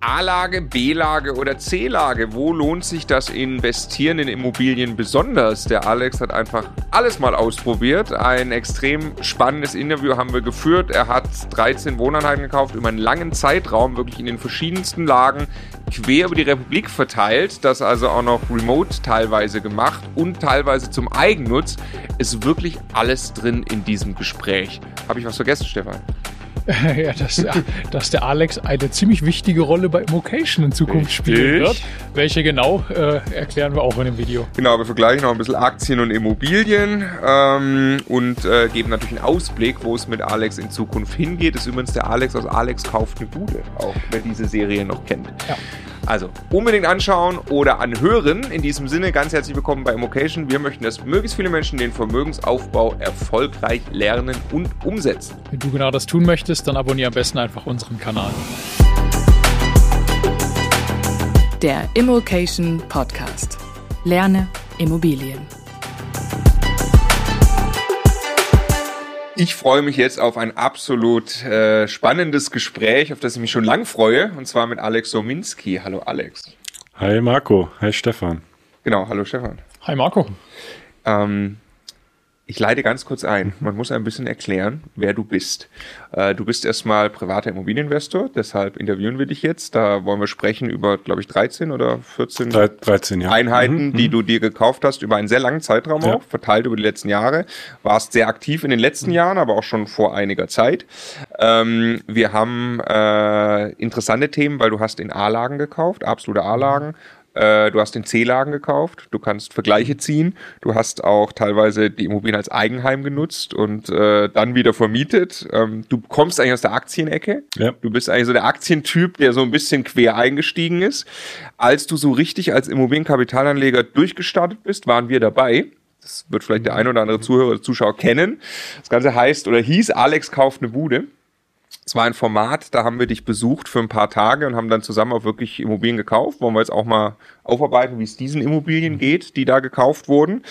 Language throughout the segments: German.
A-Lage, B-Lage oder C-Lage? Wo lohnt sich das Investieren in Immobilien besonders? Der Alex hat einfach alles mal ausprobiert. Ein extrem spannendes Interview haben wir geführt. Er hat 13 Wohneinheiten gekauft über einen langen Zeitraum, wirklich in den verschiedensten Lagen, quer über die Republik verteilt. Das also auch noch remote teilweise gemacht und teilweise zum Eigennutz. Ist wirklich alles drin in diesem Gespräch. Habe ich was vergessen, Stefan? ja, dass, dass der Alex eine ziemlich wichtige Rolle bei Immocation in Zukunft Richtig. spielen wird. Welche genau, äh, erklären wir auch in dem Video. Genau, wir vergleichen noch ein bisschen Aktien und Immobilien ähm, und äh, geben natürlich einen Ausblick, wo es mit Alex in Zukunft hingeht. Das ist übrigens der Alex aus Alex kauft eine Bude, auch wer diese Serie noch kennt. Ja. Also unbedingt anschauen oder anhören. In diesem Sinne ganz herzlich willkommen bei Immocation. Wir möchten, dass möglichst viele Menschen den Vermögensaufbau erfolgreich lernen und umsetzen. Wenn du genau das tun möchtest, dann abonniere am besten einfach unseren Kanal. Der Immocation Podcast. Lerne Immobilien. Ich freue mich jetzt auf ein absolut äh, spannendes Gespräch, auf das ich mich schon lang freue, und zwar mit Alex Sominski. Hallo Alex. Hi Marco, hi Stefan. Genau, hallo Stefan. Hi Marco. Ähm, ich leite ganz kurz ein. Man muss ein bisschen erklären, wer du bist. Äh, du bist erstmal privater Immobilieninvestor, deshalb interviewen wir dich jetzt. Da wollen wir sprechen über, glaube ich, 13 oder 14 13, ja. Einheiten, mhm. die mhm. du dir gekauft hast, über einen sehr langen Zeitraum ja. auch, verteilt über die letzten Jahre. Warst sehr aktiv in den letzten Jahren, aber auch schon vor einiger Zeit. Ähm, wir haben äh, interessante Themen, weil du hast in A-Lagen gekauft, absolute A-Lagen äh, du hast den C-Lagen gekauft, du kannst Vergleiche ziehen, du hast auch teilweise die Immobilien als Eigenheim genutzt und äh, dann wieder vermietet. Ähm, du kommst eigentlich aus der Aktienecke. Ja. Du bist eigentlich so der Aktientyp, der so ein bisschen quer eingestiegen ist. Als du so richtig als Immobilienkapitalanleger durchgestartet bist, waren wir dabei. Das wird vielleicht der ein oder andere Zuhörer oder Zuschauer kennen. Das Ganze heißt oder hieß Alex kauft eine Bude. Es war ein Format, da haben wir dich besucht für ein paar Tage und haben dann zusammen auch wirklich Immobilien gekauft. Wollen wir jetzt auch mal aufarbeiten, wie es diesen Immobilien mhm. geht, die da gekauft wurden.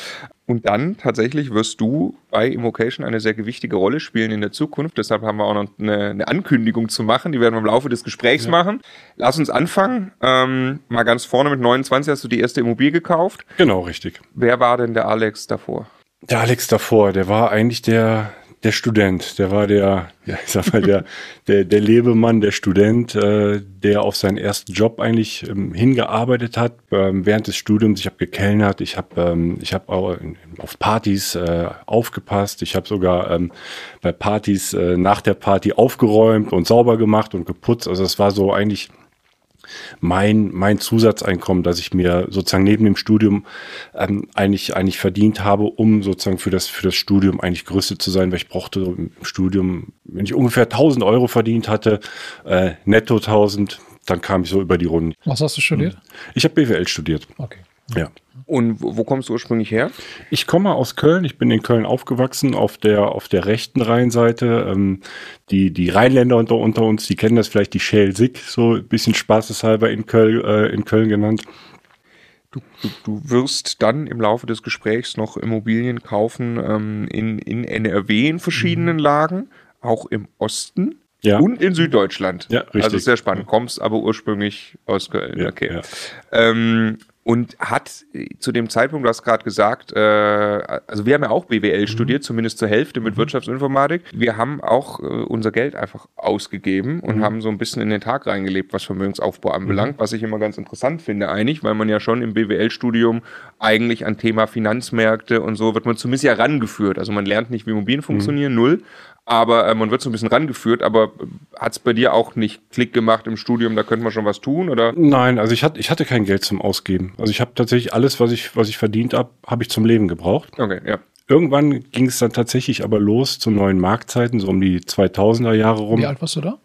Und dann tatsächlich wirst du bei Immocation eine sehr gewichtige Rolle spielen in der Zukunft. Deshalb haben wir auch noch eine, eine Ankündigung zu machen. Die werden wir im Laufe des Gesprächs ja. machen. Lass uns anfangen. Ähm, mal ganz vorne mit 29 hast du die erste Immobilie gekauft. Genau, richtig. Wer war denn der Alex davor? Der Alex davor, der war eigentlich der, der Student, der war der, ja, ich sag mal, der, der, der Lebemann, der Student, äh, der auf seinen ersten Job eigentlich ähm, hingearbeitet hat ähm, während des Studiums. Ich habe gekellnert, ich habe ähm, ich hab auch auf Partys äh, aufgepasst, ich habe sogar ähm, bei Partys äh, nach der Party aufgeräumt und sauber gemacht und geputzt. Also es war so eigentlich mein, mein Zusatzeinkommen, das ich mir sozusagen neben dem Studium ähm, eigentlich, eigentlich verdient habe, um sozusagen für das, für das Studium eigentlich gerüstet zu sein, weil ich brauchte im Studium, wenn ich ungefähr 1000 Euro verdient hatte, äh, netto 1000, dann kam ich so über die Runden. Was hast du studiert? Ich habe BWL studiert. Okay. Ja. Und wo, kommst du ursprünglich her? Ich komme aus Köln. Ich bin in Köln aufgewachsen, auf der, auf der rechten Rheinseite. Ähm, die, die Rheinländer unter, unter uns, die kennen das vielleicht, die Schelsig, so ein bisschen spaßeshalber in Köln, äh, in Köln genannt. Du, du, du, wirst dann im Laufe des Gesprächs noch Immobilien kaufen ähm, in, in NRW in verschiedenen mhm. Lagen, auch im Osten. Ja. Und in Süddeutschland. Ja, richtig. Also sehr spannend. Kommst aber ursprünglich aus Köln. Ja, okay. Ja. Ähm, und hat äh, zu dem Zeitpunkt, du hast gerade gesagt, äh, also wir haben ja auch BWL mhm. studiert, zumindest zur Hälfte mit mhm. Wirtschaftsinformatik. Wir haben auch äh, unser Geld einfach ausgegeben und mhm. haben so ein bisschen in den Tag reingelebt, was Vermögensaufbau anbelangt, mhm. was ich immer ganz interessant finde eigentlich, weil man ja schon im BWL-Studium eigentlich an Thema Finanzmärkte und so wird man zumindest ja rangeführt. Also man lernt nicht, wie Immobilien funktionieren, mhm. null, aber äh, man wird so ein bisschen rangeführt. Aber hat es bei dir auch nicht Klick gemacht im Studium, da könnte man schon was tun, oder? Nein, also ich hatte, ich hatte kein Geld zum Ausgeben. Also ich habe tatsächlich alles, was ich, was ich verdient habe, habe ich zum Leben gebraucht. Okay, ja. Irgendwann ging es dann tatsächlich aber los zu neuen Marktzeiten, so um die 2000er Jahre rum. Wie alt warst du da?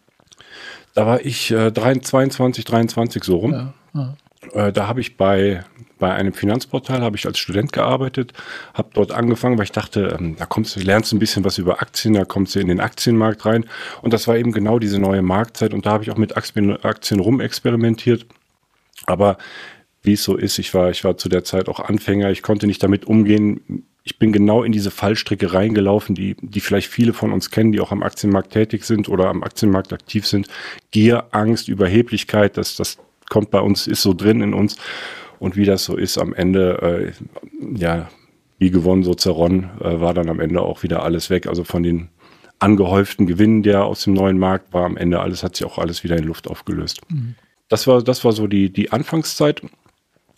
Da war ich äh, 22, 23 so rum. Ja, ja. Äh, da habe ich bei bei einem Finanzportal, habe ich als Student gearbeitet, habe dort angefangen, weil ich dachte, ähm, da kommst du, lernst du ein bisschen was über Aktien, da kommst du in den Aktienmarkt rein. Und das war eben genau diese neue Marktzeit und da habe ich auch mit Aktien, Aktien rumexperimentiert. Aber wie es so ist, ich war, ich war zu der Zeit auch Anfänger, ich konnte nicht damit umgehen, ich bin genau in diese Fallstricke reingelaufen, die, die vielleicht viele von uns kennen, die auch am Aktienmarkt tätig sind oder am Aktienmarkt aktiv sind. Gier, Angst, Überheblichkeit, das, das kommt bei uns, ist so drin in uns. Und wie das so ist, am Ende, äh, ja, wie gewonnen, so zerronnen, äh, war dann am Ende auch wieder alles weg. Also von den angehäuften Gewinnen, der aus dem neuen Markt war, am Ende alles, hat sich auch alles wieder in Luft aufgelöst. Mhm. Das war, das war so die, die Anfangszeit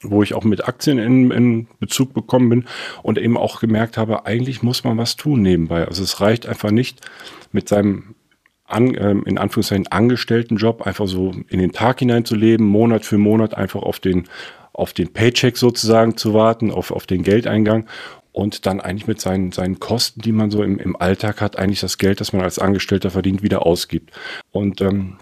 wo ich auch mit Aktien in, in Bezug bekommen bin und eben auch gemerkt habe, eigentlich muss man was tun nebenbei. Also es reicht einfach nicht mit seinem an, ähm, in Anführungszeichen Angestelltenjob einfach so in den Tag hineinzuleben, Monat für Monat einfach auf den, auf den Paycheck sozusagen zu warten, auf, auf den Geldeingang und dann eigentlich mit seinen, seinen Kosten, die man so im, im Alltag hat, eigentlich das Geld, das man als Angestellter verdient, wieder ausgibt. Und ähm,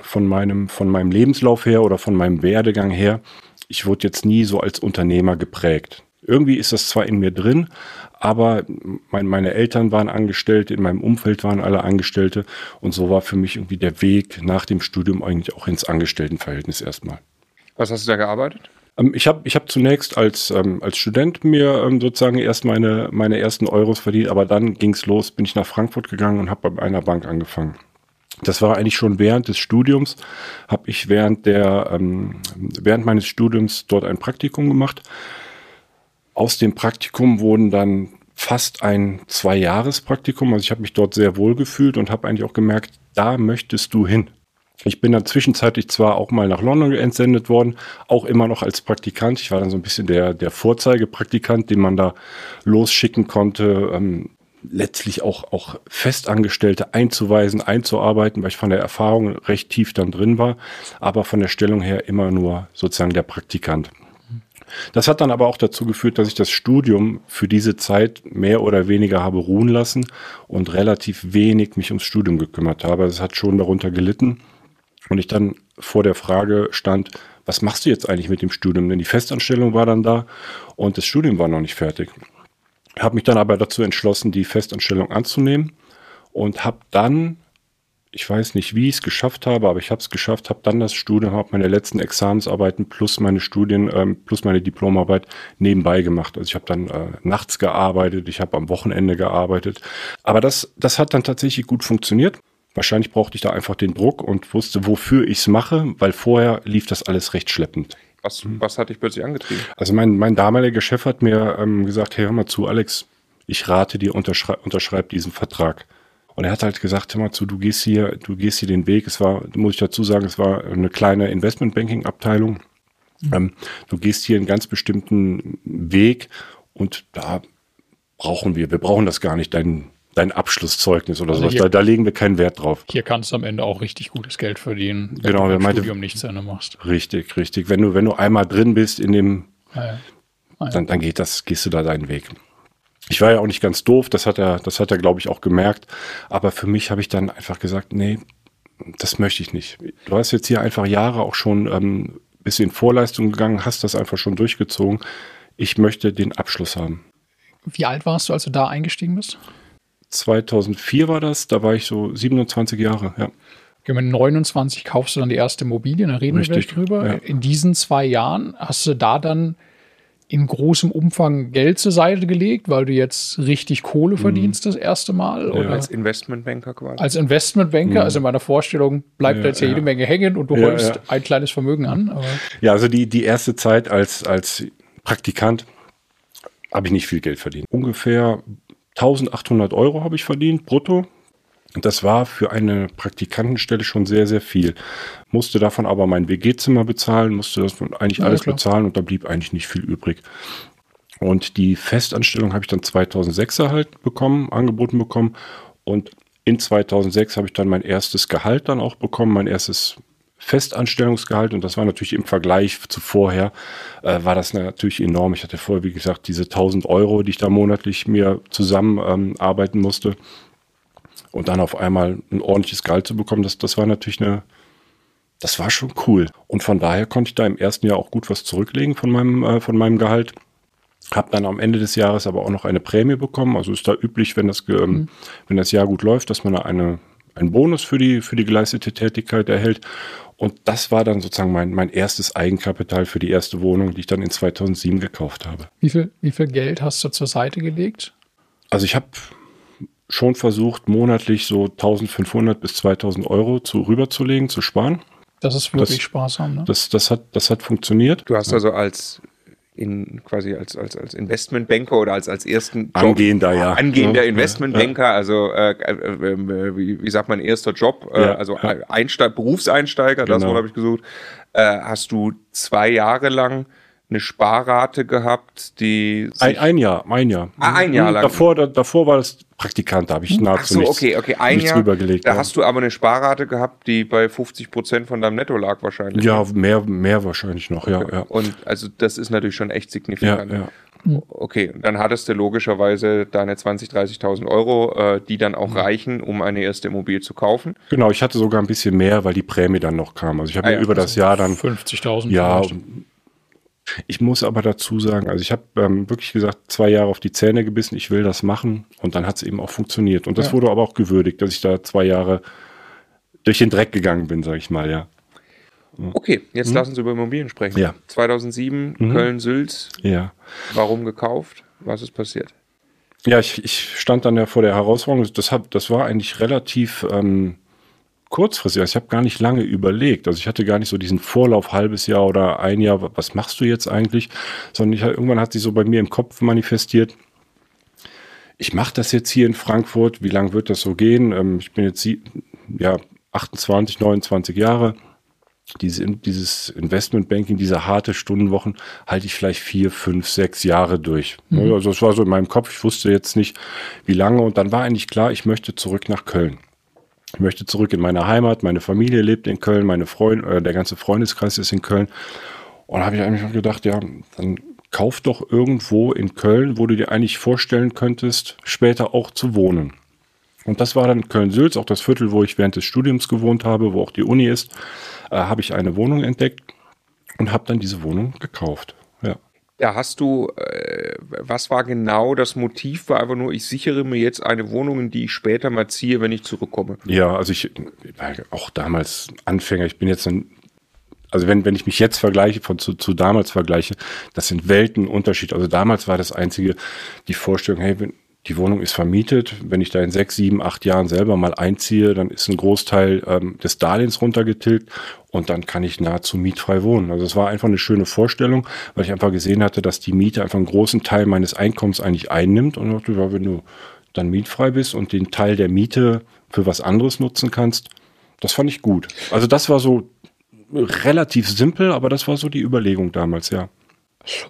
von meinem, von meinem Lebenslauf her oder von meinem Werdegang her ich wurde jetzt nie so als Unternehmer geprägt. Irgendwie ist das zwar in mir drin, aber mein, meine Eltern waren Angestellte, in meinem Umfeld waren alle Angestellte und so war für mich irgendwie der Weg nach dem Studium eigentlich auch ins Angestelltenverhältnis erstmal. Was hast du da gearbeitet? Ähm, ich habe ich hab zunächst als, ähm, als Student mir ähm, sozusagen erst meine, meine ersten Euros verdient, aber dann ging es los, bin ich nach Frankfurt gegangen und habe bei einer Bank angefangen. Das war eigentlich schon während des Studiums, habe ich während, der, ähm, während meines Studiums dort ein Praktikum gemacht. Aus dem Praktikum wurden dann fast ein Zwei-Jahres-Praktikum. Also ich habe mich dort sehr wohl gefühlt und habe eigentlich auch gemerkt, da möchtest du hin. Ich bin dann zwischenzeitlich zwar auch mal nach London entsendet worden, auch immer noch als Praktikant. Ich war dann so ein bisschen der, der Vorzeigepraktikant, den man da losschicken konnte, ähm, letztlich auch, auch Festangestellte einzuweisen, einzuarbeiten, weil ich von der Erfahrung recht tief dann drin war, aber von der Stellung her immer nur sozusagen der Praktikant. Das hat dann aber auch dazu geführt, dass ich das Studium für diese Zeit mehr oder weniger habe ruhen lassen und relativ wenig mich ums Studium gekümmert habe. Es hat schon darunter gelitten und ich dann vor der Frage stand, was machst du jetzt eigentlich mit dem Studium? Denn die Festanstellung war dann da und das Studium war noch nicht fertig habe mich dann aber dazu entschlossen, die Festanstellung anzunehmen und habe dann, ich weiß nicht, wie ich es geschafft habe, aber ich habe es geschafft, habe dann das Studium, habe meine letzten Examensarbeiten plus meine Studien, ähm, plus meine Diplomarbeit nebenbei gemacht. Also ich habe dann äh, nachts gearbeitet, ich habe am Wochenende gearbeitet. Aber das, das hat dann tatsächlich gut funktioniert. Wahrscheinlich brauchte ich da einfach den Druck und wusste, wofür ich es mache, weil vorher lief das alles recht schleppend. Was, hm. was hat dich plötzlich angetrieben? Also mein, mein damaliger Chef hat mir ähm, gesagt, hey, hör mal zu, Alex, ich rate dir, unterschreib, unterschreib diesen Vertrag. Und er hat halt gesagt, hör mal zu, du gehst hier, du gehst hier den Weg. Es war, muss ich dazu sagen, es war eine kleine Investmentbanking-Abteilung. Mhm. Ähm, du gehst hier einen ganz bestimmten Weg und da brauchen wir, wir brauchen das gar nicht, dein, dein Abschlusszeugnis oder also sowas. Da, da, legen wir keinen Wert drauf. Hier kannst du am Ende auch richtig gutes Geld verdienen, wenn genau, du im meinte, Studium nichts Ende machst. Richtig, richtig. Wenn du, wenn du einmal drin bist in dem, ja, ja. Dann, dann geht das, gehst du da deinen Weg. Ich war ja auch nicht ganz doof, das hat er, das hat er, glaube ich, auch gemerkt. Aber für mich habe ich dann einfach gesagt, nee, das möchte ich nicht. Du hast jetzt hier einfach Jahre auch schon ähm, bisschen Vorleistung gegangen, hast das einfach schon durchgezogen. Ich möchte den Abschluss haben. Wie alt warst du, als du da eingestiegen bist? 2004 war das, da war ich so 27 Jahre, ja. Okay, mit 29 kaufst du dann die erste Immobilie, da reden Richtig, wir gleich drüber. Ja. In diesen zwei Jahren hast du da dann in großem Umfang Geld zur Seite gelegt, weil du jetzt richtig Kohle mhm. verdienst mhm. das erste Mal? Ja. Als Investmentbanker quasi. Als Investmentbanker, mhm. also in meiner Vorstellung bleibt ja, jetzt ja jede Menge hängen und du ja, häufst ein kleines Vermögen an. Aber ja, also die, die erste Zeit als, als Praktikant habe ich nicht viel Geld verdient. Ungefähr 1800 Euro habe ich verdient, brutto. Das war für eine Praktikantenstelle schon sehr, sehr viel. Musste davon aber mein WG-Zimmer bezahlen, musste das eigentlich alles ja, bezahlen und da blieb eigentlich nicht viel übrig. Und die Festanstellung habe ich dann 2006 halt bekommen, angeboten bekommen. Und in 2006 habe ich dann mein erstes Gehalt dann auch bekommen, mein erstes Festanstellungsgehalt und das war natürlich im Vergleich zu vorher, äh, war das natürlich enorm. Ich hatte vorher, wie gesagt, diese 1000 Euro, die ich da monatlich mir zusammen ähm, arbeiten musste und dann auf einmal ein ordentliches Gehalt zu bekommen, das, das war natürlich eine, das war schon cool. Und von daher konnte ich da im ersten Jahr auch gut was zurücklegen von meinem, äh, von meinem Gehalt. Hab dann am Ende des Jahres aber auch noch eine Prämie bekommen. Also ist da üblich, wenn das, ähm, mhm. wenn das Jahr gut läuft, dass man da eine einen Bonus für die, für die geleistete Tätigkeit erhält. Und das war dann sozusagen mein, mein erstes Eigenkapital für die erste Wohnung, die ich dann in 2007 gekauft habe. Wie viel, wie viel Geld hast du zur Seite gelegt? Also ich habe schon versucht, monatlich so 1500 bis 2000 Euro zu, rüberzulegen, zu sparen. Das ist wirklich das, sparsam. Ne? Das, das, hat, das hat funktioniert. Du hast also als in quasi als, als, als Investmentbanker oder als, als ersten Job, angehender, ja. angehender Investmentbanker, ja. also äh, äh, äh, wie, wie sagt man, erster Job, äh, ja, also ja. Einsteig, Berufseinsteiger, genau. das Wort habe ich gesucht, äh, hast du zwei Jahre lang eine Sparrate gehabt, die ein, ein Jahr, ein Jahr. Ah, ein Jahr lang. Davor, da, davor war das Praktikant, da habe ich nahezu Ach so, nichts, okay, okay, ein nichts Jahr, rübergelegt. Da ja. hast du aber eine Sparrate gehabt, die bei 50 Prozent von deinem Netto lag wahrscheinlich. Ja, mehr, mehr wahrscheinlich noch, okay. ja, ja. Und also das ist natürlich schon echt signifikant. Ja, ja. Okay, dann hattest du logischerweise deine 20.000, 30.000 Euro, äh, die dann auch mhm. reichen, um eine erste Immobilie zu kaufen. Genau, ich hatte sogar ein bisschen mehr, weil die Prämie dann noch kam. Also ich habe ah, ja, über also das Jahr dann 50.000. Ja, vielleicht. Ich muss aber dazu sagen, also ich habe ähm, wirklich gesagt, zwei Jahre auf die Zähne gebissen, ich will das machen und dann hat es eben auch funktioniert. Und das ja. wurde aber auch gewürdigt, dass ich da zwei Jahre durch den Dreck gegangen bin, sage ich mal, ja. Okay, jetzt mhm. lassen Sie über Immobilien sprechen. Ja. 2007, mhm. Köln-Sülz. Ja. Warum gekauft? Was ist passiert? Ja, ich, ich stand dann ja vor der Herausforderung. Das, hab, das war eigentlich relativ ähm, kurzfristig. Also ich habe gar nicht lange überlegt. Also ich hatte gar nicht so diesen Vorlauf, halbes Jahr oder ein Jahr, was machst du jetzt eigentlich? Sondern ich, irgendwann hat sich so bei mir im Kopf manifestiert, ich mache das jetzt hier in Frankfurt, wie lange wird das so gehen? Ähm, ich bin jetzt ja, 28, 29 Jahre. Diese, dieses Investmentbanking, diese harte Stundenwochen halte ich vielleicht vier, fünf, sechs Jahre durch. Mhm. Also das war so in meinem Kopf. Ich wusste jetzt nicht, wie lange. Und dann war eigentlich klar, ich möchte zurück nach Köln. Ich möchte zurück in meine Heimat, meine Familie lebt in Köln, meine Freunde, äh, der ganze Freundeskreis ist in Köln. Und da habe ich eigentlich gedacht, ja, dann kauf doch irgendwo in Köln, wo du dir eigentlich vorstellen könntest, später auch zu wohnen. Und das war dann Köln-Sülz, auch das Viertel, wo ich während des Studiums gewohnt habe, wo auch die Uni ist, äh, habe ich eine Wohnung entdeckt und habe dann diese Wohnung gekauft. Da hast du, äh, was war genau das Motiv? War einfach nur, ich sichere mir jetzt eine Wohnung, in die ich später mal ziehe, wenn ich zurückkomme. Ja, also ich war auch damals Anfänger. Ich bin jetzt ein, also wenn, wenn ich mich jetzt vergleiche, von zu, zu damals vergleiche, das sind Welten Unterschied. Also damals war das einzige die Vorstellung, hey, wenn, die Wohnung ist vermietet. Wenn ich da in sechs, sieben, acht Jahren selber mal einziehe, dann ist ein Großteil ähm, des Darlehens runtergetilgt und dann kann ich nahezu mietfrei wohnen. Also es war einfach eine schöne Vorstellung, weil ich einfach gesehen hatte, dass die Miete einfach einen großen Teil meines Einkommens eigentlich einnimmt und dachte, ja, wenn du dann mietfrei bist und den Teil der Miete für was anderes nutzen kannst, das fand ich gut. Also das war so relativ simpel, aber das war so die Überlegung damals, ja.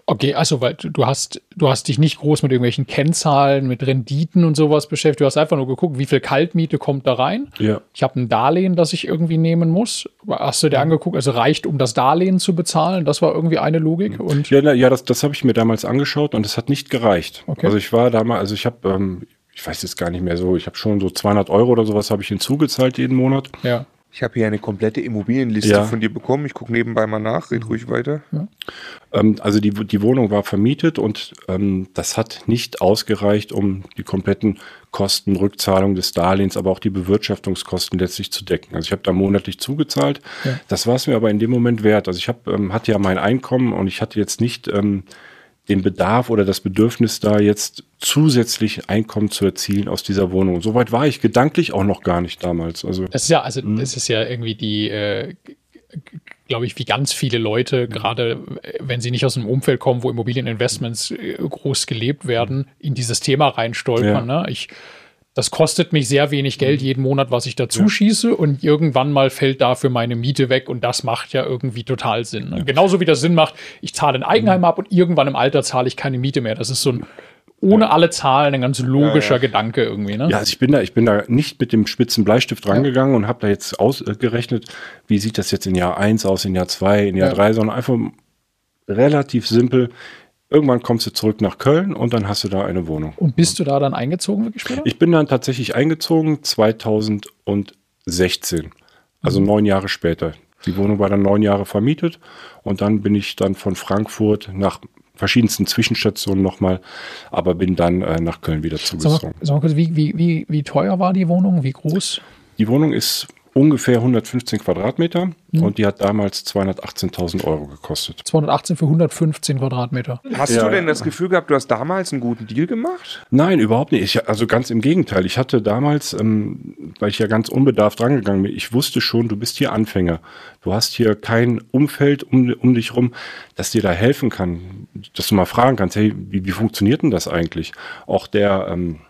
Okay, also weil du hast, du hast dich nicht groß mit irgendwelchen Kennzahlen, mit Renditen und sowas beschäftigt. Du hast einfach nur geguckt, wie viel Kaltmiete kommt da rein. Ja. Ich habe ein Darlehen, das ich irgendwie nehmen muss. Hast du dir angeguckt, also reicht, um das Darlehen zu bezahlen? Das war irgendwie eine Logik. Und ja, ja, das, das habe ich mir damals angeschaut und es hat nicht gereicht. Okay. Also ich war damals, also ich habe, ähm, ich weiß jetzt gar nicht mehr so, ich habe schon so 200 Euro oder sowas habe ich hinzugezahlt jeden Monat. Ja. Ich habe hier eine komplette Immobilienliste ja. von dir bekommen. Ich gucke nebenbei mal nach. Red ruhig weiter. Ja. Ähm, also die, die Wohnung war vermietet und ähm, das hat nicht ausgereicht, um die kompletten Kosten, Rückzahlung des Darlehens, aber auch die Bewirtschaftungskosten letztlich zu decken. Also ich habe da monatlich zugezahlt. Ja. Das war es mir aber in dem Moment wert. Also ich hab, ähm, hatte ja mein Einkommen und ich hatte jetzt nicht ähm, den Bedarf oder das Bedürfnis da jetzt zusätzlich Einkommen zu erzielen aus dieser Wohnung. Soweit war ich gedanklich auch noch gar nicht damals. Also das ist ja, also mh. das ist ja irgendwie die, äh, glaube ich, wie ganz viele Leute, mhm. gerade wenn sie nicht aus einem Umfeld kommen, wo Immobilieninvestments äh, groß gelebt werden, in dieses Thema reinstolpern. Ja. Ne? Ich das kostet mich sehr wenig Geld mhm. jeden Monat, was ich dazu ja. schieße und irgendwann mal fällt dafür meine Miete weg und das macht ja irgendwie total Sinn. Ne? Ja. Genauso wie das Sinn macht, ich zahle ein Eigenheim mhm. ab und irgendwann im Alter zahle ich keine Miete mehr. Das ist so ein ohne ja. alle Zahlen ein ganz logischer ja, ja. Gedanke irgendwie. Ne? Ja, also ich bin da, ich bin da nicht mit dem spitzen Bleistift rangegangen und habe da jetzt ausgerechnet, wie sieht das jetzt in Jahr 1 aus, in Jahr 2, in Jahr 3, sondern einfach relativ simpel. Irgendwann kommst du zurück nach Köln und dann hast du da eine Wohnung. Und bist du da dann eingezogen wirklich später? Ich bin dann tatsächlich eingezogen 2016, also mhm. neun Jahre später. Die Wohnung war dann neun Jahre vermietet und dann bin ich dann von Frankfurt nach verschiedensten Zwischenstationen nochmal, aber bin dann äh, nach Köln wieder zugezogen. Sag mal, sag mal kurz, wie, wie, wie, wie teuer war die Wohnung? Wie groß? die Wohnung ist ungefähr 115 Quadratmeter mhm. und die hat damals 218.000 Euro gekostet. 218 für 115 Quadratmeter. Hast ja. du denn das Gefühl gehabt, du hast damals einen guten Deal gemacht? Nein, überhaupt nicht. Ich, also ganz im Gegenteil. Ich hatte damals, ähm, weil ich ja ganz unbedarft rangegangen bin, ich wusste schon, du bist hier Anfänger. Du hast hier kein Umfeld um, um dich rum, das dir da helfen kann, dass du mal fragen kannst, hey, wie, wie funktioniert denn das eigentlich? Auch der ähm,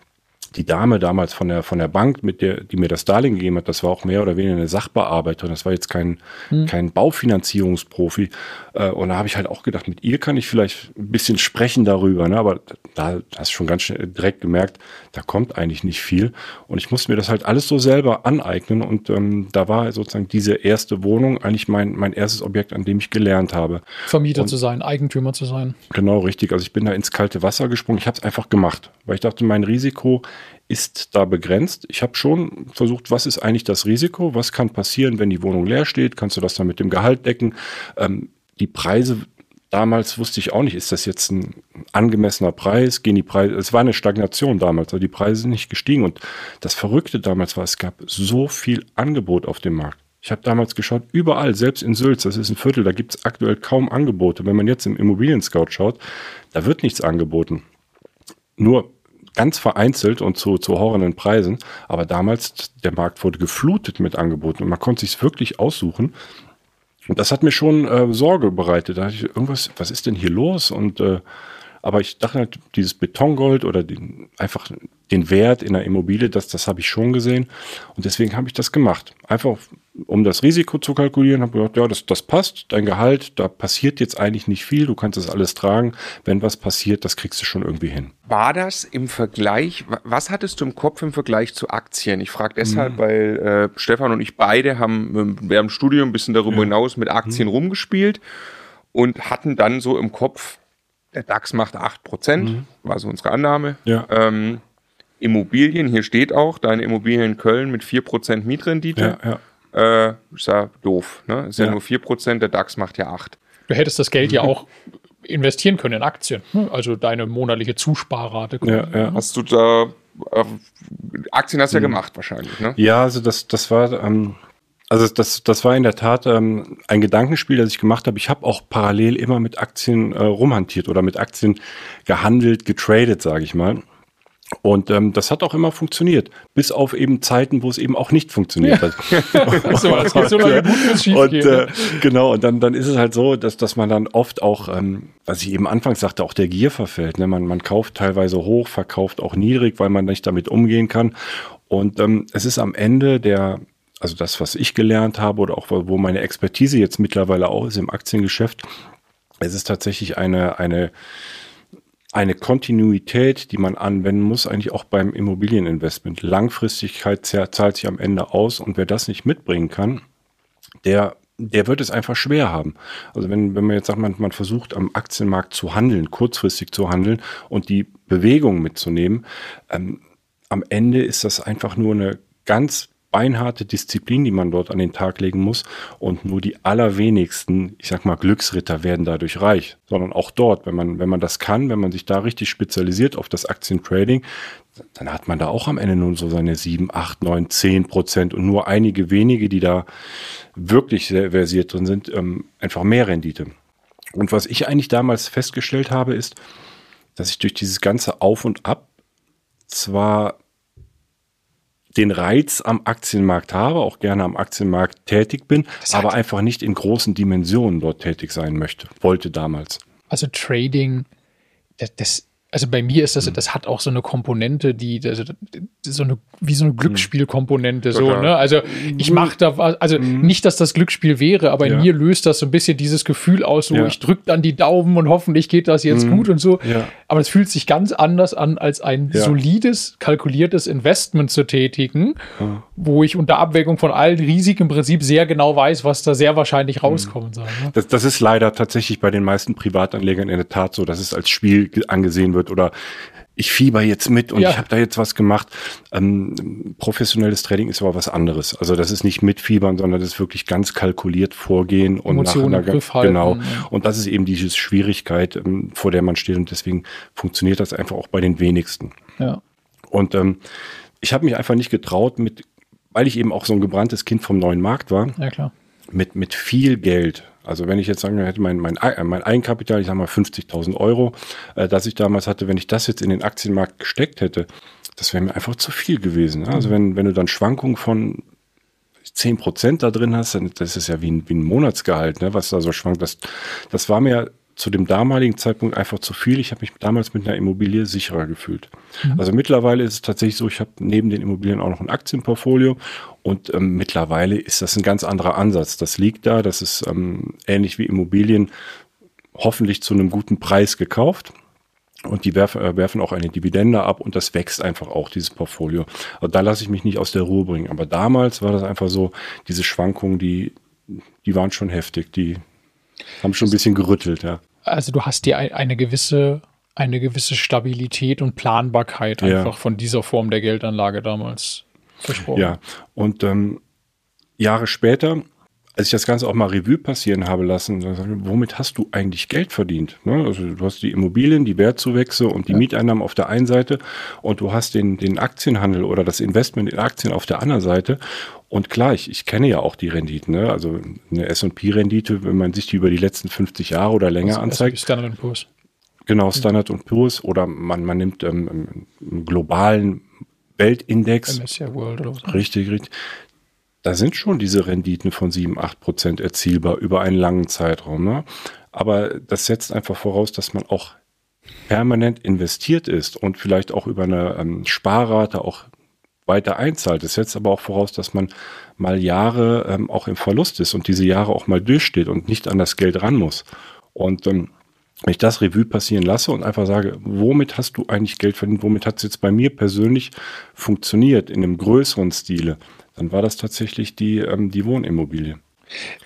die Dame damals von der, von der Bank, mit der, die mir das Darlehen gegeben hat, das war auch mehr oder weniger eine Sachbearbeiterin. Das war jetzt kein, hm. kein Baufinanzierungsprofi. Äh, und da habe ich halt auch gedacht, mit ihr kann ich vielleicht ein bisschen sprechen darüber. Ne? Aber da hast du schon ganz schnell direkt gemerkt, da kommt eigentlich nicht viel. Und ich musste mir das halt alles so selber aneignen. Und ähm, da war sozusagen diese erste Wohnung eigentlich mein, mein erstes Objekt, an dem ich gelernt habe. Vermieter und, zu sein, Eigentümer zu sein. Genau, richtig. Also ich bin da ins kalte Wasser gesprungen. Ich habe es einfach gemacht, weil ich dachte, mein Risiko ist da begrenzt. Ich habe schon versucht, was ist eigentlich das Risiko? Was kann passieren, wenn die Wohnung leer steht? Kannst du das dann mit dem Gehalt decken? Ähm, die Preise Damals wusste ich auch nicht, ist das jetzt ein angemessener Preis? Gehen die Preise, es war eine Stagnation damals, aber die Preise sind nicht gestiegen. Und das Verrückte damals war, es gab so viel Angebot auf dem Markt. Ich habe damals geschaut, überall, selbst in Sülz, das ist ein Viertel, da gibt es aktuell kaum Angebote. Wenn man jetzt im Immobilien-Scout schaut, da wird nichts angeboten. Nur ganz vereinzelt und zu, zu horrenden Preisen. Aber damals, der Markt wurde geflutet mit Angeboten und man konnte sich wirklich aussuchen. Und das hat mir schon äh, Sorge bereitet. Da dachte ich, irgendwas, was ist denn hier los? Und äh, aber ich dachte halt, dieses Betongold oder den, einfach den Wert in der Immobilie, das, das habe ich schon gesehen. Und deswegen habe ich das gemacht. Einfach um das Risiko zu kalkulieren, habe ich gedacht, ja, das, das passt, dein Gehalt, da passiert jetzt eigentlich nicht viel, du kannst das alles tragen. Wenn was passiert, das kriegst du schon irgendwie hin. War das im Vergleich, was hattest du im Kopf im Vergleich zu Aktien? Ich frage deshalb, mhm. weil äh, Stefan und ich beide haben während dem Studium ein bisschen darüber hinaus mit Aktien mhm. rumgespielt und hatten dann so im Kopf, der DAX macht 8%, mhm. war so unsere Annahme. Ja. Ähm, Immobilien, hier steht auch, deine Immobilien in Köln mit 4% Mietrendite. Ja, ja. Äh, ist ja doof. Ne? Ist ja, ja nur 4%, der DAX macht ja 8%. Du hättest das Geld ja auch investieren können in Aktien. Ne? Also deine monatliche Zusparrate. Ja, ja. Hast du da äh, Aktien hast du ja mhm. gemacht wahrscheinlich, ne? Ja, also das, das war, ähm, also das, das war in der Tat ähm, ein Gedankenspiel, das ich gemacht habe. Ich habe auch parallel immer mit Aktien äh, rumhantiert oder mit Aktien gehandelt, getradet, sage ich mal. Und ähm, das hat auch immer funktioniert, bis auf eben Zeiten, wo es eben auch nicht funktioniert ja. hat. so, das geht so lange gut, schief und, äh, genau, und dann, dann ist es halt so, dass, dass man dann oft auch, ähm, was ich eben anfangs sagte, auch der Gier verfällt. Ne? Man, man kauft teilweise hoch, verkauft auch niedrig, weil man nicht damit umgehen kann. Und ähm, es ist am Ende der, also das, was ich gelernt habe oder auch wo meine Expertise jetzt mittlerweile auch ist im Aktiengeschäft, es ist tatsächlich eine, eine, eine Kontinuität, die man anwenden muss, eigentlich auch beim Immobilieninvestment. Langfristigkeit zahlt sich am Ende aus und wer das nicht mitbringen kann, der, der wird es einfach schwer haben. Also wenn, wenn man jetzt sagt, man, man versucht am Aktienmarkt zu handeln, kurzfristig zu handeln und die Bewegung mitzunehmen, ähm, am Ende ist das einfach nur eine ganz beinharte Disziplin, die man dort an den Tag legen muss. Und nur die allerwenigsten, ich sag mal, Glücksritter werden dadurch reich. Sondern auch dort, wenn man, wenn man das kann, wenn man sich da richtig spezialisiert auf das Aktientrading, dann hat man da auch am Ende nun so seine 7, 8, 9, 10 Prozent und nur einige wenige, die da wirklich sehr versiert drin sind, ähm, einfach mehr Rendite. Und was ich eigentlich damals festgestellt habe, ist, dass ich durch dieses ganze Auf und Ab zwar den Reiz am Aktienmarkt habe, auch gerne am Aktienmarkt tätig bin, aber einfach nicht in großen Dimensionen dort tätig sein möchte, wollte damals. Also Trading, das, das also bei mir ist das, mhm. das hat auch so eine Komponente, die, also so eine, wie so eine Glücksspielkomponente, so, ne? Also ich mache da, also mhm. nicht, dass das Glücksspiel wäre, aber in ja. mir löst das so ein bisschen dieses Gefühl aus, so ja. ich drück dann die Daumen und hoffentlich geht das jetzt mhm. gut und so. Aber es fühlt sich ganz anders an, als ein solides, kalkuliertes Investment zu tätigen, wo ich unter Abwägung von allen Risiken im Prinzip sehr genau weiß, was da sehr wahrscheinlich mhm. rauskommen soll. Ne? Das, das ist leider tatsächlich bei den meisten Privatanlegern in der Tat so, dass es als Spiel angesehen wird wird oder ich fieber jetzt mit und ja. ich habe da jetzt was gemacht. Ähm, professionelles Trading ist aber was anderes. Also das ist nicht mitfiebern, sondern das ist wirklich ganz kalkuliert vorgehen und Emotionen nach einer, genau. Ja. Und das ist eben diese Schwierigkeit, ähm, vor der man steht und deswegen funktioniert das einfach auch bei den wenigsten. Ja. Und ähm, ich habe mich einfach nicht getraut, mit weil ich eben auch so ein gebranntes Kind vom neuen Markt war, ja, klar. Mit, mit viel Geld. Also wenn ich jetzt sagen hätte, mein, mein, mein Eigenkapital, ich sage mal 50.000 Euro, äh, das ich damals hatte, wenn ich das jetzt in den Aktienmarkt gesteckt hätte, das wäre mir einfach zu viel gewesen. Ne? Also wenn, wenn du dann Schwankungen von 10 Prozent da drin hast, dann das ist ja wie ein, wie ein Monatsgehalt, ne, was da so schwankt. Das, das war mir zu dem damaligen Zeitpunkt einfach zu viel. Ich habe mich damals mit einer Immobilie sicherer gefühlt. Mhm. Also mittlerweile ist es tatsächlich so, ich habe neben den Immobilien auch noch ein Aktienportfolio und ähm, mittlerweile ist das ein ganz anderer Ansatz. Das liegt da, das ist ähm, ähnlich wie Immobilien hoffentlich zu einem guten Preis gekauft. Und die werfen, äh, werfen auch eine Dividende ab und das wächst einfach auch, dieses Portfolio. Also da lasse ich mich nicht aus der Ruhe bringen. Aber damals war das einfach so, diese Schwankungen, die, die waren schon heftig, die haben schon ein bisschen gerüttelt, ja also du hast dir eine gewisse, eine gewisse Stabilität und Planbarkeit ja. einfach von dieser Form der Geldanlage damals versprochen. Ja, und ähm, Jahre später, als ich das Ganze auch mal Revue passieren habe lassen, womit hast du eigentlich Geld verdient? Ne? Also du hast die Immobilien, die Wertzuwächse und die ja. Mieteinnahmen auf der einen Seite und du hast den, den Aktienhandel oder das Investment in Aktien auf der anderen Seite. Und klar, ich, ich kenne ja auch die Renditen. Ne? Also eine S&P-Rendite, wenn man sich die über die letzten 50 Jahre oder länger also anzeigt. Standard Poor's. Genau, Standard und Poor's oder man, man nimmt ähm, einen globalen Weltindex. MSCI World oder so. Richtig, richtig. Da sind schon diese Renditen von 7, 8 Prozent erzielbar über einen langen Zeitraum. Ne? Aber das setzt einfach voraus, dass man auch permanent investiert ist und vielleicht auch über eine ähm, Sparrate auch weiter einzahlt. Das setzt aber auch voraus, dass man mal Jahre ähm, auch im Verlust ist und diese Jahre auch mal durchsteht und nicht an das Geld ran muss. Und ähm, wenn ich das Revue passieren lasse und einfach sage, womit hast du eigentlich Geld verdient, womit hat es jetzt bei mir persönlich funktioniert in einem größeren Stile, dann war das tatsächlich die, ähm, die Wohnimmobilie.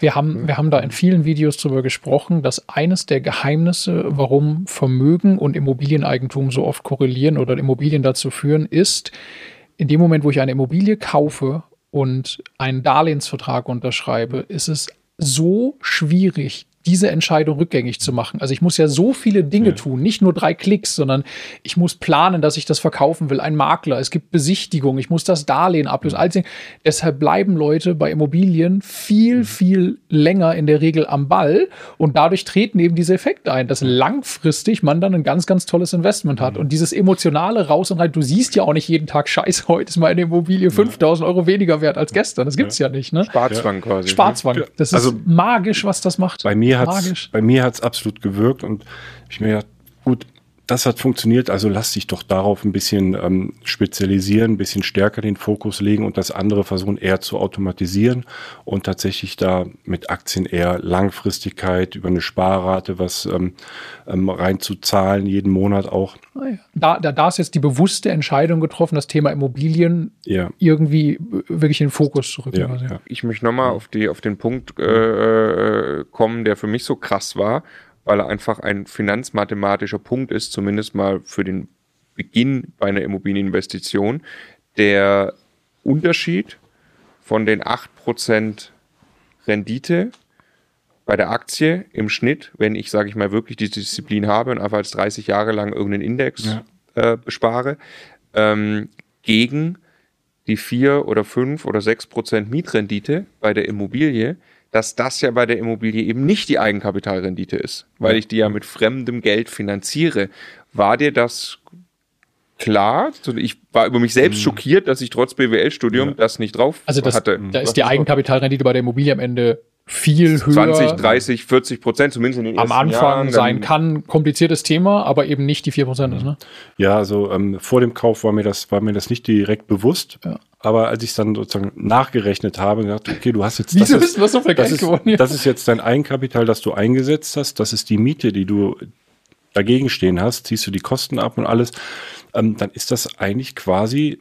Wir haben, wir haben da in vielen Videos darüber gesprochen, dass eines der Geheimnisse, warum Vermögen und Immobilieneigentum so oft korrelieren oder Immobilien dazu führen, ist, in dem Moment, wo ich eine Immobilie kaufe und einen Darlehensvertrag unterschreibe, ist es so schwierig, diese Entscheidung rückgängig zu machen. Also ich muss ja so viele Dinge ja. tun, nicht nur drei Klicks, sondern ich muss planen, dass ich das verkaufen will. Ein Makler, es gibt Besichtigung, ich muss das Darlehen ablösen. All Deshalb bleiben Leute bei Immobilien viel, mhm. viel länger in der Regel am Ball und dadurch treten eben diese Effekte ein, dass langfristig man dann ein ganz, ganz tolles Investment hat. Und dieses emotionale raus und rein, du siehst ja auch nicht jeden Tag, scheiße, heute ist meine Immobilie 5000 Euro weniger wert als gestern. Das gibt's ja, ja nicht. Ne? Sparzwang quasi. Sparzwang. Das ist also, magisch, was das macht. Bei mir mir hat's, bei mir hat's absolut gewirkt und ich mir gedacht, gut, das hat funktioniert, also lass dich doch darauf ein bisschen ähm, spezialisieren, ein bisschen stärker den Fokus legen und das andere versuchen eher zu automatisieren und tatsächlich da mit Aktien eher Langfristigkeit über eine Sparrate was ähm, ähm, reinzuzahlen, jeden Monat auch. Ah da, da, da ist jetzt die bewusste Entscheidung getroffen, das Thema Immobilien ja. irgendwie wirklich in den Fokus zu rücken. Ja, ja. Ich möchte nochmal auf, auf den Punkt äh, äh, kommen, der für mich so krass war weil er einfach ein finanzmathematischer Punkt ist, zumindest mal für den Beginn bei einer Immobilieninvestition. Der Unterschied von den 8% Rendite bei der Aktie im Schnitt, wenn ich, sage ich mal, wirklich die Disziplin habe und einfach als 30 Jahre lang irgendeinen Index ja. äh, bespare, ähm, gegen die 4 oder 5 oder 6% Mietrendite bei der Immobilie, dass das ja bei der Immobilie eben nicht die Eigenkapitalrendite ist, weil ich die ja mit fremdem Geld finanziere. War dir das klar? Ich war über mich selbst mhm. schockiert, dass ich trotz BWL-Studium ja. das nicht drauf also das, hatte. Da ist die Eigenkapitalrendite bei der Immobilie am Ende viel höher. 20, 30, 40 Prozent, zumindest in den Am Anfang Jahren, sein kann. Kompliziertes Thema, aber eben nicht die 4 Prozent ist, ne? Ja, also ähm, vor dem Kauf war mir das, war mir das nicht direkt bewusst. Ja. Aber als ich es dann sozusagen nachgerechnet habe, gedacht, okay, du hast jetzt Wieso das, ist, ist, so viel das, ist, das ist jetzt dein Eigenkapital, das du eingesetzt hast, das ist die Miete, die du dagegen stehen hast, ziehst du die Kosten ab und alles, ähm, dann ist das eigentlich quasi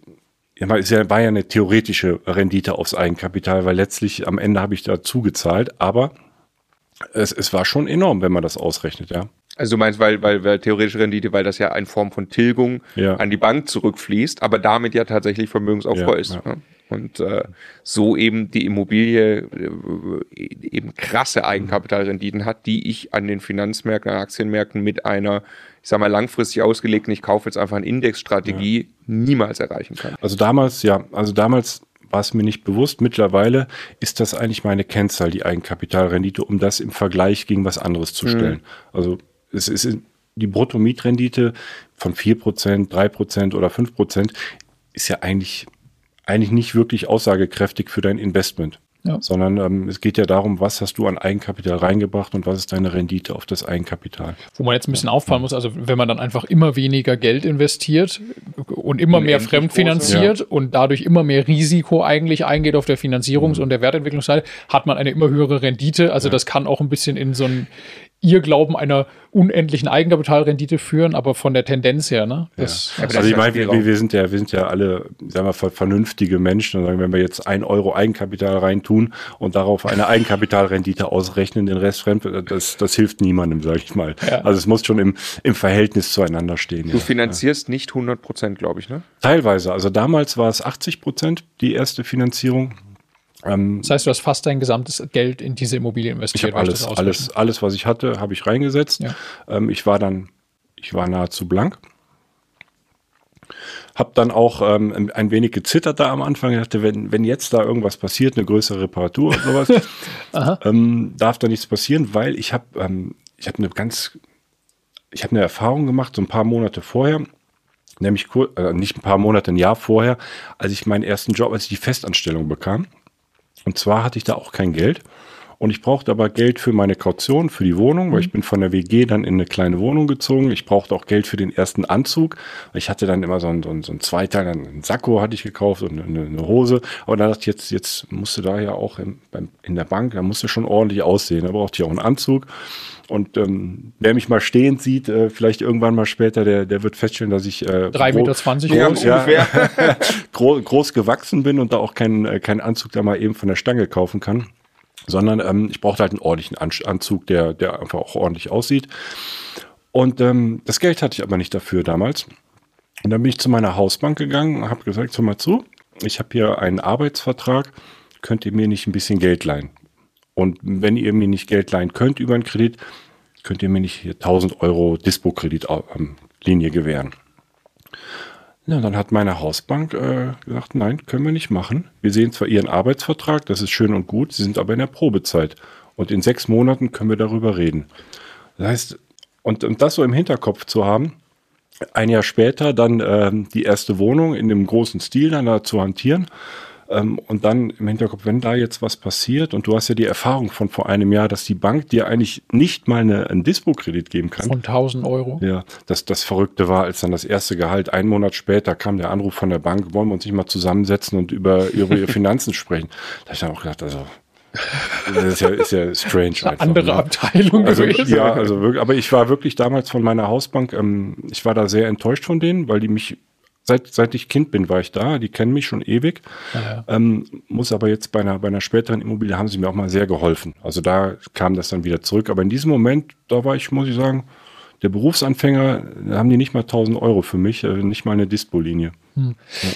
ja, es war ja eine theoretische Rendite aufs Eigenkapital, weil letztlich am Ende habe ich da zugezahlt, aber es, es war schon enorm, wenn man das ausrechnet, ja. Also du meinst, weil, weil, weil theoretische Rendite, weil das ja in Form von Tilgung ja. an die Bank zurückfließt, aber damit ja tatsächlich Vermögensaufbau ja, ist. Ja. Und äh, so eben die Immobilie äh, eben krasse Eigenkapitalrenditen hat, die ich an den Finanzmärkten, an Aktienmärkten mit einer ich sag mal, langfristig ausgelegten, ich kaufe jetzt einfach eine Indexstrategie. Niemals erreichen kann. Also damals, ja, also damals war es mir nicht bewusst. Mittlerweile ist das eigentlich meine Kennzahl, die Eigenkapitalrendite, um das im Vergleich gegen was anderes zu stellen. Mhm. Also es ist die Bruttomietrendite von 4%, 3% oder 5% ist ja eigentlich, eigentlich nicht wirklich aussagekräftig für dein Investment. Ja. Sondern ähm, es geht ja darum, was hast du an Eigenkapital reingebracht und was ist deine Rendite auf das Eigenkapital. Wo man jetzt ein bisschen auffallen muss, also wenn man dann einfach immer weniger Geld investiert und immer mehr fremdfinanziert ja. und dadurch immer mehr Risiko eigentlich eingeht auf der Finanzierungs- mhm. und der Wertentwicklungsseite, hat man eine immer höhere Rendite. Also ja. das kann auch ein bisschen in so ein Irrglauben einer unendlichen Eigenkapitalrendite führen, aber von der Tendenz her, ne? Das, ja. Also ich meine, wir, wir, sind ja, wir sind ja alle, sagen wir, vernünftige Menschen und sagen, wenn wir jetzt ein Euro Eigenkapital reintun und darauf eine Eigenkapitalrendite ausrechnen, den Rest fremd, das, das hilft niemandem, sage ich mal. Ja. Also es muss schon im, im Verhältnis zueinander stehen. Du ja. finanzierst nicht 100 Prozent, glaube ich, ne? Teilweise. Also damals war es 80 Prozent, die erste Finanzierung. Ähm, das heißt, du hast fast dein gesamtes Geld in diese Immobilie investiert. Ich habe alles, alles, alles, was ich hatte, habe ich reingesetzt. Ja. Ähm, ich war dann, ich war nahezu blank. Hab dann auch ähm, ein wenig gezittert da am Anfang. Ich dachte, wenn, wenn jetzt da irgendwas passiert, eine größere Reparatur oder sowas, ähm, darf da nichts passieren, weil ich habe ähm, ich habe eine ganz, ich habe eine Erfahrung gemacht, so ein paar Monate vorher, nämlich äh, nicht ein paar Monate, ein Jahr vorher, als ich meinen ersten Job, als ich die Festanstellung bekam. Und zwar hatte ich da auch kein Geld. Und ich brauchte aber Geld für meine Kaution, für die Wohnung, weil mhm. ich bin von der WG dann in eine kleine Wohnung gezogen. Ich brauchte auch Geld für den ersten Anzug. Ich hatte dann immer so ein, so ein, so ein Zweiteil, ein Sakko hatte ich gekauft und eine, eine Hose. Aber dann dachte ich, jetzt, jetzt musste da ja auch in, beim, in der Bank, da musste schon ordentlich aussehen. Da brauchte ich auch einen Anzug. Und ähm, wer mich mal stehend sieht, äh, vielleicht irgendwann mal später, der, der wird feststellen, dass ich äh, 3,20 Meter groß, ja, groß, groß gewachsen bin und da auch keinen äh, keinen Anzug da mal eben von der Stange kaufen kann sondern ähm, ich brauchte halt einen ordentlichen Anzug, der, der einfach auch ordentlich aussieht. Und ähm, das Geld hatte ich aber nicht dafür damals. Und dann bin ich zu meiner Hausbank gegangen und habe gesagt, hör mal zu, ich habe hier einen Arbeitsvertrag, könnt ihr mir nicht ein bisschen Geld leihen? Und wenn ihr mir nicht Geld leihen könnt über einen Kredit, könnt ihr mir nicht hier 1000 Euro Dispo-Kredit-Linie ähm, gewähren. Ja, dann hat meine Hausbank äh, gesagt, nein, können wir nicht machen. Wir sehen zwar Ihren Arbeitsvertrag, das ist schön und gut, Sie sind aber in der Probezeit. Und in sechs Monaten können wir darüber reden. Das heißt, und, und das so im Hinterkopf zu haben, ein Jahr später dann äh, die erste Wohnung in dem großen Stil dann da zu hantieren ähm, und dann im Hinterkopf, wenn da jetzt was passiert und du hast ja die Erfahrung von vor einem Jahr, dass die Bank dir eigentlich nicht mal eine, einen Dispo-Kredit geben kann. Von 1000 Euro. Ja, das, das Verrückte war, als dann das erste Gehalt, einen Monat später kam der Anruf von der Bank, wollen wir uns nicht mal zusammensetzen und über, über ihre Finanzen sprechen. Da habe ich dann auch gedacht, also das ist ja, ist ja strange. Eine einfach, andere ne? Abteilung also, gewesen. Ja, also wirklich, aber ich war wirklich damals von meiner Hausbank, ähm, ich war da sehr enttäuscht von denen, weil die mich seit, seit ich Kind bin, war ich da. Die kennen mich schon ewig. Ja, Ähm, muss aber jetzt bei einer, bei einer späteren Immobilie haben sie mir auch mal sehr geholfen. Also da kam das dann wieder zurück. Aber in diesem Moment, da war ich, muss ich sagen, der Berufsanfänger, da haben die nicht mal 1000 Euro für mich, äh, nicht mal eine Dispo-Linie. Hm. Ja.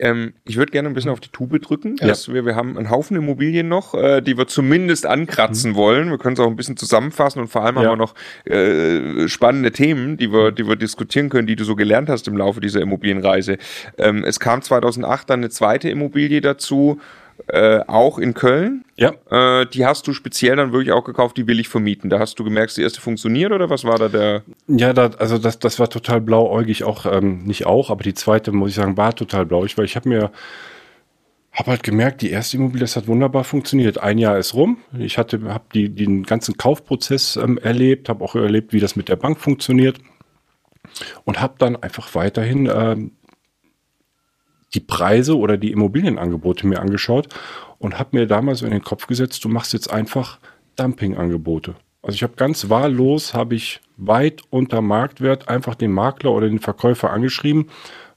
Ähm, ich würde gerne ein bisschen auf die Tube drücken. Ja. Wir, wir haben einen Haufen Immobilien noch, äh, die wir zumindest ankratzen mhm. wollen. Wir können es auch ein bisschen zusammenfassen und vor allem ja. haben wir noch äh, spannende Themen, die wir, die wir diskutieren können, die du so gelernt hast im Laufe dieser Immobilienreise. Ähm, es kam 2008 dann eine zweite Immobilie dazu äh, auch in Köln. Ja. Äh, die hast du speziell dann wirklich auch gekauft, die will ich vermieten. Da hast du gemerkt, die erste funktioniert oder was war da der? Ja, da, also das, das war total blauäugig, auch ähm, nicht auch, aber die zweite, muss ich sagen, war total blauäugig, weil ich habe mir habe halt gemerkt, die erste Immobilie, das hat wunderbar funktioniert. Ein Jahr ist rum. Ich hatte, habe die, den ganzen Kaufprozess ähm, erlebt, habe auch erlebt, wie das mit der Bank funktioniert und habe dann einfach weiterhin ähm, die Preise oder die Immobilienangebote mir angeschaut und habe mir damals in den Kopf gesetzt, du machst jetzt einfach Dumpingangebote. Also ich habe ganz wahllos, habe ich weit unter Marktwert einfach den Makler oder den Verkäufer angeschrieben.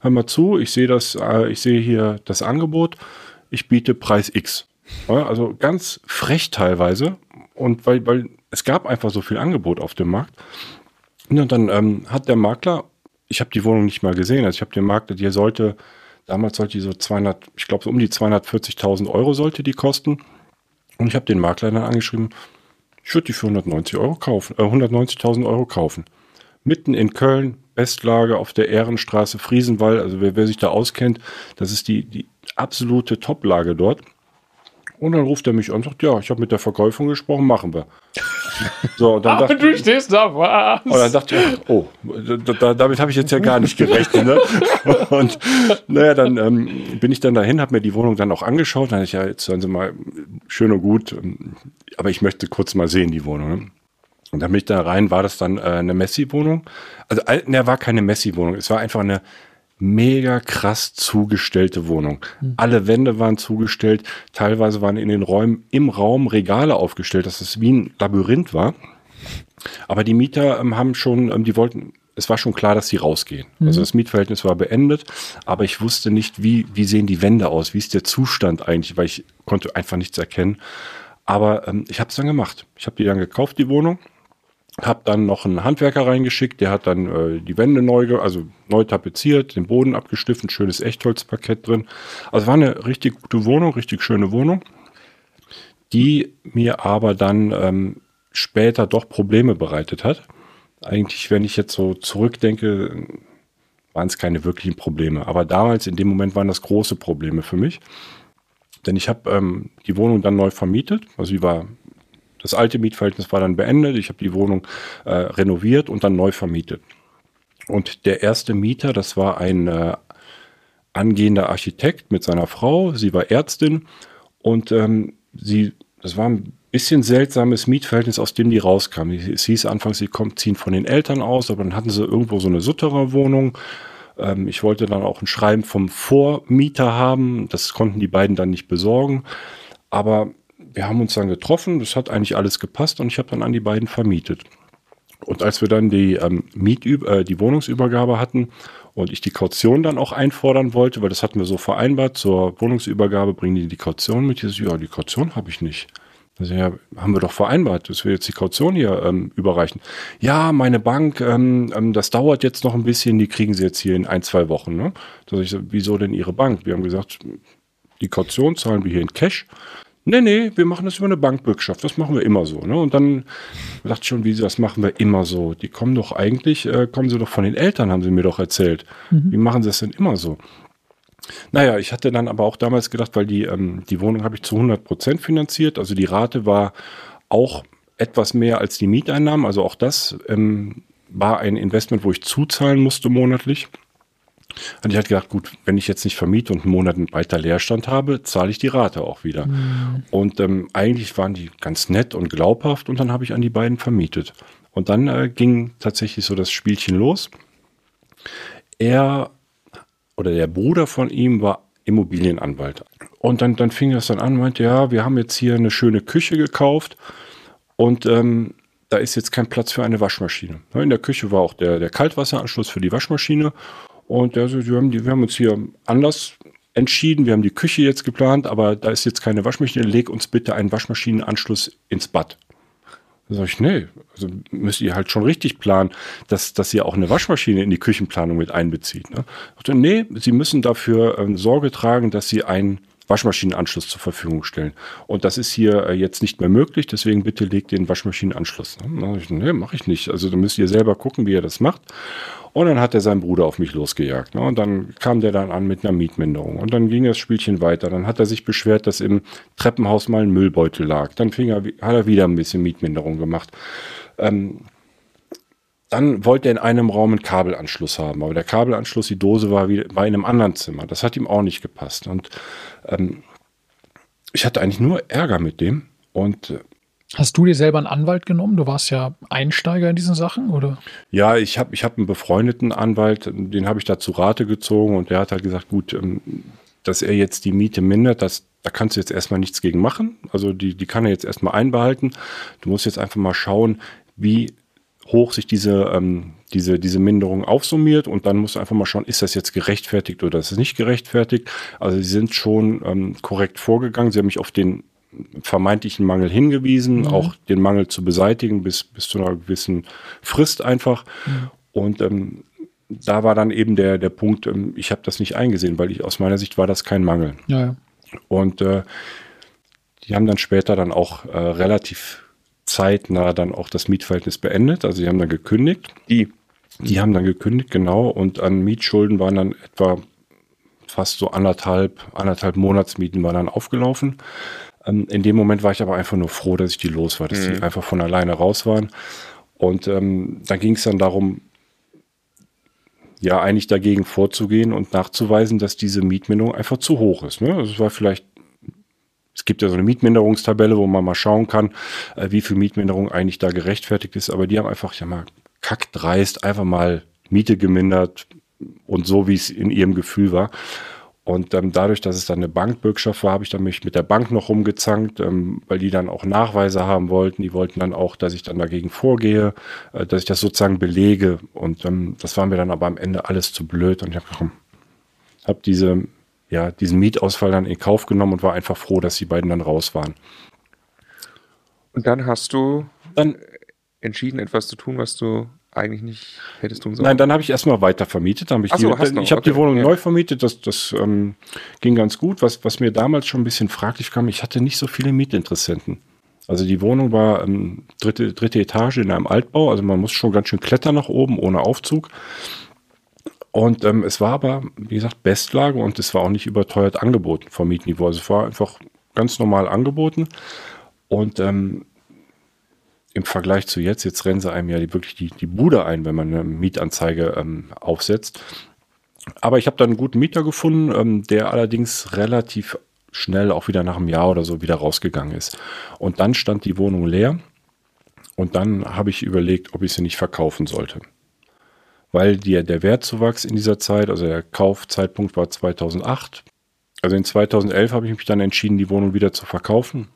Hör mal zu, ich sehe das, äh, ich sehe hier das Angebot, ich biete Preis X. Also ganz frech teilweise und weil, weil es gab einfach so viel Angebot auf dem Markt. Und dann ähm, hat der Makler, ich habe die Wohnung nicht mal gesehen, also ich habe den Makler, der sollte Damals sollte die so 200, ich glaube so um die 240.000 Euro sollte die kosten. Und ich habe den Makler dann angeschrieben, ich würde die für 190 Euro äh, 190.000 Euro kaufen. Mitten in Köln, Bestlage auf der Ehrenstraße Friesenwall, also wer, wer, sich da auskennt, das ist die, die absolute Toplage dort. Und dann ruft er mich an und sagt, ja, ich habe mit der Verkäuferin gesprochen, machen wir. So, und dann Aber dachte, du stehst da was. Und dann dachte ich, oh, da, damit habe ich jetzt ja gar nicht gerechnet. Ne? Und naja, dann ähm, bin ich dann dahin, habe mir die Wohnung dann auch angeschaut. Dann ich ja, jetzt hören Sie mal, schön und gut, ähm, aber ich möchte kurz mal sehen, die Wohnung. Ne? Und dann bin ich da rein, war das dann äh, eine Messi-Wohnung. Also, ne, war keine Messi-Wohnung, es war einfach eine mega krass zugestellte Wohnung. Mhm. Alle Wände waren zugestellt, teilweise waren in den Räumen im Raum Regale aufgestellt, dass es wie ein Labyrinth war. Aber die Mieter ähm, haben schon, ähm, die wollten, es war schon klar, dass sie rausgehen. Mhm. Also das Mietverhältnis war beendet, aber ich wusste nicht, wie, wie sehen die Wände aus, wie ist der Zustand eigentlich, weil ich konnte einfach nichts erkennen. Aber ähm, ich habe es dann gemacht. Ich habe die dann gekauft, die Wohnung hab dann noch einen Handwerker reingeschickt, der hat dann äh, die Wände neu, also neu tapeziert, den Boden abgestiftet, schönes Echtholzparkett drin. Also war eine richtig gute Wohnung, richtig schöne Wohnung, die mir aber dann ähm, später doch Probleme bereitet hat. Eigentlich, wenn ich jetzt so zurückdenke, waren es keine wirklichen Probleme. Aber damals, in dem Moment, waren das große Probleme für mich. Denn ich habe ähm, die Wohnung dann neu vermietet. Also die war das alte Mietverhältnis war dann beendet. Ich habe die Wohnung äh, renoviert und dann neu vermietet. Und der erste Mieter, das war ein äh, angehender Architekt mit seiner Frau. Sie war Ärztin und ähm, sie, das war ein bisschen seltsames Mietverhältnis, aus dem die rauskam. Es hieß anfangs, sie kommt, ziehen von den Eltern aus, aber dann hatten sie irgendwo so eine Sutterer-Wohnung. Ähm, ich wollte dann auch ein Schreiben vom Vormieter haben. Das konnten die beiden dann nicht besorgen. Aber wir haben uns dann getroffen, das hat eigentlich alles gepasst und ich habe dann an die beiden vermietet. Und als wir dann die, ähm, Mietüb äh, die Wohnungsübergabe hatten und ich die Kaution dann auch einfordern wollte, weil das hatten wir so vereinbart, zur Wohnungsübergabe bringen die die Kaution mit. Ich ja, die Kaution habe ich nicht. Also ja, haben wir doch vereinbart, dass wir jetzt die Kaution hier ähm, überreichen. Ja, meine Bank, ähm, ähm, das dauert jetzt noch ein bisschen, die kriegen sie jetzt hier in ein, zwei Wochen. Ne? Da ich so, wieso denn Ihre Bank? Wir haben gesagt, die Kaution zahlen wir hier in Cash. Nee, nee, wir machen das über eine Bankbürgschaft. Das machen wir immer so. Ne? Und dann dachte ich schon, wie das machen wir immer so. Die kommen doch eigentlich, äh, kommen sie doch von den Eltern, haben sie mir doch erzählt. Mhm. Wie machen sie das denn immer so? Naja, ich hatte dann aber auch damals gedacht, weil die, ähm, die Wohnung habe ich zu 100 Prozent finanziert. Also die Rate war auch etwas mehr als die Mieteinnahmen. Also auch das ähm, war ein Investment, wo ich zuzahlen musste monatlich. Und ich hatte gedacht, gut, wenn ich jetzt nicht vermiete und einen Monat weiter Leerstand habe, zahle ich die Rate auch wieder. Mhm. Und ähm, eigentlich waren die ganz nett und glaubhaft und dann habe ich an die beiden vermietet. Und dann äh, ging tatsächlich so das Spielchen los. Er oder der Bruder von ihm war Immobilienanwalt. Und dann, dann fing das dann an, meinte, ja, wir haben jetzt hier eine schöne Küche gekauft und ähm, da ist jetzt kein Platz für eine Waschmaschine. In der Küche war auch der, der Kaltwasseranschluss für die Waschmaschine und der so, wir haben, die, wir haben uns hier anders entschieden, wir haben die Küche jetzt geplant, aber da ist jetzt keine Waschmaschine, leg uns bitte einen Waschmaschinenanschluss ins Bad. Da sage ich, nee, also müsst ihr halt schon richtig planen, dass, dass ihr auch eine Waschmaschine in die Küchenplanung mit einbezieht. Ne? Ich dachte, nee, sie müssen dafür äh, Sorge tragen, dass sie einen Waschmaschinenanschluss zur Verfügung stellen. Und das ist hier äh, jetzt nicht mehr möglich, deswegen bitte legt den Waschmaschinenanschluss. Ne? Ich, nee, mache ich nicht. Also da müsst ihr selber gucken, wie ihr das macht. Und dann hat er seinen Bruder auf mich losgejagt. Ne? Und dann kam der dann an mit einer Mietminderung. Und dann ging das Spielchen weiter. Dann hat er sich beschwert, dass im Treppenhaus mal ein Müllbeutel lag. Dann fing er, hat er wieder ein bisschen Mietminderung gemacht. Ähm, dann wollte er in einem Raum einen Kabelanschluss haben, aber der Kabelanschluss, die Dose war, wieder, in einem anderen Zimmer. Das hat ihm auch nicht gepasst. Und ähm, ich hatte eigentlich nur Ärger mit dem. Und äh, Hast du dir selber einen Anwalt genommen? Du warst ja Einsteiger in diesen Sachen, oder? Ja, ich habe ich hab einen befreundeten Anwalt, den habe ich da zu Rate gezogen und der hat halt gesagt, gut, ähm, dass er jetzt die Miete mindert, das, da kannst du jetzt erstmal nichts gegen machen. Also die, die kann er jetzt erstmal einbehalten. Du musst jetzt einfach mal schauen, wie hoch sich diese, ähm, diese, diese Minderung aufsummiert und dann musst du einfach mal schauen, ist das jetzt gerechtfertigt oder ist es nicht gerechtfertigt. Also sie sind schon ähm, korrekt vorgegangen. Sie haben mich auf den vermeintlichen Mangel hingewiesen, mhm. auch den Mangel zu beseitigen bis, bis zu einer gewissen Frist einfach. Mhm. Und ähm, da war dann eben der, der Punkt, ähm, ich habe das nicht eingesehen, weil ich aus meiner Sicht war das kein Mangel. Ja, ja. Und äh, die haben dann später dann auch äh, relativ zeitnah dann auch das Mietverhältnis beendet. Also sie haben dann gekündigt. Die, die haben dann gekündigt, genau. Und an Mietschulden waren dann etwa fast so anderthalb, anderthalb Monatsmieten waren dann aufgelaufen. Ähm, in dem Moment war ich aber einfach nur froh, dass ich die los war, dass mhm. die einfach von alleine raus waren. Und ähm, dann ging es dann darum, ja, eigentlich dagegen vorzugehen und nachzuweisen, dass diese Mietminderung einfach zu hoch ist. Ne? Also es war vielleicht, es gibt ja so eine Mietminderungstabelle, wo man mal schauen kann, äh, wie viel Mietminderung eigentlich da gerechtfertigt ist, aber die haben einfach, ja mal, kackdreist einfach mal Miete gemindert und so, wie es in ihrem Gefühl war. Und ähm, dadurch, dass es dann eine Bankbürgschaft war, habe ich dann mich mit der Bank noch rumgezankt, ähm, weil die dann auch Nachweise haben wollten. Die wollten dann auch, dass ich dann dagegen vorgehe, äh, dass ich das sozusagen belege. Und ähm, das war mir dann aber am Ende alles zu blöd. Und ich habe hab diese, ja, diesen Mietausfall dann in Kauf genommen und war einfach froh, dass die beiden dann raus waren. Und dann hast du dann entschieden, etwas zu tun, was du eigentlich nicht hättest tun sollen? Nein, dann habe ich erstmal weiter vermietet. Dann hab ich so, die, ich habe okay. die Wohnung ja. neu vermietet, das, das ähm, ging ganz gut. Was, was mir damals schon ein bisschen fraglich kam, ich hatte nicht so viele Mietinteressenten. Also die Wohnung war ähm, dritte, dritte Etage in einem Altbau, also man muss schon ganz schön klettern nach oben ohne Aufzug. Und ähm, es war aber, wie gesagt, Bestlage und es war auch nicht überteuert angeboten vom Mietniveau. Also es war einfach ganz normal angeboten. Und ähm, im Vergleich zu jetzt, jetzt rennen sie einem ja die, wirklich die, die Bude ein, wenn man eine Mietanzeige ähm, aufsetzt. Aber ich habe dann einen guten Mieter gefunden, ähm, der allerdings relativ schnell auch wieder nach einem Jahr oder so wieder rausgegangen ist. Und dann stand die Wohnung leer und dann habe ich überlegt, ob ich sie nicht verkaufen sollte. Weil die, der Wertzuwachs in dieser Zeit, also der Kaufzeitpunkt war 2008. Also in 2011 habe ich mich dann entschieden, die Wohnung wieder zu verkaufen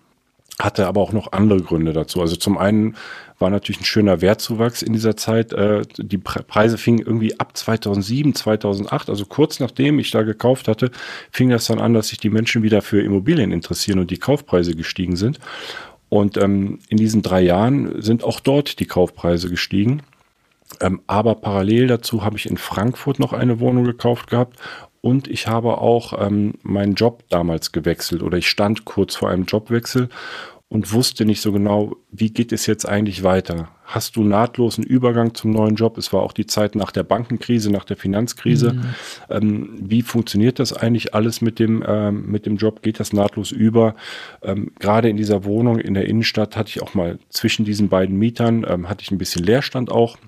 hatte aber auch noch andere Gründe dazu. Also zum einen war natürlich ein schöner Wertzuwachs in dieser Zeit. Äh, die Preise fingen irgendwie ab 2007, 2008, also kurz nachdem ich da gekauft hatte, fing das dann an, dass sich die Menschen wieder für Immobilien interessieren und die Kaufpreise gestiegen sind. Und ähm, in diesen drei Jahren sind auch dort die Kaufpreise gestiegen. Ähm, aber parallel dazu habe ich in Frankfurt noch eine Wohnung gekauft gehabt und ich habe auch ähm, meinen Job damals gewechselt oder ich stand kurz vor einem Jobwechsel und wusste nicht so genau, wie geht es jetzt eigentlich weiter. Hast du nahtlosen Übergang zum neuen Job? Es war auch die Zeit nach der Bankenkrise, nach der Finanzkrise. Mhm. Ähm, wie funktioniert das eigentlich alles mit dem, ähm, mit dem Job? Geht das nahtlos über? Ähm, gerade in dieser Wohnung in der Innenstadt hatte ich auch mal zwischen diesen beiden Mietern, ähm, hatte ich ein bisschen Leerstand auch.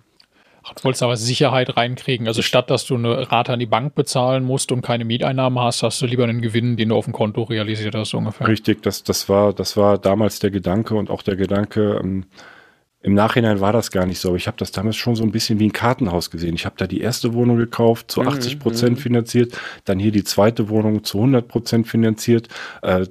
Du wolltest aber Sicherheit reinkriegen. Also statt dass du eine Rate an die Bank bezahlen musst und keine Mieteinnahmen hast, hast du lieber einen Gewinn, den du auf dem Konto realisiert hast, ungefähr. Richtig, das, das, war, das war damals der Gedanke und auch der Gedanke, ähm, im Nachhinein war das gar nicht so, aber ich habe das damals schon so ein bisschen wie ein Kartenhaus gesehen. Ich habe da die erste Wohnung gekauft, zu 80 mhm, Prozent mhm. finanziert, dann hier die zweite Wohnung zu 100 Prozent finanziert, äh,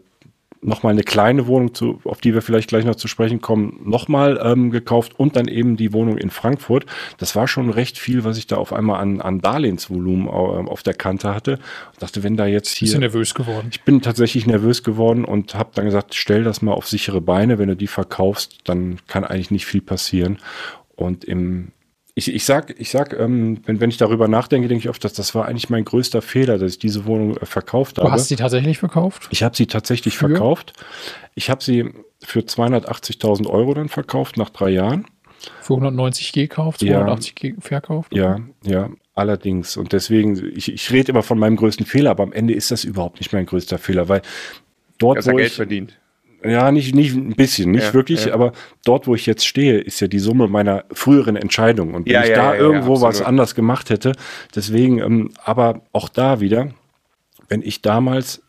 nochmal eine kleine Wohnung, zu, auf die wir vielleicht gleich noch zu sprechen kommen, nochmal ähm, gekauft und dann eben die Wohnung in Frankfurt. Das war schon recht viel, was ich da auf einmal an, an Darlehensvolumen äh, auf der Kante hatte. Ich dachte, wenn da jetzt hier. Bist du nervös geworden? Ich bin tatsächlich nervös geworden und habe dann gesagt, stell das mal auf sichere Beine. Wenn du die verkaufst, dann kann eigentlich nicht viel passieren. Und im, ich, ich sag, ich sag ähm, wenn, wenn ich darüber nachdenke, denke ich oft, dass das war eigentlich mein größter Fehler, dass ich diese Wohnung äh, verkauft habe. Du hast sie tatsächlich verkauft? Ich habe sie tatsächlich für? verkauft. Ich habe sie für 280.000 Euro dann verkauft nach drei Jahren. Für 190 gekauft, 280 ja, verkauft? Ja, ja. Allerdings. Und deswegen, ich, ich rede immer von meinem größten Fehler, aber am Ende ist das überhaupt nicht mein größter Fehler, weil dort, wo Geld ich, verdient. Ja, nicht, nicht ein bisschen, nicht ja, wirklich, ja. aber dort, wo ich jetzt stehe, ist ja die Summe meiner früheren Entscheidungen. Und wenn ja, ich da irgendwo was anders gemacht hätte, deswegen, ähm, aber auch da wieder, wenn ich damals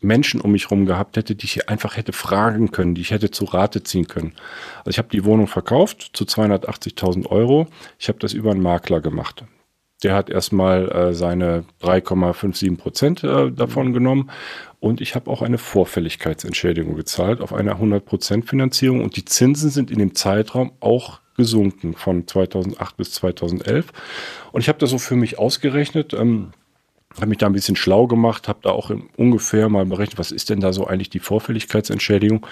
Menschen um mich herum gehabt hätte, die ich einfach hätte fragen können, die ich hätte zu Rate ziehen können. Also ich habe die Wohnung verkauft zu 280.000 Euro. Ich habe das über einen Makler gemacht. Der hat erstmal äh, seine 3,57 Prozent äh, davon genommen und ich habe auch eine Vorfälligkeitsentschädigung gezahlt auf eine 100 Prozent Finanzierung und die Zinsen sind in dem Zeitraum auch gesunken von 2008 bis 2011 und ich habe das so für mich ausgerechnet. Ähm, habe mich da ein bisschen schlau gemacht, habe da auch ungefähr mal berechnet, was ist denn da so eigentlich die Vorfälligkeitsentschädigung.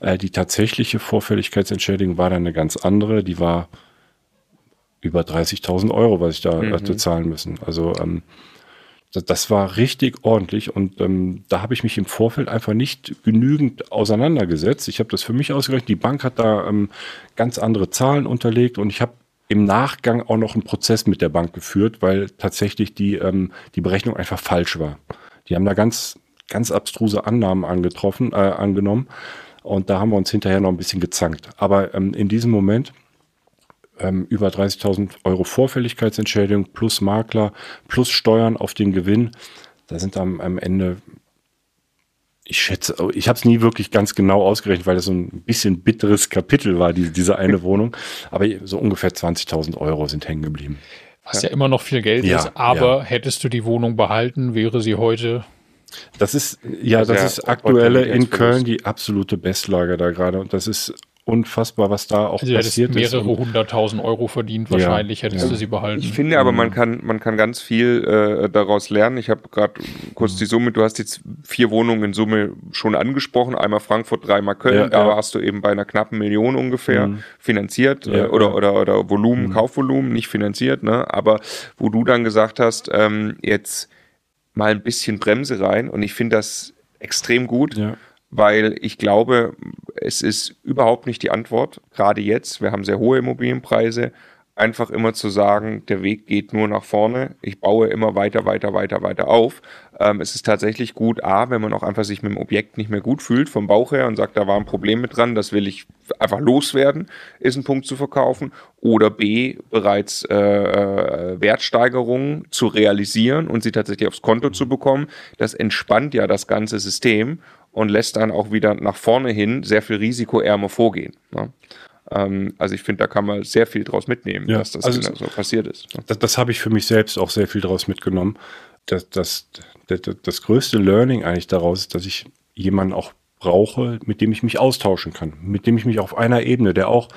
Äh, die tatsächliche Vorfälligkeitsentschädigung war dann eine ganz andere, die war über 30.000 Euro, was ich da mhm. hatte zahlen müssen. Also ähm, das, das, war richtig ordentlich und ähm, da habe ich mich im Vorfeld einfach nicht genügend auseinandergesetzt. Ich habe das für mich ausgerechnet. Die Bank hat da ähm, ganz andere Zahlen unterlegt und ich habe im Nachgang auch noch einen Prozess mit der Bank geführt, weil tatsächlich die, ähm, die Berechnung einfach falsch war. Die haben da ganz, ganz abstruse Annahmen angetroffen, äh, angenommen. Und da haben wir uns hinterher noch ein bisschen gezankt. Aber ähm, in diesem Moment ähm, über 30.000 Euro Vorfälligkeitsentschädigung plus Makler plus Steuern auf den Gewinn. Da sind am, am Ende ich schätze, ich habe es nie wirklich ganz genau ausgerechnet, weil das so ein bisschen bitteres Kapitel war, die, diese eine Wohnung. Aber so ungefähr 20.000 Euro sind hängen geblieben. Was ja. ja immer noch viel Geld ja, ist, aber ja. hättest du die Wohnung behalten, wäre sie heute. Das ist, ja, das ist aktuelle in Köln die absolute Bestlage da gerade. Und das ist unfassbar, was da auch also passiert ist. mehrere hunderttausend Euro verdient wahrscheinlich, ja, hättest ja. du sie behalten. Ich finde aber, man mhm. kann, man kann ganz viel äh, daraus lernen. Ich habe gerade kurz die Summe, du hast jetzt vier Wohnungen in Summe schon angesprochen, einmal Frankfurt, dreimal Köln, ja, da hast du eben bei einer knappen Million ungefähr mhm. finanziert äh, oder, oder, oder Volumen, mhm. Kaufvolumen, nicht finanziert, ne? aber wo du dann gesagt hast, ähm, jetzt mal ein bisschen Bremse rein und ich finde das extrem gut. Ja weil ich glaube, es ist überhaupt nicht die Antwort, gerade jetzt, wir haben sehr hohe Immobilienpreise, einfach immer zu sagen, der Weg geht nur nach vorne, ich baue immer weiter, weiter, weiter, weiter auf. Ähm, es ist tatsächlich gut, A, wenn man auch einfach sich mit dem Objekt nicht mehr gut fühlt vom Bauch her und sagt, da war ein Problem mit dran, das will ich einfach loswerden, ist ein Punkt zu verkaufen. Oder B, bereits äh, äh Wertsteigerungen zu realisieren und sie tatsächlich aufs Konto zu bekommen. Das entspannt ja das ganze System und lässt dann auch wieder nach vorne hin sehr viel risikoärmer vorgehen. Ne? Ähm, also ich finde, da kann man sehr viel draus mitnehmen, ja, dass das also so passiert ist. Ne? Das, das habe ich für mich selbst auch sehr viel draus mitgenommen. Das, das, das, das größte Learning eigentlich daraus ist, dass ich jemanden auch brauche, mit dem ich mich austauschen kann, mit dem ich mich auf einer Ebene, der auch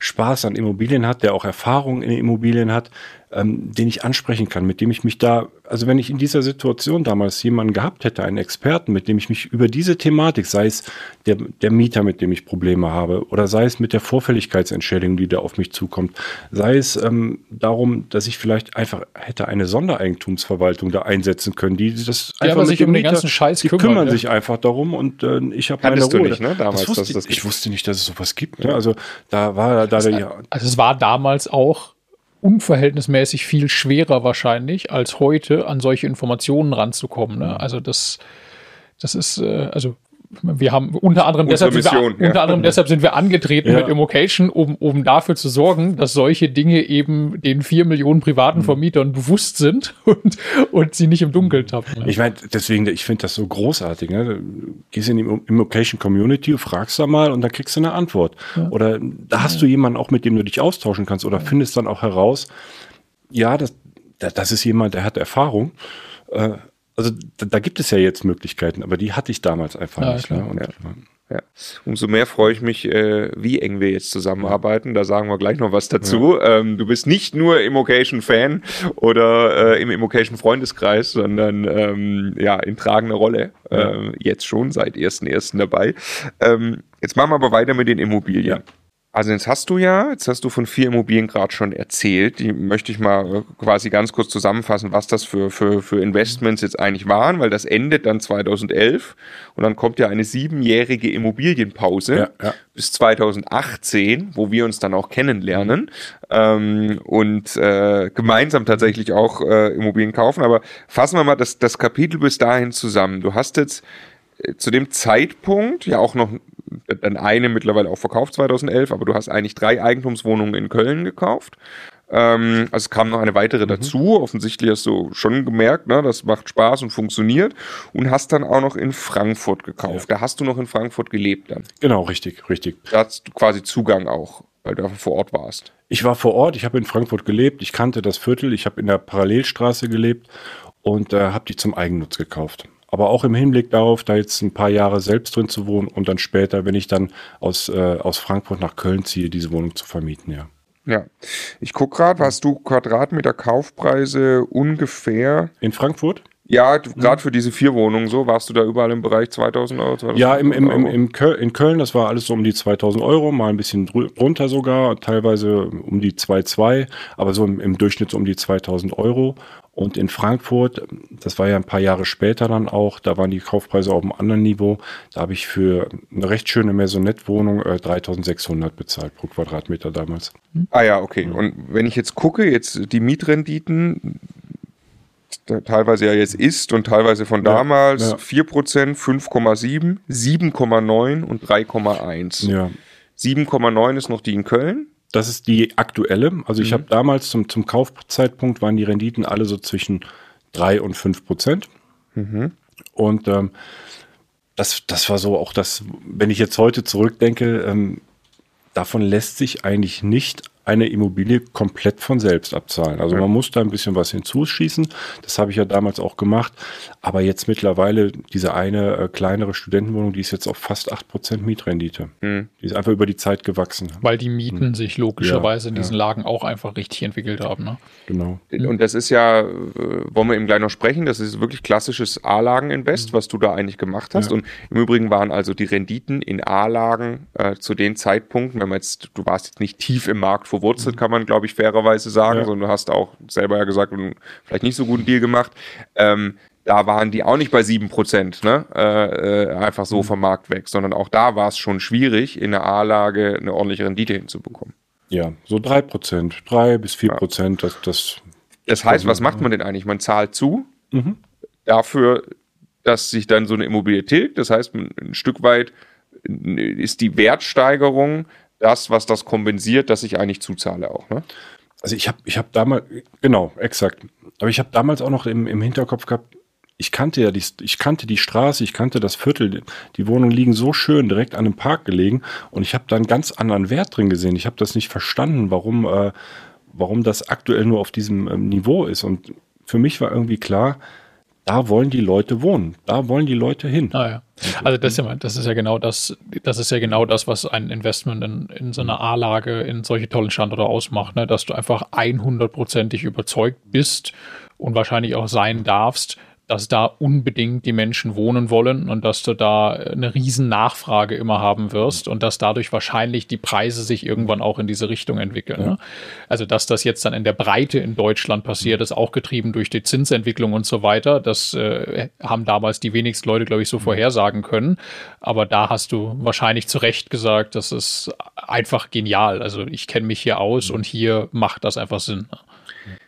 Spaß an Immobilien hat, der auch Erfahrung in Immobilien hat, ähm, den ich ansprechen kann, mit dem ich mich da, also wenn ich in dieser Situation damals jemanden gehabt hätte, einen Experten, mit dem ich mich über diese Thematik, sei es der, der Mieter, mit dem ich Probleme habe, oder sei es mit der Vorfälligkeitsentschädigung, die da auf mich zukommt, sei es ähm, darum, dass ich vielleicht einfach hätte eine Sondereigentumsverwaltung da einsetzen können, die das die einfach sich um den ganzen Scheiß die kümmern, kümmern ja. sich einfach darum und äh, ich habe meine Ruhe. Du nicht, ne? Damals, das wusste, das ich wusste nicht, dass es sowas gibt. Ne? Also da war da, da ja. Also es war damals auch unverhältnismäßig viel schwerer wahrscheinlich als heute an solche Informationen ranzukommen. Ne? Mhm. Also das, das ist, äh, also wir haben unter anderem, deshalb, Mission, wir, ja. unter anderem deshalb sind wir angetreten ja. mit Immocation, um, um dafür zu sorgen, dass solche Dinge eben den vier Millionen privaten mhm. Vermietern bewusst sind und, und sie nicht im Dunkeln tappen. Ich meine, deswegen, ich finde das so großartig. Ne? Du gehst in die Immocation Community, fragst da mal und dann kriegst du eine Antwort. Ja. Oder da hast du jemanden auch, mit dem du dich austauschen kannst oder findest dann auch heraus, ja, das, das ist jemand, der hat Erfahrung. Äh, also da, da, gibt es ja jetzt Möglichkeiten, aber die hatte ich damals einfach ja, nicht. Ne? Und, ja. Ja. Umso mehr freue ich mich, äh, wie eng wir jetzt zusammenarbeiten. Da sagen wir gleich noch was dazu. Ja. Ähm, du bist nicht nur Immocation-Fan oder äh, im Immocation-Freundeskreis, sondern ähm, ja, in tragender Rolle. Ja. Äh, jetzt schon, seit 1.1. dabei. Ähm, jetzt machen wir aber weiter mit den Immobilien. Ja. Also jetzt hast du ja, jetzt hast du von vier Immobilien gerade schon erzählt. Die möchte ich mal äh, quasi ganz kurz zusammenfassen, was das für, für, für Investments jetzt eigentlich waren, weil das endet dann 2011 und dann kommt ja eine siebenjährige Immobilienpause ja, ja. bis 2018, wo wir uns dann auch kennenlernen ähm, und äh, gemeinsam tatsächlich auch äh, Immobilien kaufen. Aber fassen wir mal das, das Kapitel bis dahin zusammen. Du hast jetzt äh, zu dem Zeitpunkt ja auch noch dann eine mittlerweile auch verkauft 2011, aber du hast eigentlich drei Eigentumswohnungen in Köln gekauft. Ähm, also es kam noch eine weitere mhm. dazu. Offensichtlich hast du schon gemerkt, ne, das macht Spaß und funktioniert. Und hast dann auch noch in Frankfurt gekauft. Ja. Da hast du noch in Frankfurt gelebt dann. Genau, richtig, richtig. Da hast du quasi Zugang auch, weil du vor Ort warst. Ich war vor Ort, ich habe in Frankfurt gelebt, ich kannte das Viertel, ich habe in der Parallelstraße gelebt und äh, habe die zum Eigennutz gekauft aber auch im Hinblick darauf, da jetzt ein paar Jahre selbst drin zu wohnen und dann später, wenn ich dann aus, äh, aus Frankfurt nach Köln ziehe, diese Wohnung zu vermieten, ja. Ja, ich gucke gerade, hast du Quadratmeter Kaufpreise ungefähr? In Frankfurt? Ja, gerade für diese vier Wohnungen so, warst du da überall im Bereich 2000 Euro? 2000 ja, im, im, im, im Köl in Köln, das war alles so um die 2000 Euro, mal ein bisschen drunter sogar, teilweise um die 2,2, aber so im, im Durchschnitt so um die 2000 Euro. Und in Frankfurt, das war ja ein paar Jahre später dann auch, da waren die Kaufpreise auf einem anderen Niveau. Da habe ich für eine recht schöne Maisonette-Wohnung äh, 3600 bezahlt pro Quadratmeter damals. Ah ja, okay. Und wenn ich jetzt gucke, jetzt die Mietrenditen, teilweise ja jetzt ist und teilweise von damals, ja, ja. 4%, 5,7, 7,9 und 3,1. Ja. 7,9 ist noch die in Köln. Das ist die aktuelle. Also ich mhm. habe damals zum, zum Kaufzeitpunkt waren die Renditen alle so zwischen 3 und 5 Prozent. Mhm. Und ähm, das, das war so auch das, wenn ich jetzt heute zurückdenke, ähm, davon lässt sich eigentlich nicht eine Immobilie komplett von selbst abzahlen. Also man muss da ein bisschen was hinzuschießen. Das habe ich ja damals auch gemacht. Aber jetzt mittlerweile diese eine äh, kleinere Studentenwohnung, die ist jetzt auf fast 8% Mietrendite. Mhm. Die ist einfach über die Zeit gewachsen. Weil die Mieten mhm. sich logischerweise ja, in diesen ja. Lagen auch einfach richtig entwickelt haben. Ne? Genau. Und das ist ja, äh, wollen wir eben gleich noch sprechen, das ist wirklich klassisches A-Lagen-Invest, mhm. was du da eigentlich gemacht hast. Ja. Und im Übrigen waren also die Renditen in A-Lagen äh, zu den Zeitpunkten, wenn man jetzt, du warst jetzt nicht tief im Markt verwurzelt, kann man, glaube ich, fairerweise sagen. Ja. So, du hast auch selber ja gesagt, vielleicht nicht so guten Deal gemacht. Ähm, da waren die auch nicht bei 7%, ne? Äh, äh, einfach so mhm. vom Markt weg, sondern auch da war es schon schwierig, in der A-Lage eine ordentliche Rendite hinzubekommen. Ja, so 3%, 3 bis 4%, ja. das, das. Das heißt, was macht man denn eigentlich? Man zahlt zu mhm. dafür, dass sich dann so eine Immobilie tilgt. Das heißt, ein Stück weit ist die Wertsteigerung das, was das kompensiert, dass ich eigentlich zuzahle auch. Ne? Also ich habe ich hab damals, genau, exakt. Aber ich habe damals auch noch im, im Hinterkopf gehabt, ich kannte ja die, ich kannte die Straße, ich kannte das Viertel, die Wohnungen liegen so schön direkt an einem Park gelegen und ich habe da einen ganz anderen Wert drin gesehen. Ich habe das nicht verstanden, warum, äh, warum das aktuell nur auf diesem ähm, Niveau ist. Und für mich war irgendwie klar, da wollen die Leute wohnen, da wollen die Leute hin. Ah, ja. Also das ist ja, das ist ja genau das, das ist ja genau das, was ein Investment in, in so einer A-Lage in solche tollen Standorte ausmacht, ne? dass du einfach 100%ig überzeugt bist und wahrscheinlich auch sein darfst, dass da unbedingt die Menschen wohnen wollen und dass du da eine riesen Nachfrage immer haben wirst und dass dadurch wahrscheinlich die Preise sich irgendwann auch in diese Richtung entwickeln. Ne? Also dass das jetzt dann in der Breite in Deutschland passiert, ist auch getrieben durch die Zinsentwicklung und so weiter. Das äh, haben damals die wenigsten Leute, glaube ich, so vorhersagen können. Aber da hast du wahrscheinlich zu Recht gesagt, das ist einfach genial. Also ich kenne mich hier aus und hier macht das einfach Sinn.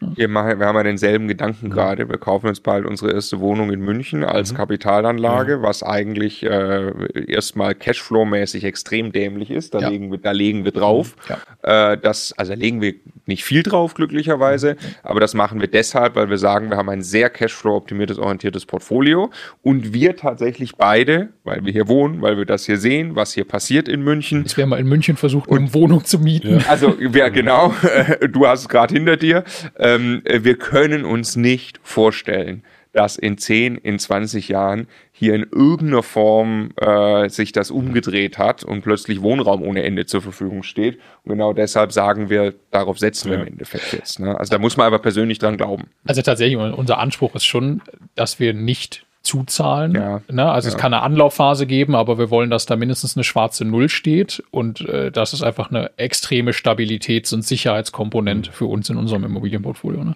Wir, machen, wir haben ja denselben Gedanken ja. gerade. Wir kaufen uns bald unsere erste Wohnung in München als mhm. Kapitalanlage, ja. was eigentlich äh, erstmal Cashflow-mäßig extrem dämlich ist. Da, ja. legen, wir, da legen wir drauf. Mhm. Äh, das, also legen wir nicht viel drauf, glücklicherweise, mhm. aber das machen wir deshalb, weil wir sagen, wir haben ein sehr Cashflow-optimiertes, orientiertes Portfolio und wir tatsächlich beide, weil wir hier wohnen, weil wir das hier sehen, was hier passiert in München. Ich wäre mal in München versucht, eine Wohnung zu mieten. Also, ja, genau. du hast es gerade hinter dir. Ähm, wir können uns nicht vorstellen, dass in 10, in 20 Jahren hier in irgendeiner Form äh, sich das umgedreht hat und plötzlich Wohnraum ohne Ende zur Verfügung steht. Und genau deshalb sagen wir, darauf setzen ja. wir im Endeffekt jetzt. Ne? Also da muss man aber persönlich dran glauben. Also tatsächlich, unser Anspruch ist schon, dass wir nicht zuzahlen. Ja. Ne? Also ja. es kann eine Anlaufphase geben, aber wir wollen, dass da mindestens eine schwarze Null steht und äh, das ist einfach eine extreme Stabilitäts- und Sicherheitskomponente für uns in unserem Immobilienportfolio. Ne?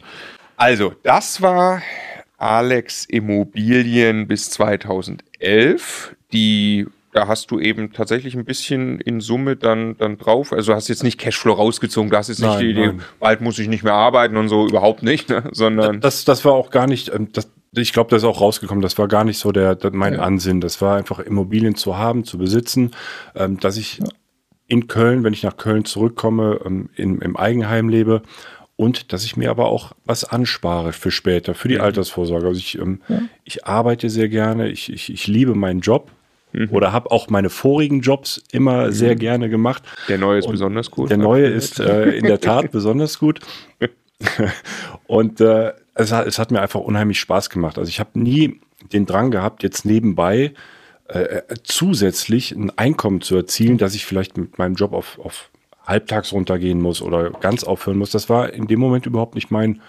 Also, das war Alex Immobilien bis 2011. Die da hast du eben tatsächlich ein bisschen in Summe dann, dann drauf. Also hast jetzt nicht Cashflow rausgezogen, da hast jetzt nicht nein, die Idee, nein. bald muss ich nicht mehr arbeiten und so, überhaupt nicht, ne? sondern. Das, das war auch gar nicht, ähm, das, ich glaube, das ist auch rausgekommen. Das war gar nicht so der, der mein ja. Ansinn. Das war einfach Immobilien zu haben, zu besitzen, ähm, dass ich ja. in Köln, wenn ich nach Köln zurückkomme, ähm, in, im Eigenheim lebe und dass ich mir aber auch was anspare für später, für die mhm. Altersvorsorge. Also ich, ähm, ja. ich arbeite sehr gerne, ich, ich, ich liebe meinen Job. Mhm. Oder habe auch meine vorigen Jobs immer mhm. sehr gerne gemacht. Der neue ist und besonders gut. Der neue ist äh, in der Tat besonders gut. und äh, es hat, es hat mir einfach unheimlich Spaß gemacht. Also ich habe nie den Drang gehabt, jetzt nebenbei äh, äh, zusätzlich ein Einkommen zu erzielen, dass ich vielleicht mit meinem Job auf, auf halbtags runtergehen muss oder ganz aufhören muss. Das war in dem Moment überhaupt nicht mein,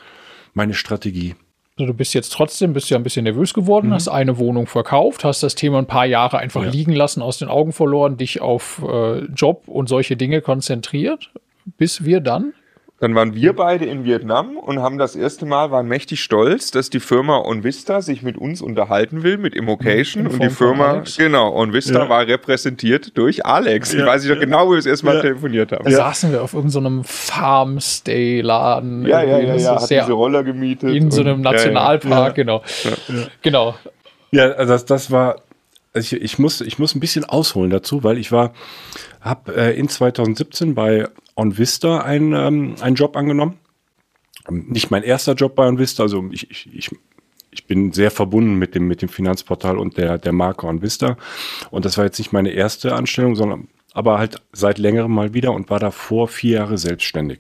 meine Strategie. Also du bist jetzt trotzdem, bist ja ein bisschen nervös geworden, mhm. hast eine Wohnung verkauft, hast das Thema ein paar Jahre einfach ja. liegen lassen, aus den Augen verloren, dich auf äh, Job und solche Dinge konzentriert, bis wir dann Dann waren wir beide in Vietnam und haben das erste Mal, waren mächtig stolz, dass die Firma OnVista sich mit uns unterhalten will, mit Immocation. Und die Firma, genau, OnVista ja. war repräsentiert durch Alex. Ja. Ich weiß nicht genau, wie wir das erste Mal ja. telefoniert haben. Da saßen wir auf irgendeinem so Farmstay-Laden. Ja, ja, ja, ja. Hat diese Roller gemietet. In so einem Nationalpark, genau. Genau. Ja, also das, das war, also ich, ich, muss, ich muss ein bisschen ausholen dazu, weil ich war, habe äh, in 2017 bei OnVista einen, ähm, einen Job angenommen. Nicht mein erster Job bei OnVista, also ich, ich, ich, ich bin sehr verbunden mit dem, mit dem Finanzportal und der, der Marke OnVista. Und das war jetzt nicht meine erste Anstellung, sondern aber halt seit längerem mal wieder und war davor vier Jahre selbstständig.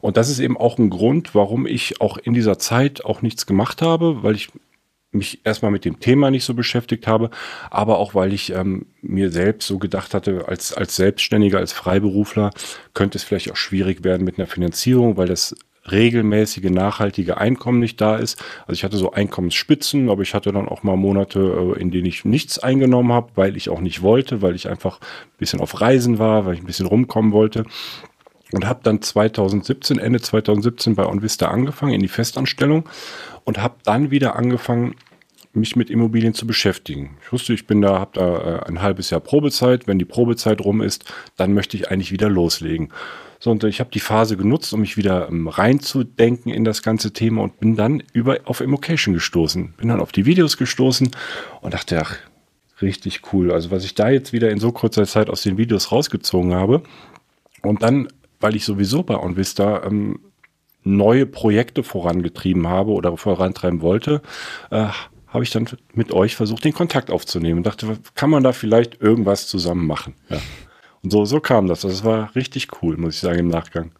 Und das ist eben auch ein Grund, warum ich auch in dieser Zeit auch nichts gemacht habe, weil ich mich erstmal mit dem Thema nicht so beschäftigt habe, aber auch weil ich ähm, mir selbst so gedacht hatte, als, als Selbstständiger, als Freiberufler könnte es vielleicht auch schwierig werden mit einer Finanzierung, weil das regelmäßige, nachhaltige Einkommen nicht da ist. Also ich hatte so Einkommensspitzen, aber ich hatte dann auch mal Monate, äh, in denen ich nichts eingenommen habe, weil ich auch nicht wollte, weil ich einfach ein bisschen auf Reisen war, weil ich ein bisschen rumkommen wollte. Und habe dann 2017, Ende 2017 bei OnVista angefangen in die Festanstellung und habe dann wieder angefangen, mich mit Immobilien zu beschäftigen. Ich wusste, ich bin da, habe da äh, ein halbes Jahr Probezeit. Wenn die Probezeit rum ist, dann möchte ich eigentlich wieder loslegen. So, und ich habe die Phase genutzt, um mich wieder ähm, reinzudenken in das ganze Thema und bin dann über auf Immocation gestoßen. Bin dann auf die Videos gestoßen und dachte, ach, richtig cool. Also was ich da jetzt wieder in so kurzer Zeit aus den Videos rausgezogen habe. Und dann, weil ich sowieso bei OnVista ähm, neue Projekte vorangetrieben habe oder vorantreiben wollte, äh, habe ich dann mit euch versucht, den Kontakt aufzunehmen und dachte, kann man da vielleicht irgendwas zusammen machen? Ja. Und so, so kam das. Das war richtig cool, muss ich sagen, im Nachgang.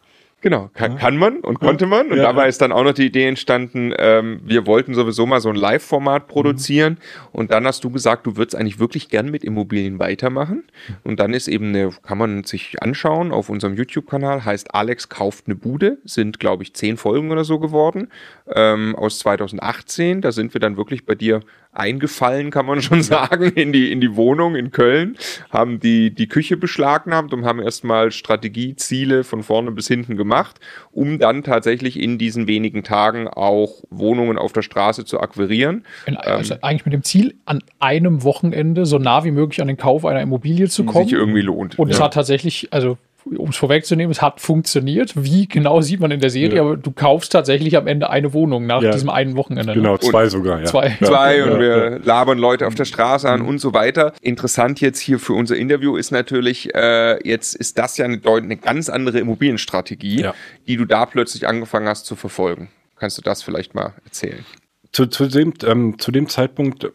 Genau, kann, kann man und konnte man. Und ja, dabei ist dann auch noch die Idee entstanden, ähm, wir wollten sowieso mal so ein Live-Format produzieren. Mhm. Und dann hast du gesagt, du würdest eigentlich wirklich gern mit Immobilien weitermachen. Und dann ist eben eine, kann man sich anschauen auf unserem YouTube-Kanal, heißt Alex kauft eine Bude. Sind, glaube ich, zehn Folgen oder so geworden ähm, aus 2018. Da sind wir dann wirklich bei dir eingefallen, kann man schon sagen, in die, in die Wohnung in Köln, haben die, die Küche beschlagnahmt und haben erstmal Strategieziele von vorne bis hinten gemacht, um dann tatsächlich in diesen wenigen Tagen auch Wohnungen auf der Straße zu akquirieren. In, also ähm, eigentlich mit dem Ziel, an einem Wochenende so nah wie möglich an den Kauf einer Immobilie zu kommen. Sich irgendwie lohnt. Und ja. es hat tatsächlich, also um es vorwegzunehmen, es hat funktioniert. Wie genau sieht man in der Serie, ja. aber du kaufst tatsächlich am Ende eine Wohnung nach ja. diesem einen Wochenende. Genau, zwei und sogar. Ja. Zwei. Zwei und wir labern Leute auf der Straße an mhm. und so weiter. Interessant jetzt hier für unser Interview ist natürlich, äh, jetzt ist das ja eine, eine ganz andere Immobilienstrategie, die du da plötzlich angefangen hast zu verfolgen. Kannst du das vielleicht mal erzählen? Zu, zu, dem, ähm, zu dem Zeitpunkt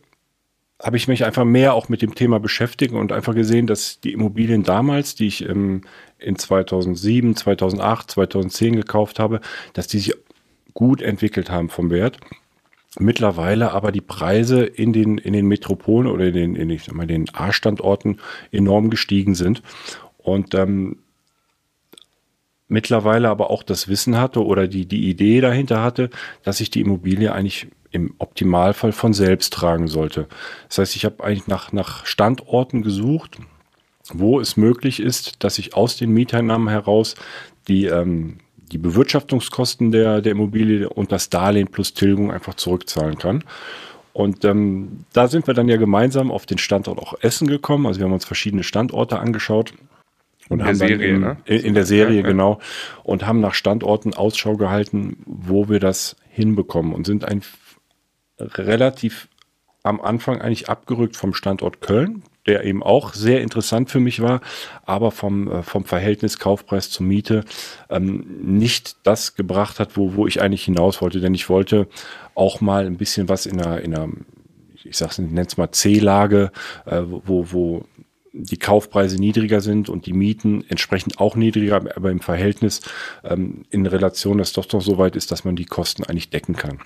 habe ich mich einfach mehr auch mit dem Thema beschäftigt und einfach gesehen, dass die Immobilien damals, die ich ähm, in 2007, 2008, 2010 gekauft habe, dass die sich gut entwickelt haben vom Wert. Mittlerweile aber die Preise in den, in den Metropolen oder in den, in den A-Standorten enorm gestiegen sind. Und ähm, mittlerweile aber auch das Wissen hatte oder die, die Idee dahinter hatte, dass ich die Immobilie eigentlich im Optimalfall von selbst tragen sollte. Das heißt, ich habe eigentlich nach, nach Standorten gesucht, wo es möglich ist, dass ich aus den Mieteinnahmen heraus die, ähm, die Bewirtschaftungskosten der, der Immobilie und das Darlehen plus Tilgung einfach zurückzahlen kann. Und ähm, da sind wir dann ja gemeinsam auf den Standort auch Essen gekommen. Also wir haben uns verschiedene Standorte angeschaut. Und in haben der Serie, in, ne? in, in, der Serie, ja, genau. Und haben nach Standorten Ausschau gehalten, wo wir das hinbekommen und sind ein relativ am Anfang eigentlich abgerückt vom Standort Köln der eben auch sehr interessant für mich war, aber vom, äh, vom Verhältnis Kaufpreis zur Miete ähm, nicht das gebracht hat, wo, wo ich eigentlich hinaus wollte. Denn ich wollte auch mal ein bisschen was in einer, in einer ich sag's, nenne es mal C-Lage, äh, wo, wo die Kaufpreise niedriger sind und die Mieten entsprechend auch niedriger, aber im Verhältnis ähm, in Relation, dass doch doch so weit ist, dass man die Kosten eigentlich decken kann.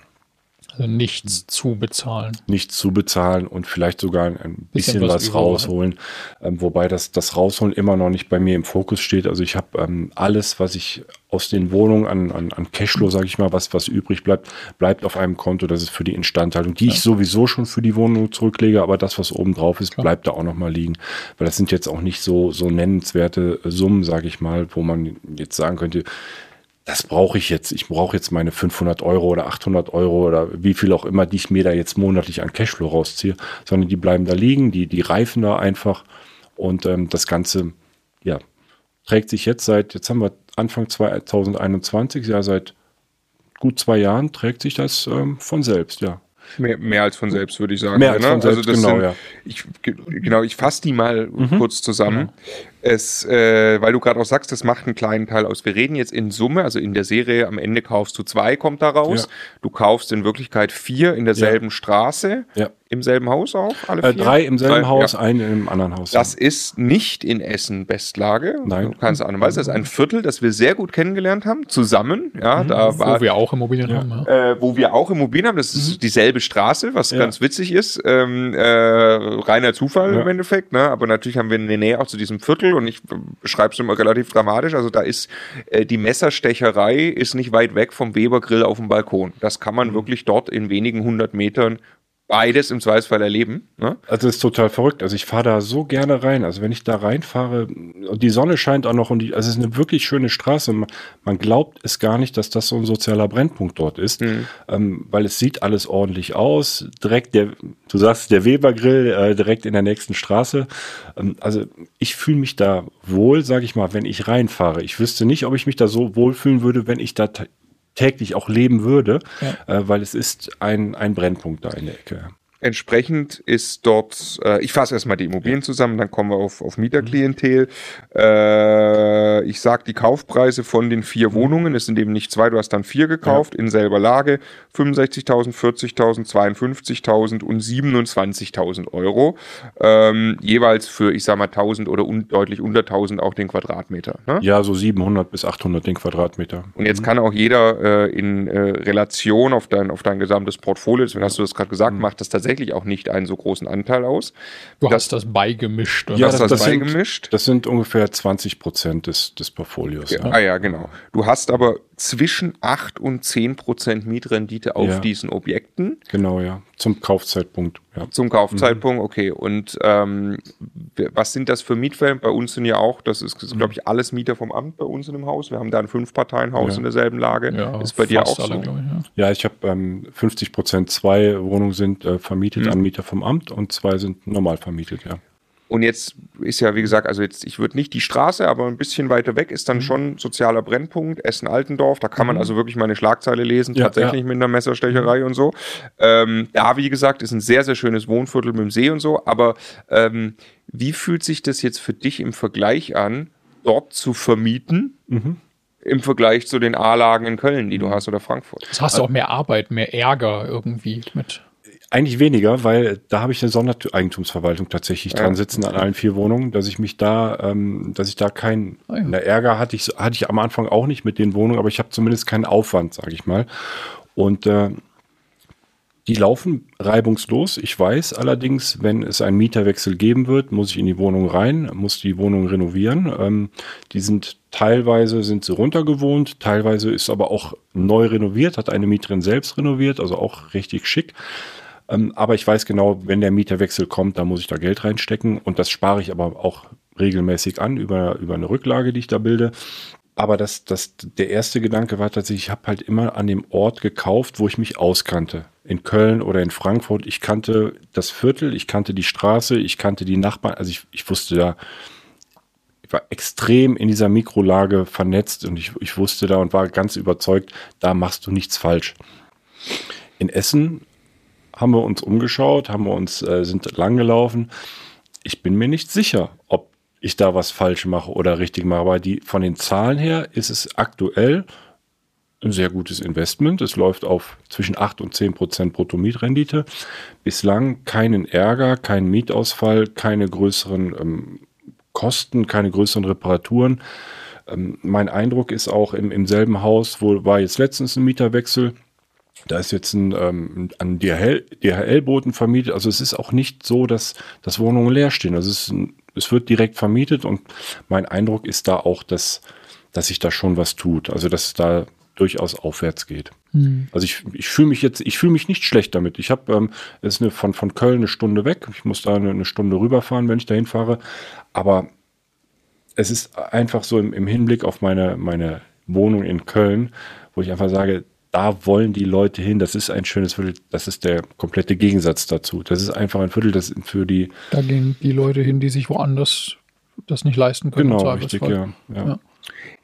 Nichts zu bezahlen. Nichts zu bezahlen und vielleicht sogar ein bisschen, bisschen was, was rausholen. Ähm, wobei das, das Rausholen immer noch nicht bei mir im Fokus steht. Also ich habe ähm, alles, was ich aus den Wohnungen an, an, an Cashflow, sage ich mal, was, was übrig bleibt, bleibt auf einem Konto. Das ist für die Instandhaltung, die ja. ich sowieso schon für die Wohnung zurücklege, aber das, was oben drauf ist, Klar. bleibt da auch noch mal liegen. Weil das sind jetzt auch nicht so, so nennenswerte Summen, sage ich mal, wo man jetzt sagen könnte, das brauche ich jetzt. Ich brauche jetzt meine 500 Euro oder 800 Euro oder wie viel auch immer, die ich mir da jetzt monatlich an Cashflow rausziehe, sondern die bleiben da liegen, die, die reifen da einfach und ähm, das Ganze, ja, trägt sich jetzt seit, jetzt haben wir Anfang 2021, ja, seit gut zwei Jahren trägt sich das ähm, von selbst, ja. Mehr, mehr als von selbst, würde ich sagen. Mehr als ne? von selbst, also genau, sind, ja. Ich, genau, ich fasse die mal mhm. kurz zusammen. Mhm. Es, äh, weil du gerade auch sagst, das macht einen kleinen Teil aus. Wir reden jetzt in Summe, also in der Serie, am Ende kaufst du zwei, kommt da raus. Ja. Du kaufst in Wirklichkeit vier in derselben ja. Straße. Ja. Im selben Haus auch? Alle äh, drei im selben drei, Haus, ja. einen im anderen Haus. Das ist nicht in Essen Bestlage. Nein. Du kannst ahnen, weißt, das ist ein Viertel, das wir sehr gut kennengelernt haben, zusammen. Ja, mhm. da war, wo wir auch Immobilien haben. Ja. Äh, wo wir auch Immobilien haben. Das ist mhm. dieselbe Straße, was ganz witzig ist. Ähm, äh, reiner Zufall im Endeffekt. Ne? Aber natürlich haben wir eine Nähe auch zu diesem Viertel und ich beschreibe es immer relativ dramatisch. Also da ist äh, die Messerstecherei ist nicht weit weg vom Weber-Grill auf dem Balkon. Das kann man mhm. wirklich dort in wenigen hundert Metern beides im Zweifelsfall erleben. Ne? Also das ist total verrückt. Also ich fahre da so gerne rein. Also wenn ich da reinfahre und die Sonne scheint auch noch und die, also es ist eine wirklich schöne Straße. Man, glaubt es gar nicht, dass das so ein sozialer Brennpunkt dort ist, mhm. ähm, weil es sieht alles ordentlich aus. Direkt der, du sagst der Webergrill äh, direkt in der nächsten Straße. Ähm, also ich fühle mich da wohl, sage ich mal, wenn ich reinfahre. Ich wüsste nicht, ob ich mich da so wohlfühlen würde, wenn ich da täglich auch leben würde, ja. äh, weil es ist ein, ein Brennpunkt da in der Ecke. Entsprechend ist dort, äh, ich fasse erstmal die Immobilien zusammen, dann kommen wir auf, auf Mieterklientel. Äh, ich sage die Kaufpreise von den vier Wohnungen, es sind eben nicht zwei, du hast dann vier gekauft, ja. in selber Lage, 65.000, 40.000, 52.000 und 27.000 Euro. Ähm, jeweils für, ich sag mal, 1000 oder un deutlich unter 1000 auch den Quadratmeter. Ne? Ja, so 700 bis 800 den Quadratmeter. Und jetzt mhm. kann auch jeder äh, in äh, Relation auf dein, auf dein gesamtes Portfolio, deswegen hast du das gerade gesagt, mhm. macht das tatsächlich tatsächlich auch nicht einen so großen Anteil aus. Du das, hast das beigemischt. Oder? Ja, das, das, das beigemischt. Sind, das sind ungefähr 20 Prozent des, des Portfolios. Ja, ja. Ah ja, genau. Du hast aber zwischen 8 und 10 Prozent Mietrendite auf ja. diesen Objekten. Genau, ja. Zum Kaufzeitpunkt. Ja. Zum Kaufzeitpunkt, mhm. okay. Und ähm, was sind das für Mietfällen? Bei uns sind ja auch, das ist, mhm. glaube ich, alles Mieter vom Amt bei uns in dem Haus. Wir haben da ein Fünf-Parteien-Haus ja. in derselben Lage. Ja, ist bei dir auch so? Alle, ich, ja. ich habe ähm, 50 Prozent, zwei Wohnungen sind äh, vermietet mhm. an Mieter vom Amt und zwei sind normal vermietet, ja. Und jetzt ist ja, wie gesagt, also jetzt, ich würde nicht die Straße, aber ein bisschen weiter weg ist dann mhm. schon sozialer Brennpunkt, Essen-Altendorf. Da kann man mhm. also wirklich meine Schlagzeile lesen, ja, tatsächlich ja. mit einer Messerstecherei mhm. und so. Ähm, da, wie gesagt, ist ein sehr, sehr schönes Wohnviertel mit dem See und so. Aber ähm, wie fühlt sich das jetzt für dich im Vergleich an, dort zu vermieten? Mhm im Vergleich zu den A-Lagen in Köln, die du mhm. hast oder Frankfurt. Das hast du auch mehr Arbeit, mehr Ärger irgendwie mit. Eigentlich weniger, weil da habe ich eine Sondereigentumsverwaltung tatsächlich dran sitzen an allen vier Wohnungen, dass ich mich da, ähm, dass ich da keinen oh ja. Ärger hatte ich hatte ich am Anfang auch nicht mit den Wohnungen, aber ich habe zumindest keinen Aufwand, sage ich mal. Und äh, die laufen reibungslos. Ich weiß allerdings, wenn es einen Mieterwechsel geben wird, muss ich in die Wohnung rein, muss die Wohnung renovieren. Ähm, die sind teilweise sind sie runtergewohnt, teilweise ist aber auch neu renoviert, hat eine Mieterin selbst renoviert, also auch richtig schick. Ähm, aber ich weiß genau, wenn der Mieterwechsel kommt, dann muss ich da Geld reinstecken und das spare ich aber auch regelmäßig an über, über eine Rücklage, die ich da bilde. Aber das, das, der erste Gedanke war tatsächlich, ich habe halt immer an dem Ort gekauft, wo ich mich auskannte. In Köln oder in Frankfurt. Ich kannte das Viertel, ich kannte die Straße, ich kannte die Nachbarn. Also ich, ich wusste da, ich war extrem in dieser Mikrolage vernetzt und ich, ich wusste da und war ganz überzeugt, da machst du nichts falsch. In Essen haben wir uns umgeschaut, haben wir uns, äh, sind langgelaufen. Ich bin mir nicht sicher, ob ich da was falsch mache oder richtig mache. Aber die, von den Zahlen her ist es aktuell ein sehr gutes Investment. Es läuft auf zwischen 8 und 10 Prozent Bruttomietrendite. Bislang keinen Ärger, keinen Mietausfall, keine größeren ähm, Kosten, keine größeren Reparaturen. Ähm, mein Eindruck ist auch im, im selben Haus, wo war jetzt letztens ein Mieterwechsel, Da ist jetzt ein, ähm, ein DHL-Boten vermietet. Also es ist auch nicht so, dass, dass Wohnungen leer stehen. Also es, ein, es wird direkt vermietet und mein Eindruck ist da auch, dass, dass sich da schon was tut. Also dass es da durchaus aufwärts geht. Mhm. Also ich, ich fühle mich jetzt, ich fühle mich nicht schlecht damit. Ich habe, ähm, es ist eine, von, von Köln eine Stunde weg. Ich muss da eine, eine Stunde rüberfahren, wenn ich dahin fahre. Aber es ist einfach so im, im Hinblick auf meine, meine Wohnung in Köln, wo ich einfach sage, da wollen die Leute hin. Das ist ein schönes Viertel. Das ist der komplette Gegensatz dazu. Das ist einfach ein Viertel, das für die. Da gehen die Leute hin, die sich woanders das nicht leisten können. Genau, richtig, ja. ja. ja.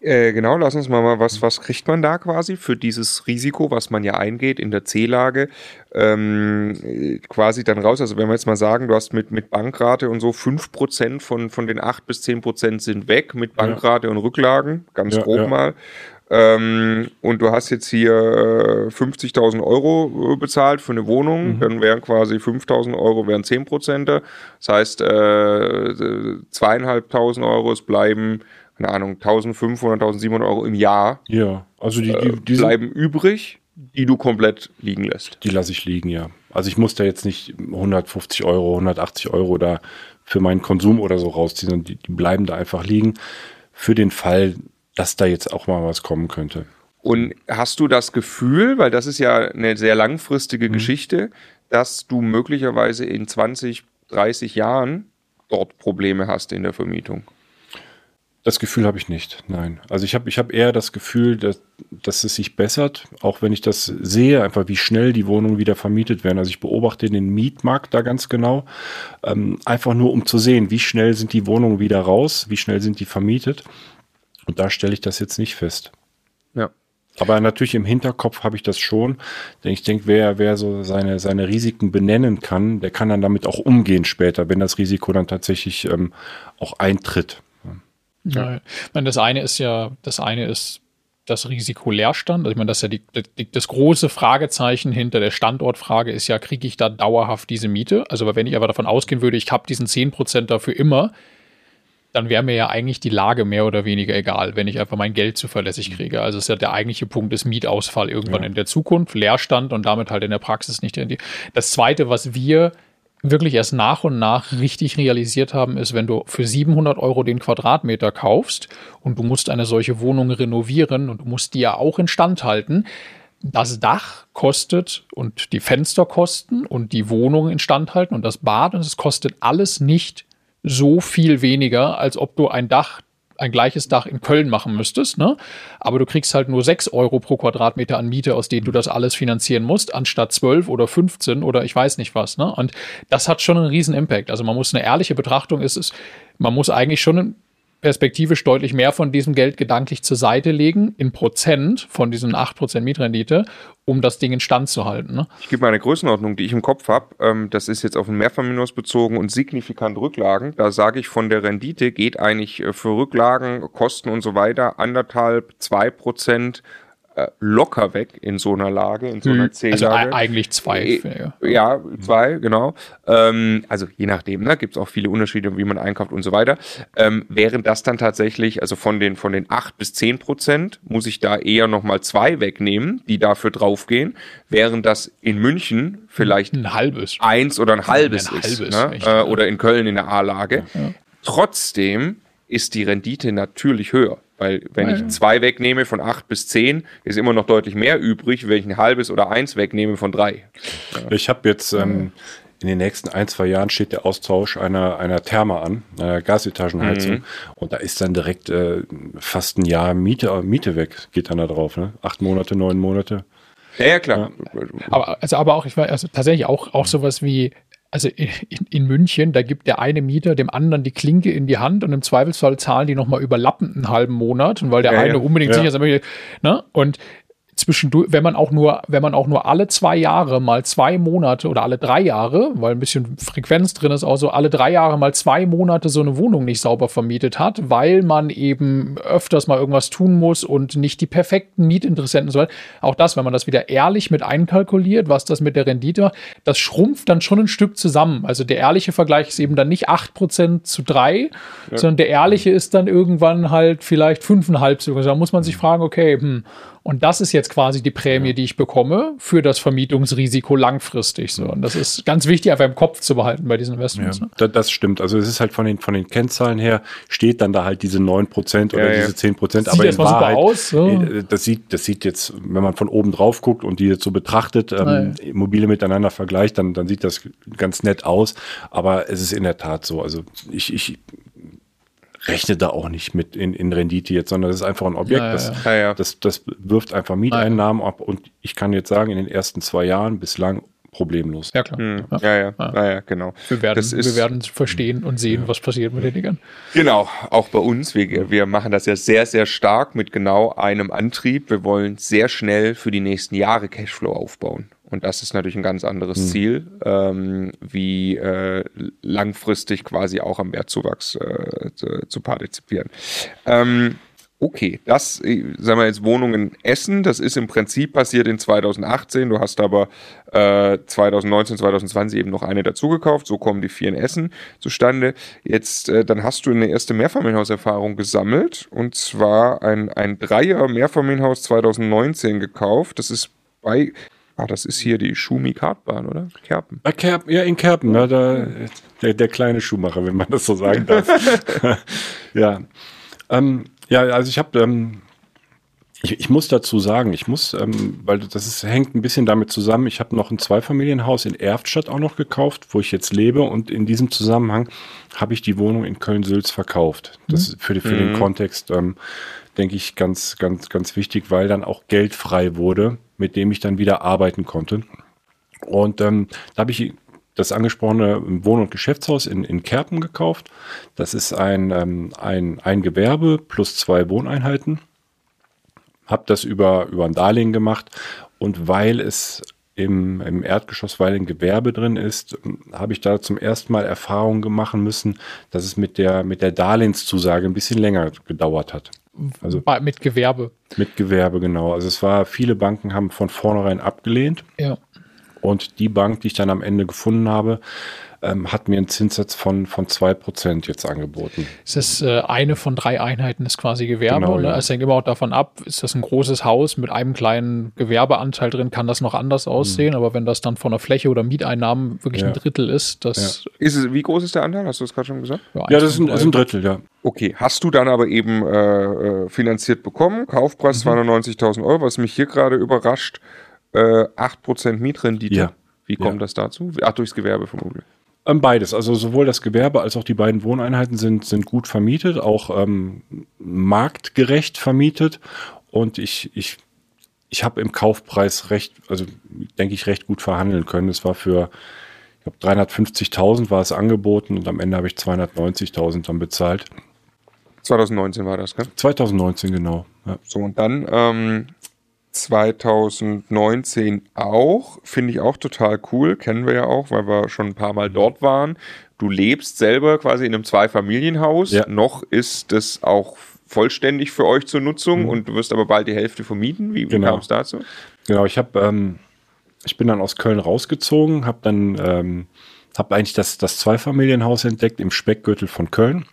Äh, genau, lass uns mal, mal was, was kriegt man da quasi für dieses Risiko, was man ja eingeht in der C-Lage, ähm, quasi dann raus. Also wenn wir jetzt mal sagen, du hast mit, mit Bankrate und so 5% von, von den 8 bis 10% sind weg mit Bankrate ja. und Rücklagen, ganz ja, grob ja. mal. Ähm, und du hast jetzt hier äh, 50.000 Euro äh, bezahlt für eine Wohnung, mhm. dann wären quasi 5.000 Euro wären 10 Prozent. Das heißt, äh, zweieinhalbtausend Euro, es bleiben keine Ahnung, 1500, 1700 Euro im Jahr. Ja, also die, die, die bleiben übrig, die du komplett liegen lässt. Die lasse ich liegen, ja. Also ich muss da jetzt nicht 150 Euro, 180 Euro da für meinen Konsum oder so rausziehen, sondern die, die bleiben da einfach liegen für den Fall, dass da jetzt auch mal was kommen könnte. Und hast du das Gefühl, weil das ist ja eine sehr langfristige mhm. Geschichte, dass du möglicherweise in 20, 30 Jahren dort Probleme hast in der Vermietung? Das Gefühl habe ich nicht, nein. Also ich habe ich hab eher das Gefühl, dass, dass es sich bessert, auch wenn ich das sehe, einfach wie schnell die Wohnungen wieder vermietet werden. Also ich beobachte den Mietmarkt da ganz genau, ähm, einfach nur um zu sehen, wie schnell sind die Wohnungen wieder raus, wie schnell sind die vermietet. Und da stelle ich das jetzt nicht fest. Ja. Aber natürlich im Hinterkopf habe ich das schon, denn ich denke, wer, wer so seine, seine Risiken benennen kann, der kann dann damit auch umgehen später, wenn das Risiko dann tatsächlich ähm, auch eintritt. Ja. Ich meine, das eine ist ja, das eine ist das Risiko Leerstand. Also ich meine, das ist ja die, die, das große Fragezeichen hinter der Standortfrage ist ja, kriege ich da dauerhaft diese Miete? Also wenn ich aber davon ausgehen würde, ich habe diesen 10% dafür immer, dann wäre mir ja eigentlich die Lage mehr oder weniger egal, wenn ich einfach mein Geld zuverlässig kriege. Also ist ja der eigentliche Punkt des Mietausfall irgendwann ja. in der Zukunft, Leerstand und damit halt in der Praxis nicht. Das zweite, was wir wirklich erst nach und nach richtig realisiert haben, ist, wenn du für 700 Euro den Quadratmeter kaufst und du musst eine solche Wohnung renovieren und du musst die ja auch instand halten, das Dach kostet und die Fenster kosten und die Wohnung instand halten und das Bad und es kostet alles nicht so viel weniger, als ob du ein Dach ein gleiches Dach in Köln machen müsstest, ne? Aber du kriegst halt nur 6 Euro pro Quadratmeter an Miete, aus denen du das alles finanzieren musst, anstatt 12 oder 15 oder ich weiß nicht was, ne? Und das hat schon einen riesen Impact. Also man muss eine ehrliche Betrachtung ist es, man muss eigentlich schon perspektivisch deutlich mehr von diesem Geld gedanklich zur Seite legen, in Prozent von diesen 8% Mietrendite, um das Ding in Stand zu halten. Ne? Ich gebe mal eine Größenordnung, die ich im Kopf habe. Ähm, das ist jetzt auf ein Mehrfamilienhaus bezogen und signifikant Rücklagen. Da sage ich, von der Rendite geht eigentlich äh, für Rücklagen, Kosten und so weiter anderthalb, zwei Prozent locker weg in so einer Lage, in so einer C-Lage. Also eigentlich zwei. Äh, ja, zwei, genau. Ähm, also je nachdem, ne, gibt es auch viele Unterschiede, wie man einkauft und so weiter. Ähm, während das dann tatsächlich, also von den, von den acht bis zehn Prozent, muss ich da eher nochmal zwei wegnehmen, die dafür draufgehen, während das in München vielleicht ein halbes. eins oder ein halbes, ein ist. Halbes, ne? echt, äh, oder in Köln in der A-Lage. Ja, ja. Trotzdem ist die Rendite natürlich höher. Weil wenn ich zwei wegnehme von acht bis zehn, ist immer noch deutlich mehr übrig, wenn ich ein halbes oder eins wegnehme von drei. Ja. Ich habe jetzt ähm, in den nächsten ein, zwei Jahren steht der Austausch einer, einer Therme an, einer Gasetagenheizung. Mhm. Und da ist dann direkt äh, fast ein Jahr Miete, Miete weg, geht dann da drauf. Ne? Acht Monate, neun Monate. Ja, ja klar. Ja. Aber, also, aber auch, ich war also tatsächlich auch, auch sowas wie also in, in, München, da gibt der eine Mieter dem anderen die Klinke in die Hand und im Zweifelsfall zahlen die nochmal überlappend einen halben Monat, und weil der ja, eine unbedingt ja. sicher sein möchte. Ne? Und zwischendurch, wenn man auch nur, wenn man auch nur alle zwei Jahre mal zwei Monate oder alle drei Jahre, weil ein bisschen Frequenz drin ist, auch so alle drei Jahre mal zwei Monate so eine Wohnung nicht sauber vermietet hat, weil man eben öfters mal irgendwas tun muss und nicht die perfekten Mietinteressenten soll. Auch das, wenn man das wieder ehrlich mit einkalkuliert, was das mit der Rendite macht, das schrumpft dann schon ein Stück zusammen. Also der ehrliche Vergleich ist eben dann nicht acht Prozent zu drei, ja. sondern der ehrliche ist dann irgendwann halt vielleicht fünfeinhalb sogar. Da muss man sich fragen, okay, hm, Und das ist jetzt quasi die Prämie, ja. die ich bekomme für das Vermietungsrisiko langfristig. So. Und das ist ganz wichtig, einfach im Kopf zu behalten bei diesen Investments. Ja, ne? das stimmt. Also es ist halt von den, von den Kennzahlen her, steht dann da halt diese 9% oder ja, diese 10%. aber in Wahrheit, aus, so. Äh, das, sieht, das sieht jetzt, wenn man von oben drauf guckt und die jetzt so betrachtet, ähm, Immobilie miteinander vergleicht, dann, dann sieht das ganz nett aus. Aber es ist in der Tat so. Also ich, ich rechne da auch nicht mit in, in Rendite jetzt, sondern das ist einfach ein Objekt, ja, das, ja. Das, das wirft einfach Mieteinnahmen ab und ich kann jetzt sagen, in den ersten zwei Jahren bislang problemlos. Ja, klar. Hm. Ja, ja, ja. ja, genau. Wir werden, ist, wir werden verstehen und sehen, was passiert mit den Dingern. Genau, auch bei uns. Wir, wir machen das ja sehr, sehr stark mit genau einem Antrieb. Wir wollen sehr schnell für die nächsten Jahre Cashflow aufbauen. Und das ist natürlich ein ganz anderes mhm. Ziel, ähm, wie äh, langfristig quasi auch am Wertzuwachs äh, zu, zu, partizipieren. Ähm, okay, das, äh, sagen wir jetzt Wohnungen Essen, das ist im Prinzip passiert in 2018. Du hast aber äh, 2019, 2020 eben noch eine dazugekauft. So kommen die vier in Essen zustande. Jetzt, äh, dann hast du eine erste Mehrfamilienhauserfahrung gesammelt und zwar ein, ein Dreier Mehrfamilienhaus 2019 gekauft. Das ist bei Ah, das ist hier die Schumi-Kartbahn, oder? Kerpen. Ja, Kerpen, ja in Kerpen, ja, da, der, der kleine Schuhmacher, wenn man das so sagen darf. ja. Ähm, ja, also ich habe, ähm, ich, ich, muss dazu sagen, ich muss, ähm, weil das ist, hängt ein bisschen damit zusammen, ich habe noch ein Zweifamilienhaus in Erftstadt auch noch gekauft, wo ich jetzt lebe und in diesem Zusammenhang habe ich die Wohnung in Köln-Sülz verkauft. Das ist für, die, für mhm. den Kontext, ähm, denke ich, ganz, ganz, ganz wichtig, weil dann auch Geld frei wurde mit dem ich dann wieder arbeiten konnte. Und ähm, da habe ich das angesprochene Wohn- und Geschäftshaus in, in Kerpen gekauft. Das ist ein, ähm, ein, ein Gewerbe plus zwei Wohneinheiten. Habe das über, über ein Darlehen gemacht und weil es im, im Erdgeschoss, weil ein Gewerbe drin ist, habe ich da zum ersten Mal Erfahrungen machen müssen, dass es mit der, mit der Darlehenszusage ein bisschen länger gedauert hat. Also mit Gewerbe. Mit Gewerbe, genau. Also es war, viele Banken haben von vornherein abgelehnt. Ja. Und die Bank, die ich dann am Ende gefunden habe, ähm, hat mir einen Zinssatz von, von 2% jetzt angeboten. Es ist äh, eine von drei Einheiten, ist quasi Gewerbe. Genau, ne? ja. Es hängt immer auch davon ab, ist das ein großes Haus mit einem kleinen Gewerbeanteil drin, kann das noch anders aussehen. Mhm. Aber wenn das dann von der Fläche oder Mieteinnahmen wirklich ja. ein Drittel ist, das. Ja. Ist es, wie groß ist der Anteil? Hast du das gerade schon gesagt? Ja, das ist ein, ist ein, Drittel, ja. Okay, hast du dann aber eben äh, äh finanziert bekommen, Kaufpreis mhm. 290.000 Euro, was mich hier gerade überrascht, äh, 8% Mietrendite. Ja. Wie kommt das dazu? Ach, durchs Gewerbe vermutlich. Ähm, beides. Also sowohl das Gewerbe als auch die beiden Wohneinheiten sind, sind gut vermietet, auch ähm, marktgerecht vermietet. Und ich, ich, ich habe im Kaufpreis recht, also denke ich, recht gut verhandeln können. Es war für, ich glaube, 350.000 war es angeboten und am Ende habe ich 290.000 dann bezahlt. 2019 war das, gell? 2019, genau. Ja. So, und dann ähm, 2019 auch. Finde ich auch total cool. Kennen wir ja auch, weil wir schon ein paar Mal dort waren. Du lebst selber quasi in einem Zweifamilienhaus. Ja. Noch ist das auch vollständig für euch zur Nutzung mhm. und du wirst aber bald die Hälfte vermieten. Wie, wie genau. kam es dazu? Genau, ich habe, ähm, ich bin dann aus Köln rausgezogen, habe dann, ähm, habe eigentlich das, das Zweifamilienhaus entdeckt im Speckgürtel von Köln,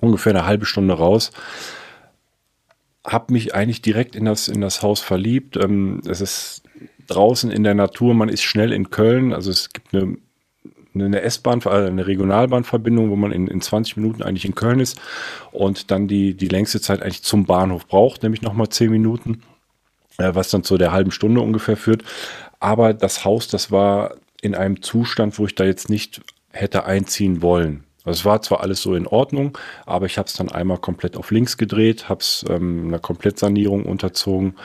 ungefähr eine halbe Stunde raus habe mich eigentlich direkt in das, in das Haus verliebt. Ähm, es ist draußen in der Natur, man ist schnell in Köln. Also es gibt eine, eine S-Bahn, also eine Regionalbahnverbindung, wo man in, in 20 Minuten eigentlich in Köln ist und dann die, die längste Zeit eigentlich zum Bahnhof braucht, nämlich nochmal 10 Minuten, äh, was dann zu der halben Stunde ungefähr führt. Aber das Haus, das war in einem Zustand, wo ich da jetzt nicht hätte einziehen wollen. Also es war zwar alles so in Ordnung, aber ich habe es dann einmal komplett auf links gedreht, habe es ähm, einer Komplettsanierung unterzogen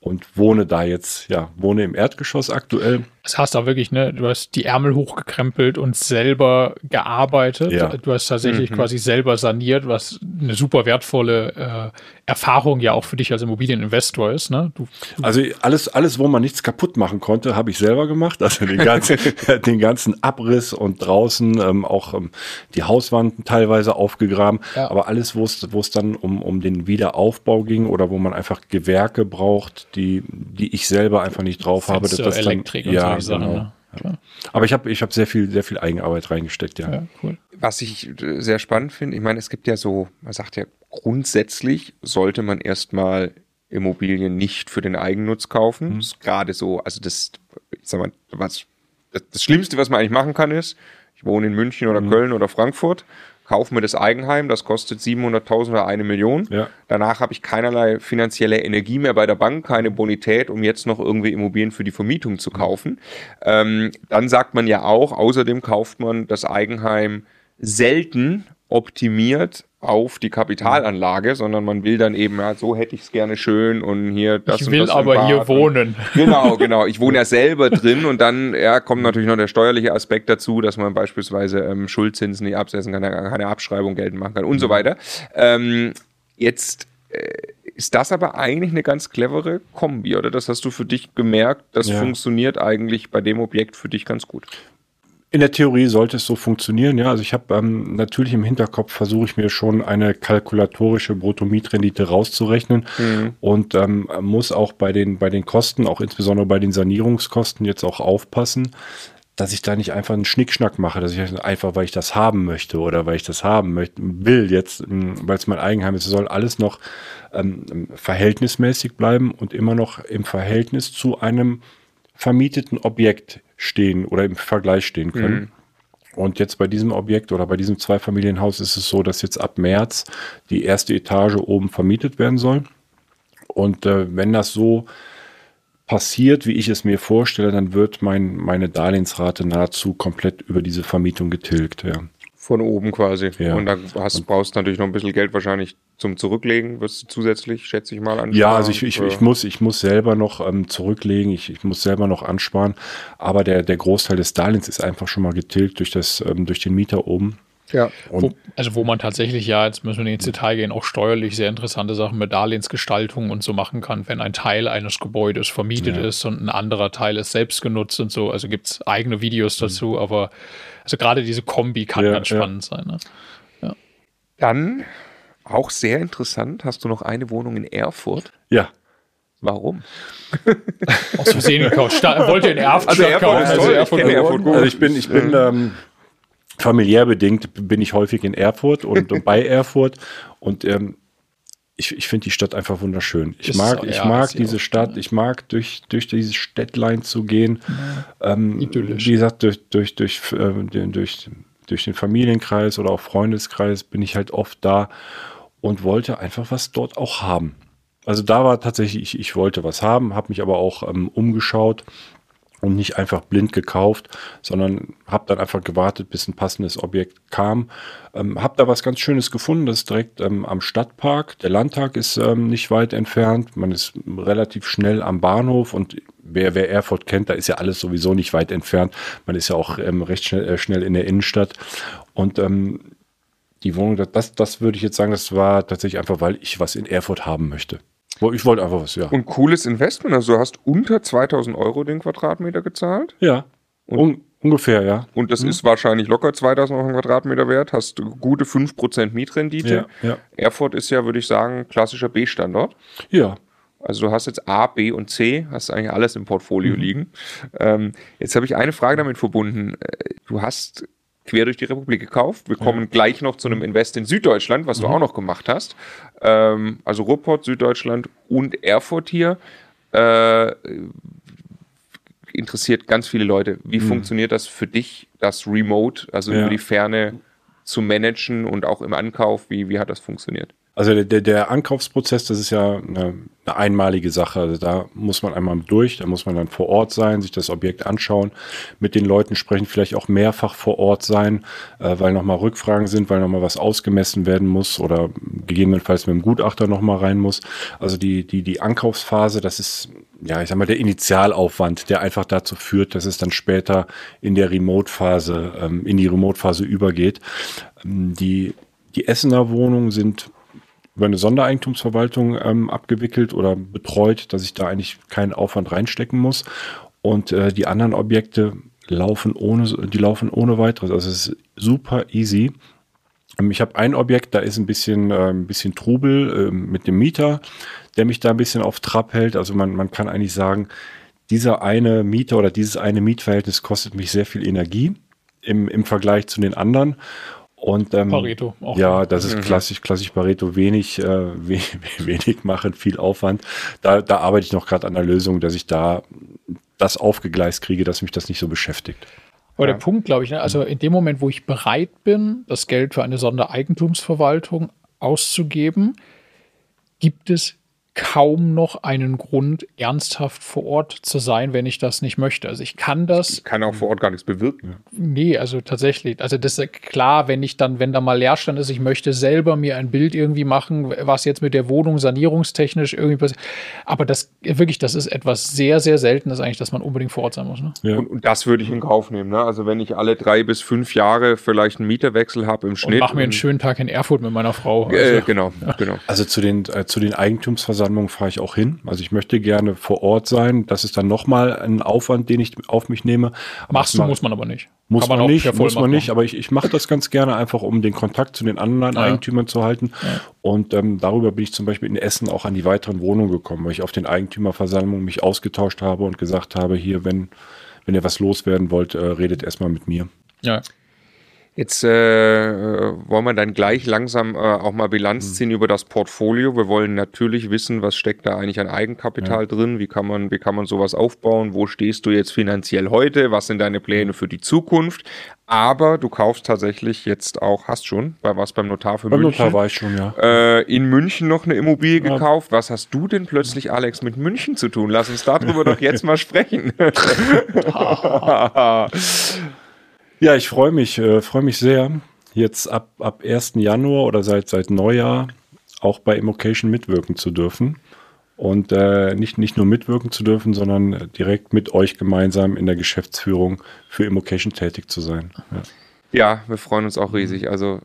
und wohne da jetzt, ja, wohne im Erdgeschoss aktuell. Das heißt auch wirklich, ne, du hast die Ärmel hochgekrempelt und selber gearbeitet. Ja. Du hast tatsächlich mhm. quasi selber saniert, was eine super wertvolle äh, Erfahrung ja auch für dich als Immobilieninvestor ist. Ne? Du, also alles, alles, wo man nichts kaputt machen konnte, habe ich selber gemacht. Also den ganzen, den ganzen Abriss und draußen ähm, auch ähm, die Hauswanden teilweise aufgegraben. Ja. Aber alles, wo es, dann um, um den Wiederaufbau ging oder wo man einfach Gewerke braucht, die, die ich selber einfach nicht drauf Fenster, habe. Das, das Elektrik dann, ja, Sachen, genau. Ne? Aber ich habe ich hab sehr viel, sehr viel Eigenarbeit reingesteckt, ja. ja cool. Was ich äh, sehr spannend finde, ich meine, es gibt ja so, man sagt ja grundsätzlich sollte man erstmal Immobilien nicht für den Eigennutz kaufen. Mhm. Das ist gerade so, also das, ich sag mal, was, das, das, Schlimmste, was man eigentlich machen kann, ist, ich wohne in München oder mhm. Köln oder Frankfurt, kaufe mir das Eigenheim, das kostet 700.000 oder eine Million. Ja. Danach habe ich keinerlei finanzielle Energie mehr bei der Bank, keine Bonität, um jetzt noch irgendwie Immobilien für die Vermietung zu kaufen. Ähm, dann sagt man ja auch, außerdem kauft man das Eigenheim selten optimiert auf die Kapitalanlage, sondern man will dann eben, ja, so hätte ich es gerne schön und hier das Ich und will das aber hier wohnen. Genau, genau. Ich wohne ja selber drin und dann ja, kommt natürlich noch der steuerliche Aspekt dazu, dass man beispielsweise ähm, Schuldzinsen nicht absetzen kann, keine Abschreibung geltend machen kann und so weiter. Ähm, jetzt äh, ist das aber eigentlich eine ganz clevere Kombi, oder? Das hast du für dich gemerkt, das ja. funktioniert eigentlich bei dem Objekt für dich ganz gut. In der Theorie sollte es so funktionieren, ja. Also ich habe ähm, natürlich im Hinterkopf versuche ich mir schon eine kalkulatorische Bruttomietrendite rauszurechnen mhm. und ähm, muss auch bei den bei den Kosten, auch insbesondere bei den Sanierungskosten jetzt auch aufpassen, dass ich da nicht einfach einen Schnickschnack mache, dass ich einfach, weil ich das haben möchte oder weil ich das haben möchte, will jetzt, ähm, weil es mein Eigenheim ist, soll alles noch ähm, verhältnismäßig bleiben und immer noch im Verhältnis zu einem vermieteten Objekt stehen oder im Vergleich stehen können. Mhm. Und jetzt bei diesem Objekt oder bei diesem Zweifamilienhaus ist es so, dass jetzt ab März die erste Etage oben vermietet werden soll. Und äh, wenn das so passiert, wie ich es mir vorstelle, dann wird mein, meine Darlehensrate nahezu komplett über diese Vermietung getilgt. Ja. Von oben quasi. Ja. Und dann hast, brauchst du natürlich noch ein bisschen Geld wahrscheinlich zum Zurücklegen, wirst du zusätzlich, schätze ich mal, ansparen? Ja, also ich, ich, ich, muss, ich muss selber noch ähm, zurücklegen, ich, ich muss selber noch ansparen, aber der, der Großteil des Darlehens ist einfach schon mal getilgt durch, das, ähm, durch den Mieter oben. Ja. Wo, also wo man tatsächlich ja, jetzt müssen wir ins Detail gehen, auch steuerlich sehr interessante Sachen mit Darlehensgestaltung und so machen kann, wenn ein Teil eines Gebäudes vermietet ja. ist und ein anderer Teil ist selbst genutzt und so. Also gibt es eigene Videos mhm. dazu, mhm. aber also gerade diese Kombi kann ja, ganz spannend ja. sein. Ne? Ja. Dann auch sehr interessant, hast du noch eine Wohnung in Erfurt? Ja. Warum? Aus Versehen gekauft. Wollte in Erfurt also Erfurt kaufen. Also, Erfurt ich, Erfurt also ich bin, ich bin ähm, familiär bedingt bin ich häufig in Erfurt und, und bei Erfurt und ähm, ich, ich finde die Stadt einfach wunderschön. Ich ist mag, so, ich ja, mag diese Stadt, ich mag durch, durch dieses Städtlein zu gehen. Ja, ähm, idyllisch. Wie gesagt, durch, durch, durch, äh, den, durch, durch den Familienkreis oder auch Freundeskreis bin ich halt oft da und wollte einfach was dort auch haben. Also da war tatsächlich, ich, ich wollte was haben, habe mich aber auch ähm, umgeschaut und nicht einfach blind gekauft, sondern habe dann einfach gewartet, bis ein passendes Objekt kam. Ähm, habe da was ganz Schönes gefunden, das ist direkt ähm, am Stadtpark. Der Landtag ist ähm, nicht weit entfernt, man ist relativ schnell am Bahnhof und wer, wer Erfurt kennt, da ist ja alles sowieso nicht weit entfernt. Man ist ja auch ähm, recht schnell, äh, schnell in der Innenstadt und ähm, die Wohnung, das, das würde ich jetzt sagen, das war tatsächlich einfach, weil ich was in Erfurt haben möchte. Ich wollte einfach was, ja. Und cooles Investment. Also du hast unter 2000 Euro den Quadratmeter gezahlt. Ja. Un ungefähr, ja. Und das mhm. ist wahrscheinlich locker 2000 Euro Quadratmeter wert. Hast gute 5% Mietrendite. Ja, ja. Erfurt ist ja, würde ich sagen, klassischer B-Standort. Ja. Also du hast jetzt A, B und C, hast eigentlich alles im Portfolio mhm. liegen. Ähm, jetzt habe ich eine Frage damit verbunden. Äh, du hast quer durch die Republik gekauft. Wir kommen ja. gleich noch zu einem Invest in Süddeutschland, was mhm. du auch noch gemacht hast. Ähm, also Ruhrpott, Süddeutschland und Erfurt hier. Äh, interessiert ganz viele Leute. Wie mhm. funktioniert das für dich, das Remote, also ja. über die Ferne zu managen und auch im Ankauf? Wie, wie hat das funktioniert? Also der, der Ankaufsprozess, das ist ja eine, eine einmalige Sache. Also da muss man einmal durch, da muss man dann vor Ort sein, sich das Objekt anschauen, mit den Leuten sprechen, vielleicht auch mehrfach vor Ort sein, äh, weil nochmal Rückfragen sind, weil nochmal was ausgemessen werden muss oder gegebenenfalls mit dem Gutachter nochmal rein muss. Also die, die, die Ankaufsphase, das ist, ja, ich sag mal, der Initialaufwand, der einfach dazu führt, dass es dann später in der Remote-Phase, ähm, in die Remote-Phase übergeht. Ähm, die, die Essener Wohnungen sind über eine Sondereigentumsverwaltung ähm, abgewickelt oder betreut, dass ich da eigentlich keinen Aufwand reinstecken muss. Und äh, die anderen Objekte laufen ohne, die laufen ohne weiteres. Also es ist super easy. Ähm, ich habe ein Objekt, da ist ein bisschen, äh, ein bisschen Trubel äh, mit dem Mieter, der mich da ein bisschen auf Trab hält. Also man, man kann eigentlich sagen, dieser eine Mieter oder dieses eine Mietverhältnis kostet mich sehr viel Energie im, im Vergleich zu den anderen. Und ähm, Pareto auch. Ja, das ist mhm. klassisch, klassisch Pareto, wenig, äh, wenig, wenig machen, viel Aufwand. Da, da arbeite ich noch gerade an der Lösung, dass ich da das aufgegleist kriege, dass mich das nicht so beschäftigt. Aber ja. der Punkt, glaube ich, ne, also in dem Moment, wo ich bereit bin, das Geld für eine Sondereigentumsverwaltung auszugeben, gibt es kaum noch einen Grund, ernsthaft vor Ort zu sein, wenn ich das nicht möchte. Also ich kann das. Ich kann auch vor Ort gar nichts bewirken. Nee, also tatsächlich. Also das ist klar, wenn ich dann, wenn da mal Leerstand ist, ich möchte selber mir ein Bild irgendwie machen, was jetzt mit der Wohnung sanierungstechnisch irgendwie passiert. Aber das wirklich, das ist etwas sehr, sehr Seltenes eigentlich, dass man unbedingt vor Ort sein muss. Ne? Ja. Und, und, das würde ich in Kauf nehmen. Ne? Also wenn ich alle drei bis fünf Jahre vielleicht einen Mieterwechsel habe im Schnitt. Und mach mir einen schönen Tag in Erfurt mit meiner Frau. Äh, also, äh, genau, ja. genau. Also zu den, äh, zu den Eigentumsversammlungen Versammlung fahre ich auch hin. Also ich möchte gerne vor Ort sein. Das ist dann nochmal ein Aufwand, den ich auf mich nehme. Machst du, muss man aber nicht. Muss man, man nicht, muss man nicht, aber ich, ich mache das ganz gerne einfach, um den Kontakt zu den anderen ja. Eigentümern zu halten. Ja. Und ähm, darüber bin ich zum Beispiel in Essen auch an die weiteren Wohnungen gekommen, weil ich auf den Eigentümerversammlungen mich ausgetauscht habe und gesagt habe, hier, wenn, wenn ihr was loswerden wollt, äh, redet erstmal mit mir. Ja. Jetzt äh, wollen wir dann gleich langsam äh, auch mal Bilanz mhm. ziehen mhm. über das Portfolio. Wir wollen natürlich wissen, was steckt da eigentlich an Eigenkapital ja. drin, wie kann man, wie kann man sowas aufbauen, wo stehst du jetzt finanziell heute, was sind deine Pläne mhm. für die Zukunft. Aber du kaufst tatsächlich jetzt auch, hast schon, bei was beim Notar für beim München. Notar war ich schon, ja. Äh, in München noch eine Immobilie ja. gekauft. Was hast du denn plötzlich, Alex, mit München zu tun? Lass uns darüber doch jetzt mal sprechen. Ja, ich freue mich, äh, freue mich sehr, jetzt ab, ab 1. Januar oder seit, seit Neujahr auch bei Immocation mitwirken zu dürfen. Und äh, nicht, nicht nur mitwirken zu dürfen, sondern direkt mit euch gemeinsam in der Geschäftsführung für Immocation tätig zu sein. Ja. Ja, wir freuen uns auch riesig. Also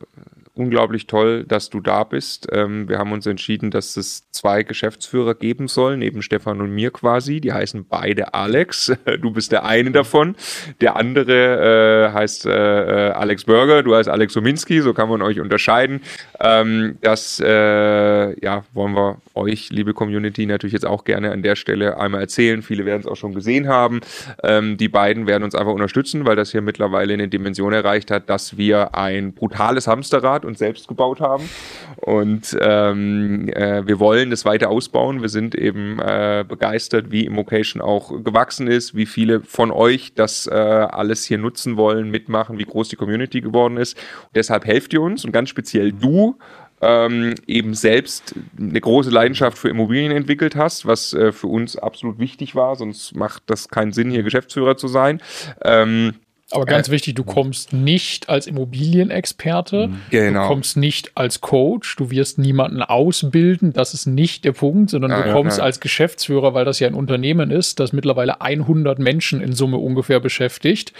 unglaublich toll, dass du da bist. Ähm, wir haben uns entschieden, dass es zwei Geschäftsführer geben soll, neben Stefan und mir quasi. Die heißen beide Alex. Du bist der eine davon. Der andere äh, heißt äh, Alex Burger, du heißt Alex Sominski, so kann man euch unterscheiden. Ähm, das äh, ja, wollen wir euch, liebe Community, natürlich jetzt auch gerne an der Stelle einmal erzählen. Viele werden es auch schon gesehen haben. Ähm, die beiden werden uns einfach unterstützen, weil das hier mittlerweile eine Dimension erreicht hat, dass wir ein brutales Hamsterrad uns selbst gebaut haben. Und ähm, äh, wir wollen das weiter ausbauen. Wir sind eben äh, begeistert, wie Immocation auch gewachsen ist, wie viele von euch das äh, alles hier nutzen wollen, mitmachen, wie groß die Community geworden ist. Und deshalb helft ihr uns und ganz speziell du ähm, eben selbst eine große Leidenschaft für Immobilien entwickelt hast, was äh, für uns absolut wichtig war, sonst macht das keinen Sinn, hier Geschäftsführer zu sein. Ähm, aber ganz äh, wichtig, du kommst nicht als Immobilienexperte, mhm. genau. du kommst nicht als Coach, du wirst niemanden ausbilden, das ist nicht der Punkt, sondern ja, du kommst ja, ja. als Geschäftsführer, weil das ja ein Unternehmen ist, das mittlerweile 100 Menschen in Summe ungefähr beschäftigt.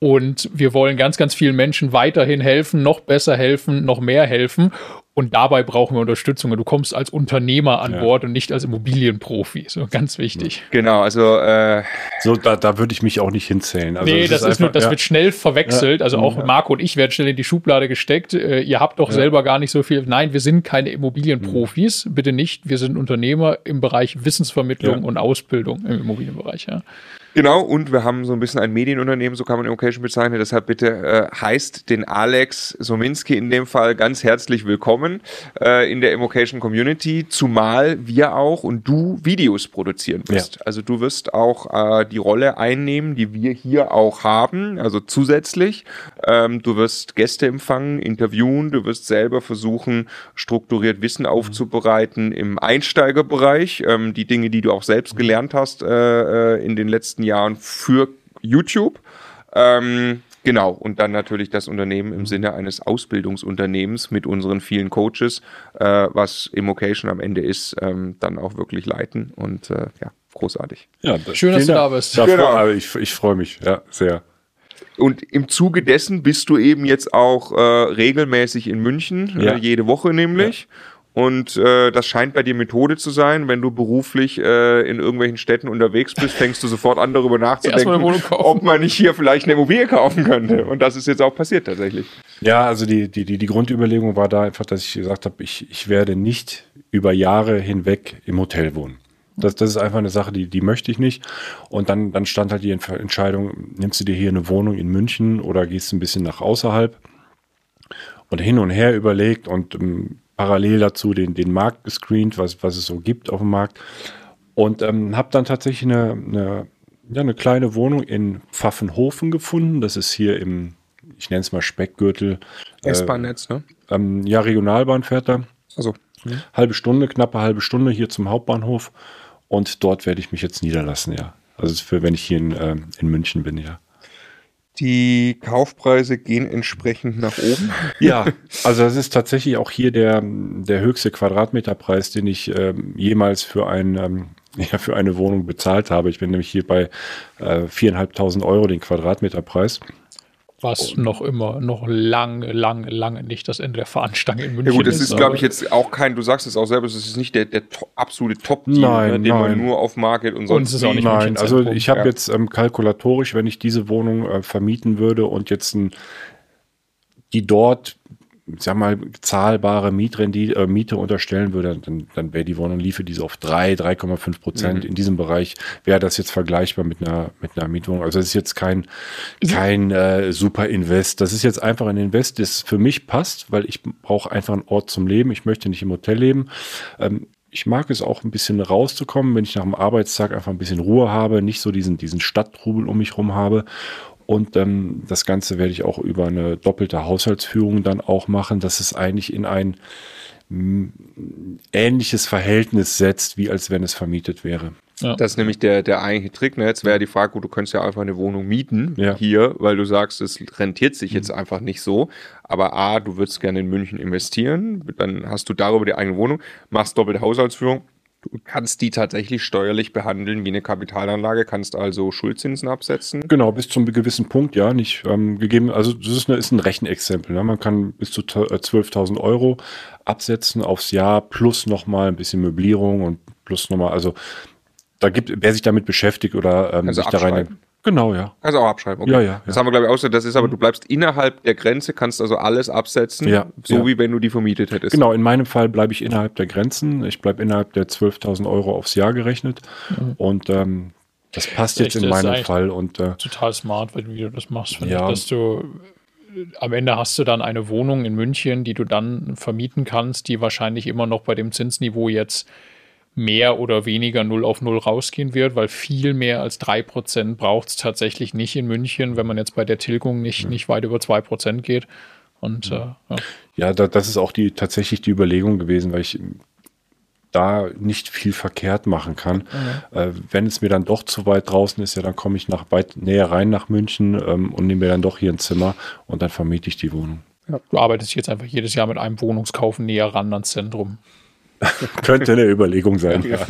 Und wir wollen ganz, ganz vielen Menschen weiterhin helfen, noch besser helfen, noch mehr helfen. Und dabei brauchen wir Unterstützung. Du kommst als Unternehmer an ja. Bord und nicht als Immobilienprofi. So ganz wichtig. Genau, also äh, so da, da würde ich mich auch nicht hinzählen. Also nee, das, das ist, einfach, nur, das ja. wird schnell verwechselt. Also auch Marco und ich werden schnell in die Schublade gesteckt. Äh, ihr habt doch selber gar nicht so viel. Nein, wir sind keine Immobilienprofis. Mhm. Bitte nicht. Wir sind Unternehmer im Bereich Wissensvermittlung und Ausbildung im Immobilienbereich. Ja. Genau, und wir haben so ein bisschen ein Medienunternehmen, so kann man Immocation bezeichnen. Deshalb bitte äh, heißt den Alex Sominski in dem Fall ganz herzlich willkommen äh, in der Immocation Community, zumal wir auch und du Videos produzieren wirst. Ja. Also du wirst auch äh, die Rolle einnehmen, die wir hier auch haben, also zusätzlich. Ähm, du wirst Gäste empfangen, interviewen, du wirst selber versuchen, strukturiert Wissen mhm. aufzubereiten im Einsteigerbereich, ähm, die Dinge, die du auch selbst gelernt hast äh, äh in den letzten Jahren für YouTube. Ähm, genau, und dann natürlich das Unternehmen im Sinne eines Ausbildungsunternehmens mit unseren vielen Coaches, äh, was Immocation am Ende ist, ähm, dann auch wirklich leiten und äh, ja, großartig. Ja, Schön, dass du da bist. Genau. ich, ich freue mich, ja, sehr. Und im Zuge dessen bist du eben jetzt auch äh, regelmäßig in München, ja. äh, jede Woche nämlich. Ja. Und äh, das scheint bei dir Methode zu sein. Wenn du beruflich äh, in irgendwelchen Städten unterwegs bist, fängst du sofort an, darüber nachzudenken, ob man nicht hier vielleicht eine Immobilie kaufen könnte. Und das ist jetzt auch passiert tatsächlich. Ja, also die, die, die, die Grundüberlegung war da einfach, dass ich gesagt habe, ich, ich werde nicht über Jahre hinweg im Hotel wohnen. Das, das ist einfach eine Sache, die, die möchte ich nicht. Und dann, dann stand halt die Entscheidung, nimmst du dir hier eine Wohnung in München oder gehst ein bisschen nach außerhalb? und hin und her überlegt und ähm, parallel dazu den, den Markt gescreent, was, was es so gibt auf dem Markt. Und ähm, habe dann tatsächlich eine, eine, ja, eine kleine Wohnung in Pfaffenhofen gefunden. Das ist hier im, ich nenne es mal Speckgürtel. Äh, S-Bahn-Netz, ne? Ähm, ja, Regionalbahn fährt da. Also. Mhm. Halbe Stunde, knappe halbe Stunde hier zum Hauptbahnhof. Und dort werde ich mich jetzt niederlassen, ja. Also für wenn ich hier in, äh, in München bin, ja. Die Kaufpreise gehen entsprechend nach oben. Ja, also das ist tatsächlich auch hier der, der höchste Quadratmeterpreis, den ich ähm, jemals für ein ähm, ja, für eine Wohnung bezahlt habe. Ich bin nämlich hier bei äh, 4.500 Euro den Quadratmeterpreis. Was und noch immer, noch lange, lange, lange nicht das Ende der Fahnenstange in München ist. Ja gut, das ist, ist glaube ich, jetzt auch kein, du sagst es auch selber, es ist nicht der, der to absolute Top-Deal, ne, den nein. man nur auf Market und sonst. Und ist auch nicht nein, also ich habe ja. jetzt ähm, kalkulatorisch, wenn ich diese Wohnung äh, vermieten würde und jetzt ein, die dort sag mal, zahlbare Mietrendite, äh, Miete unterstellen würde, dann, dann wäre die Wohnung, liefe diese auf 3, 3,5 Prozent. Mhm. In diesem Bereich wäre das jetzt vergleichbar mit einer, mit einer Mietwohnung. Also es ist jetzt kein, kein äh, super Invest. Das ist jetzt einfach ein Invest, das für mich passt, weil ich brauche einfach einen Ort zum Leben. Ich möchte nicht im Hotel leben. Ähm, ich mag es auch ein bisschen rauszukommen, wenn ich nach dem Arbeitstag einfach ein bisschen Ruhe habe, nicht so diesen, diesen Stadttrubel um mich rum habe. Und ähm, das Ganze werde ich auch über eine doppelte Haushaltsführung dann auch machen, dass es eigentlich in ein ähnliches Verhältnis setzt, wie als wenn es vermietet wäre. Ja. Das ist nämlich der, der eigentliche Trick. Ne? Jetzt wäre die Frage, gut, du könntest ja einfach eine Wohnung mieten ja. hier, weil du sagst, es rentiert sich jetzt mhm. einfach nicht so. Aber A, du würdest gerne in München investieren, dann hast du darüber die eigene Wohnung, machst doppelte Haushaltsführung, Du kannst die tatsächlich steuerlich behandeln wie eine Kapitalanlage, kannst also Schuldzinsen absetzen. Genau, bis zu einem gewissen Punkt, ja, nicht ähm, gegeben. Also das ist, eine, ist ein Rechenexempel. Ne? Man kann bis zu 12.000 äh, Euro absetzen aufs Jahr plus nochmal ein bisschen Möblierung und plus nochmal, also da gibt, wer sich damit beschäftigt oder ähm, also sich da rein Genau, ja. Kannst auch abschreiben. Okay. Ja, ja. Das ja. haben wir, glaube ich, auch so. Das ist aber, du bleibst innerhalb der Grenze, kannst also alles absetzen, ja, so ja. wie wenn du die vermietet hättest. Genau, in meinem Fall bleibe ich innerhalb der Grenzen. Ich bleibe innerhalb der 12.000 Euro aufs Jahr gerechnet. Mhm. Und ähm, das passt jetzt in meinem Fall. Und, äh, total smart, wie du das machst. Ja. Ich, dass du am Ende hast du dann eine Wohnung in München, die du dann vermieten kannst, die wahrscheinlich immer noch bei dem Zinsniveau jetzt mehr oder weniger 0 auf 0 rausgehen wird, weil viel mehr als 3% braucht es tatsächlich nicht in München, wenn man jetzt bei der Tilgung nicht, ja. nicht weit über 2% geht. Und ja, äh, ja. ja da, das ist auch die tatsächlich die Überlegung gewesen, weil ich da nicht viel verkehrt machen kann. Mhm. Äh, wenn es mir dann doch zu weit draußen ist, ja, dann komme ich nach weit näher rein nach München ähm, und nehme mir dann doch hier ein Zimmer und dann vermiete ich die Wohnung. Ja, du arbeitest jetzt einfach jedes Jahr mit einem Wohnungskauf näher ran ans Zentrum. Könnte eine Überlegung sein. Ja.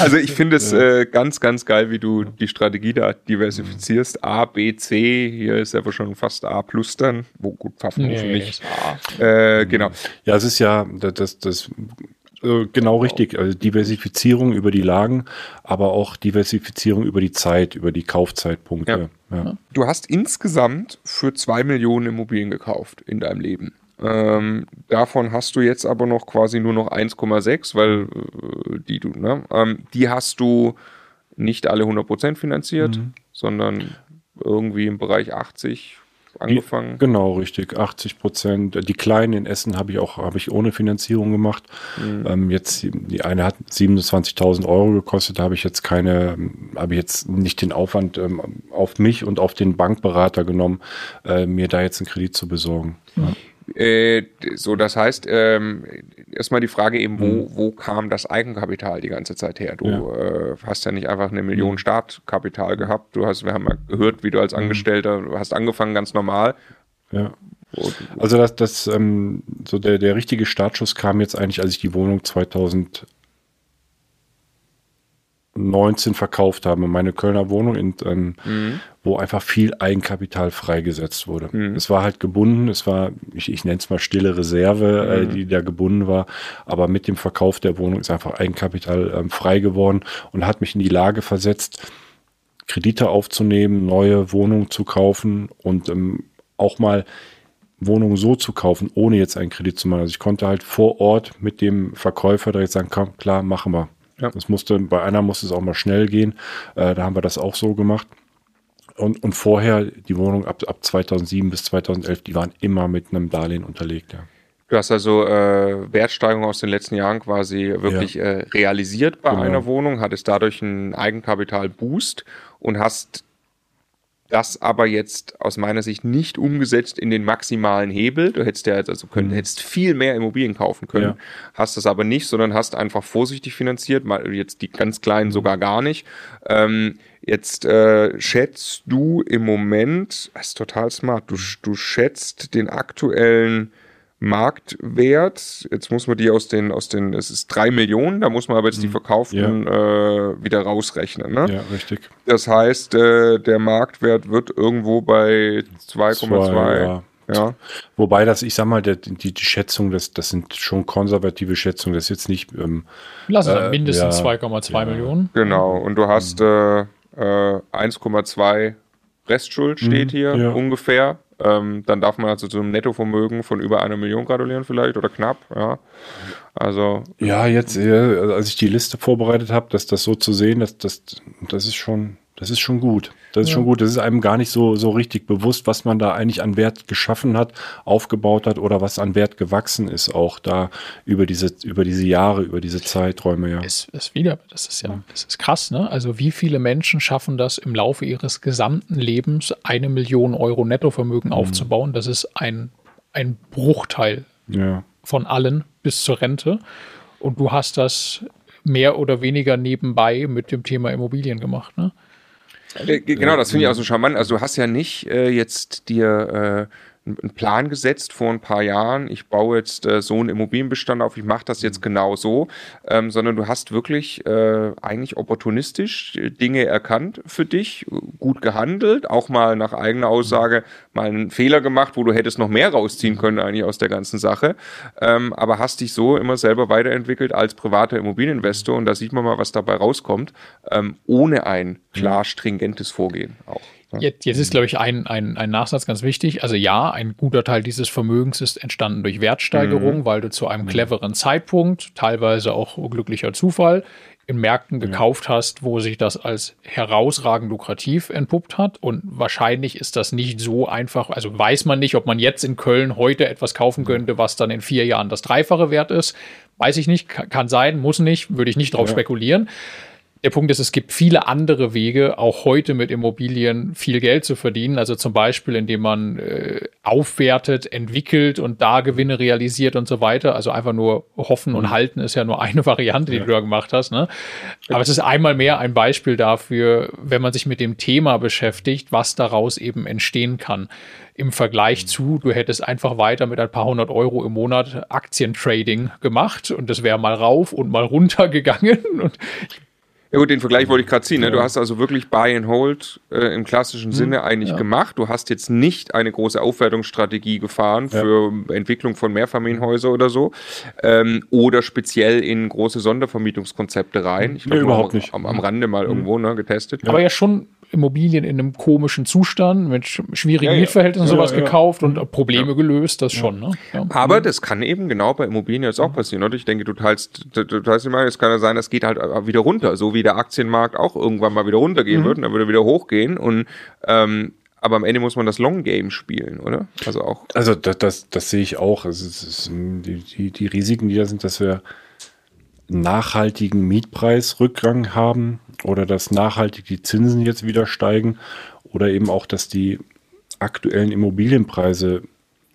Also ich finde es äh, ganz, ganz geil, wie du die Strategie da diversifizierst. A, B, C, hier ist aber schon fast A plus dann. Wo gut, Pfaffenhofen nee, nicht. Äh, genau. Ja, es ist ja, das, das äh, genau richtig. Also Diversifizierung über die Lagen, aber auch Diversifizierung über die Zeit, über die Kaufzeitpunkte. Ja. Ja. Du hast insgesamt für zwei Millionen Immobilien gekauft in deinem Leben. Ähm, davon hast du jetzt aber noch quasi nur noch 1,6, weil äh, die du, ne? Ähm, die hast du nicht alle 100% finanziert, mhm. sondern irgendwie im Bereich 80 angefangen. Die, genau, richtig. 80 Prozent. Die kleinen in Essen habe ich auch habe ich ohne Finanzierung gemacht. Mhm. Ähm, jetzt die eine hat 27.000 Euro gekostet. Da habe ich jetzt keine, habe ich jetzt nicht den Aufwand ähm, auf mich und auf den Bankberater genommen, äh, mir da jetzt einen Kredit zu besorgen. Mhm. Ja. Äh, so, das heißt, ähm, erstmal die Frage eben, wo, mhm. wo kam das Eigenkapital die ganze Zeit her? Du ja. Äh, hast ja nicht einfach eine Million mhm. Startkapital gehabt. Du hast, wir haben ja gehört, wie du als mhm. Angestellter, du hast angefangen ganz normal. Ja. Also das, das ähm, so der, der richtige Startschuss kam jetzt eigentlich, als ich die Wohnung 2000 19 verkauft habe, meine Kölner Wohnung, in, ähm, mhm. wo einfach viel Eigenkapital freigesetzt wurde. Mhm. Es war halt gebunden, es war, ich, ich nenne es mal stille Reserve, äh, mhm. äh, die da gebunden war, aber mit dem Verkauf der Wohnung ist einfach Eigenkapital ähm, frei geworden und hat mich in die Lage versetzt, Kredite aufzunehmen, neue Wohnungen zu kaufen und ähm, auch mal Wohnungen so zu kaufen, ohne jetzt einen Kredit zu machen. Also ich konnte halt vor Ort mit dem Verkäufer direkt sagen, komm, klar, machen wir. Ja. Das musste, bei einer musste es auch mal schnell gehen. Äh, da haben wir das auch so gemacht. Und, und vorher, die Wohnung ab, ab 2007 bis 2011, die waren immer mit einem Darlehen unterlegt. Ja. Du hast also äh, Wertsteigerung aus den letzten Jahren quasi wirklich ja. äh, realisiert bei genau. einer Wohnung, hattest dadurch einen Eigenkapitalboost und hast das aber jetzt aus meiner Sicht nicht umgesetzt in den maximalen Hebel. Du hättest ja also können, mhm. hättest viel mehr Immobilien kaufen können, ja. hast das aber nicht, sondern hast einfach vorsichtig finanziert, mal jetzt die ganz kleinen sogar gar nicht. Ähm, jetzt äh, schätzt du im Moment, das ist total smart, du, du schätzt den aktuellen Marktwert. Jetzt muss man die aus den, aus den, es ist drei Millionen, da muss man aber jetzt die mhm. verkauften ja. äh, wieder rausrechnen. Ne? Ja, richtig. Das heißt, äh, der Marktwert wird irgendwo bei 2,2. Ja. Ja. Wobei das, ich sag mal, der, die, die Schätzung, das, das sind schon konservative Schätzungen, das ist jetzt nicht. Ähm, Lass es äh, mindestens ja, 2,2 ja. Millionen. Genau, und du hast mhm. äh, 1,2 äh, Restschuld steht mhm, hier ja. ungefähr. Ähm, dann darf man also zu einem Nettovermögen von über einer Million gratulieren vielleicht oder knapp, ja. Also. Ja, jetzt, als ich die Liste vorbereitet habe, dass das so zu sehen, das, das, das ist schon, das ist schon gut. Das ist ja. schon gut. Das ist einem gar nicht so, so richtig bewusst, was man da eigentlich an Wert geschaffen hat, aufgebaut hat oder was an Wert gewachsen ist, auch da über diese, über diese Jahre, über diese Zeiträume, ja. Ist, ist wieder, das ist ja, das ist krass, ne? Also wie viele Menschen schaffen das im Laufe ihres gesamten Lebens, eine Million Euro Nettovermögen mhm. aufzubauen? Das ist ein, ein Bruchteil ja. von allen bis zur Rente. Und du hast das mehr oder weniger nebenbei mit dem Thema Immobilien gemacht, ne? Äh, genau, das finde ich auch so charmant. Also du hast ja nicht äh, jetzt dir äh, einen Plan gesetzt vor ein paar Jahren, ich baue jetzt äh, so einen Immobilienbestand auf, ich mache das jetzt genau so, ähm, sondern du hast wirklich äh, eigentlich opportunistisch Dinge erkannt für dich, gut gehandelt, auch mal nach eigener Aussage mal einen Fehler gemacht, wo du hättest noch mehr rausziehen können eigentlich aus der ganzen Sache, ähm, aber hast dich so immer selber weiterentwickelt als privater Immobilieninvestor und da sieht man mal, was dabei rauskommt, ähm, ohne ein klar stringentes Vorgehen auch. Jetzt, jetzt ist, glaube ich, ein, ein, ein Nachsatz ganz wichtig. Also ja, ein guter Teil dieses Vermögens ist entstanden durch Wertsteigerung, mhm. weil du zu einem mhm. cleveren Zeitpunkt, teilweise auch glücklicher Zufall, in Märkten gekauft hast, wo sich das als herausragend lukrativ entpuppt hat. Und wahrscheinlich ist das nicht so einfach. Also weiß man nicht, ob man jetzt in Köln heute etwas kaufen könnte, was dann in vier Jahren das Dreifache wert ist. Weiß ich nicht, kann sein, muss nicht, würde ich nicht drauf ja. spekulieren. Der Punkt ist, es gibt viele andere Wege, auch heute mit Immobilien viel Geld zu verdienen. Also zum Beispiel, indem man äh, aufwertet, entwickelt und da Gewinne realisiert und so weiter. Also einfach nur hoffen und mhm. halten ist ja nur eine Variante, die ja. du da gemacht hast. Ne? Aber es ist einmal mehr ein Beispiel dafür, wenn man sich mit dem Thema beschäftigt, was daraus eben entstehen kann im Vergleich mhm. zu, du hättest einfach weiter mit ein paar hundert Euro im Monat Aktientrading gemacht und das wäre mal rauf und mal runter gegangen. Und ja gut, den Vergleich wollte ich gerade ziehen. Ne? Du hast also wirklich Buy and Hold äh, im klassischen hm, Sinne eigentlich ja. gemacht. Du hast jetzt nicht eine große Aufwertungsstrategie gefahren für ja. Entwicklung von Mehrfamilienhäusern oder so. Ähm, oder speziell in große Sondervermietungskonzepte rein. Ich glaube, nee, überhaupt nicht. Am, am Rande mal hm. irgendwo ne, getestet. Aber ja schon Immobilien in einem komischen Zustand mit schwierigen ja, Mietverhältnissen ja, sowas ja, gekauft und Probleme gelöst, das schon. Ne? Aber das kann eben genau bei Immobilien jetzt auch passieren. Oder? Ich denke, du teilst, du, du teilst immer, es kann ja sein, das geht halt wieder runter, so wie der Aktienmarkt auch irgendwann mal wieder runtergehen mhm. wird und dann würde wieder hochgehen und ähm, aber am Ende muss man das Long Game spielen, oder? Also auch. Also das, das, das sehe ich auch. Also es ist, die, die, die Risiken, die da sind, dass wir nachhaltigen Mietpreisrückgang haben oder dass nachhaltig die Zinsen jetzt wieder steigen oder eben auch, dass die aktuellen Immobilienpreise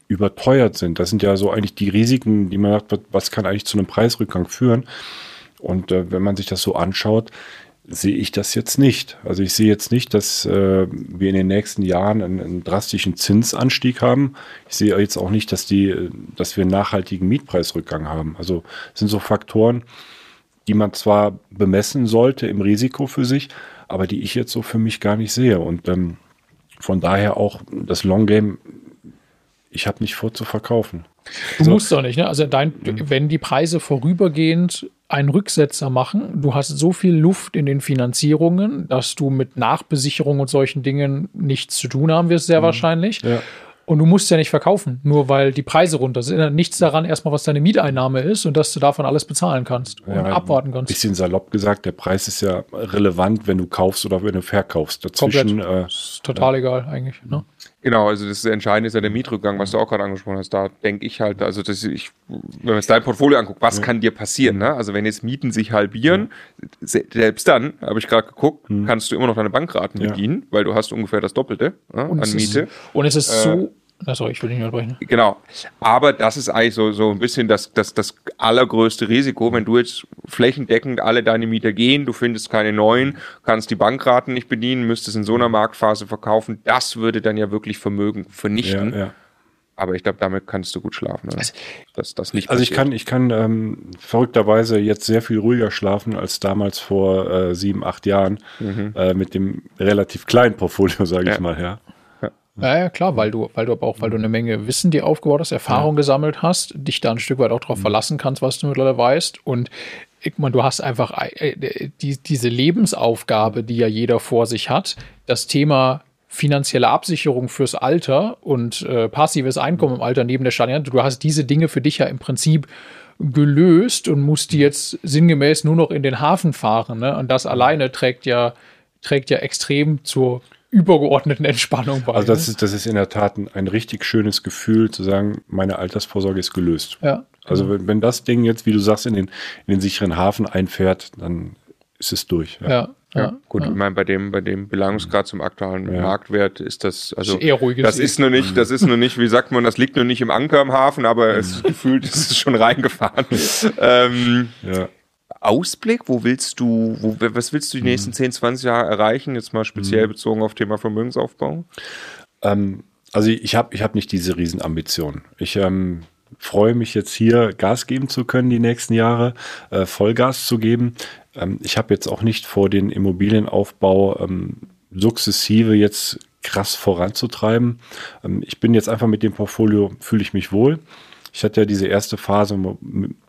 überteuert sind. Das sind ja so eigentlich die Risiken, die man sagt, was kann eigentlich zu einem Preisrückgang führen? Und äh, wenn man sich das so anschaut, sehe ich das jetzt nicht. Also ich sehe jetzt nicht, dass äh, wir in den nächsten Jahren einen, einen, drastischen Zinsanstieg haben. Ich sehe jetzt auch nicht, dass die, dass wir einen nachhaltigen Mietpreisrückgang haben. Also sind so Faktoren, die man zwar bemessen sollte im Risiko für sich, aber die ich jetzt so für mich gar nicht sehe. Und ähm, von daher auch das Long Game, ich habe nicht vor zu verkaufen. Du so. musst doch nicht, ne? Also dein, mhm. wenn die Preise vorübergehend einen Rücksetzer machen, du hast so viel Luft in den Finanzierungen, dass du mit Nachbesicherung und solchen Dingen nichts zu tun haben wirst, sehr mhm. wahrscheinlich. Ja. Und du musst ja nicht verkaufen, nur weil die Preise runter sind. Nichts daran erstmal, was deine Mieteinnahme ist und dass du davon alles bezahlen kannst und ja, abwarten kannst. Bisschen salopp gesagt, der Preis ist ja relevant, wenn du kaufst oder wenn du verkaufst. Dazwischen äh, ist total äh, egal eigentlich. Ne? Genau, also das Entscheidende ist ja der Mietrückgang, was du auch gerade angesprochen hast. Da denke ich halt, also das ich, wenn man jetzt dein Portfolio anguckt, was ja. kann dir passieren? Ne? Also wenn jetzt Mieten sich halbieren, ja. selbst dann, habe ich gerade geguckt, mhm. kannst du immer noch deine Bankraten bedienen, weil du hast ungefähr das Doppelte ne, an Miete. Ist, und es ist äh, so Achso, ich will nicht unterbrechen. Genau. Aber das ist eigentlich so, so ein bisschen das, das, das allergrößte Risiko. Wenn du jetzt flächendeckend alle deine Mieter gehen, du findest keine neuen, kannst die Bankraten nicht bedienen, müsstest in so einer Marktphase verkaufen, das würde dann ja wirklich Vermögen vernichten. Ja, ja. Aber ich glaube, damit kannst du gut schlafen. Also, dass das nicht also ich kann, ich kann ähm, verrückterweise jetzt sehr viel ruhiger schlafen als damals vor äh, sieben, acht Jahren mhm. äh, mit dem relativ kleinen Portfolio, sage ich mal, ja. Ja, ja, klar, weil du, weil du aber auch, weil du eine Menge Wissen dir aufgebaut hast, Erfahrung ja. gesammelt hast, dich da ein Stück weit auch darauf mhm. verlassen kannst, was du mittlerweile weißt. Und ich meine, du hast einfach äh, die, diese Lebensaufgabe, die ja jeder vor sich hat, das Thema finanzielle Absicherung fürs Alter und äh, passives Einkommen im Alter neben der Standard. Du hast diese Dinge für dich ja im Prinzip gelöst und musst die jetzt sinngemäß nur noch in den Hafen fahren. Ne? Und das alleine trägt ja, trägt ja extrem zur übergeordneten Entspannung bei. Also das ist, das ist in der Tat ein, ein richtig schönes Gefühl, zu sagen, meine Altersvorsorge ist gelöst. Ja. Also wenn, wenn das Ding jetzt, wie du sagst, in den, in den sicheren Hafen einfährt, dann ist es durch. Ja. ja. Ja, gut, ja. ich meine, bei dem, bei dem Belangungsgrad zum aktuellen ja. Marktwert ist das, also, ist eher ruhiges das ist nur nicht, das ist nur nicht, wie sagt man, das liegt nur nicht im Anker im Hafen, aber es ist gefühlt, es ist schon reingefahren. ähm, ja. Ausblick? Wo willst du, wo, was willst du die nächsten 10, mhm. 20 Jahre erreichen? Jetzt mal speziell mhm. bezogen auf Thema Vermögensaufbau. Ähm, also ich habe ich hab nicht diese Riesenambition. Ich ähm, freue mich jetzt hier Gas geben zu können die nächsten Jahre, äh, Vollgas zu geben. Ähm, ich habe jetzt auch nicht vor, den Immobilienaufbau ähm, sukzessive jetzt krass voranzutreiben. Ähm, ich bin jetzt einfach mit dem Portfolio, fühle ich mich wohl. Ich hatte ja diese erste Phase,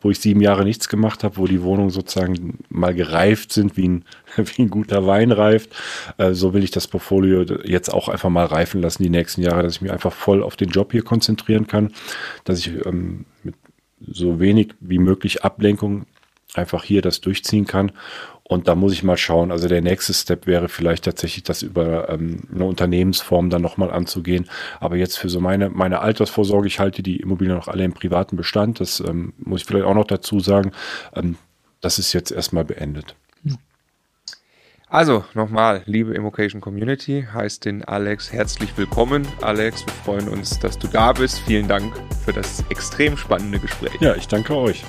wo ich sieben Jahre nichts gemacht habe, wo die Wohnungen sozusagen mal gereift sind, wie ein, wie ein guter Wein reift. Äh, so will ich das Portfolio jetzt auch einfach mal reifen lassen die nächsten Jahre, dass ich mich einfach voll auf den Job hier konzentrieren kann, dass ich ähm, mit so wenig wie möglich Ablenkung einfach hier das durchziehen kann und da muss ich mal schauen. Also der nächste Step wäre vielleicht tatsächlich, das über ähm, eine Unternehmensform dann nochmal anzugehen. Aber jetzt für so meine, meine Altersvorsorge, ich halte die Immobilien noch alle im privaten Bestand. Das ähm, muss ich vielleicht auch noch dazu sagen. Ähm, das ist jetzt erstmal beendet. Also nochmal, liebe Immocation Community, heißt den Alex herzlich willkommen. Alex, wir freuen uns, dass du da bist. Vielen Dank für das extrem spannende Gespräch. Ja, ich danke euch.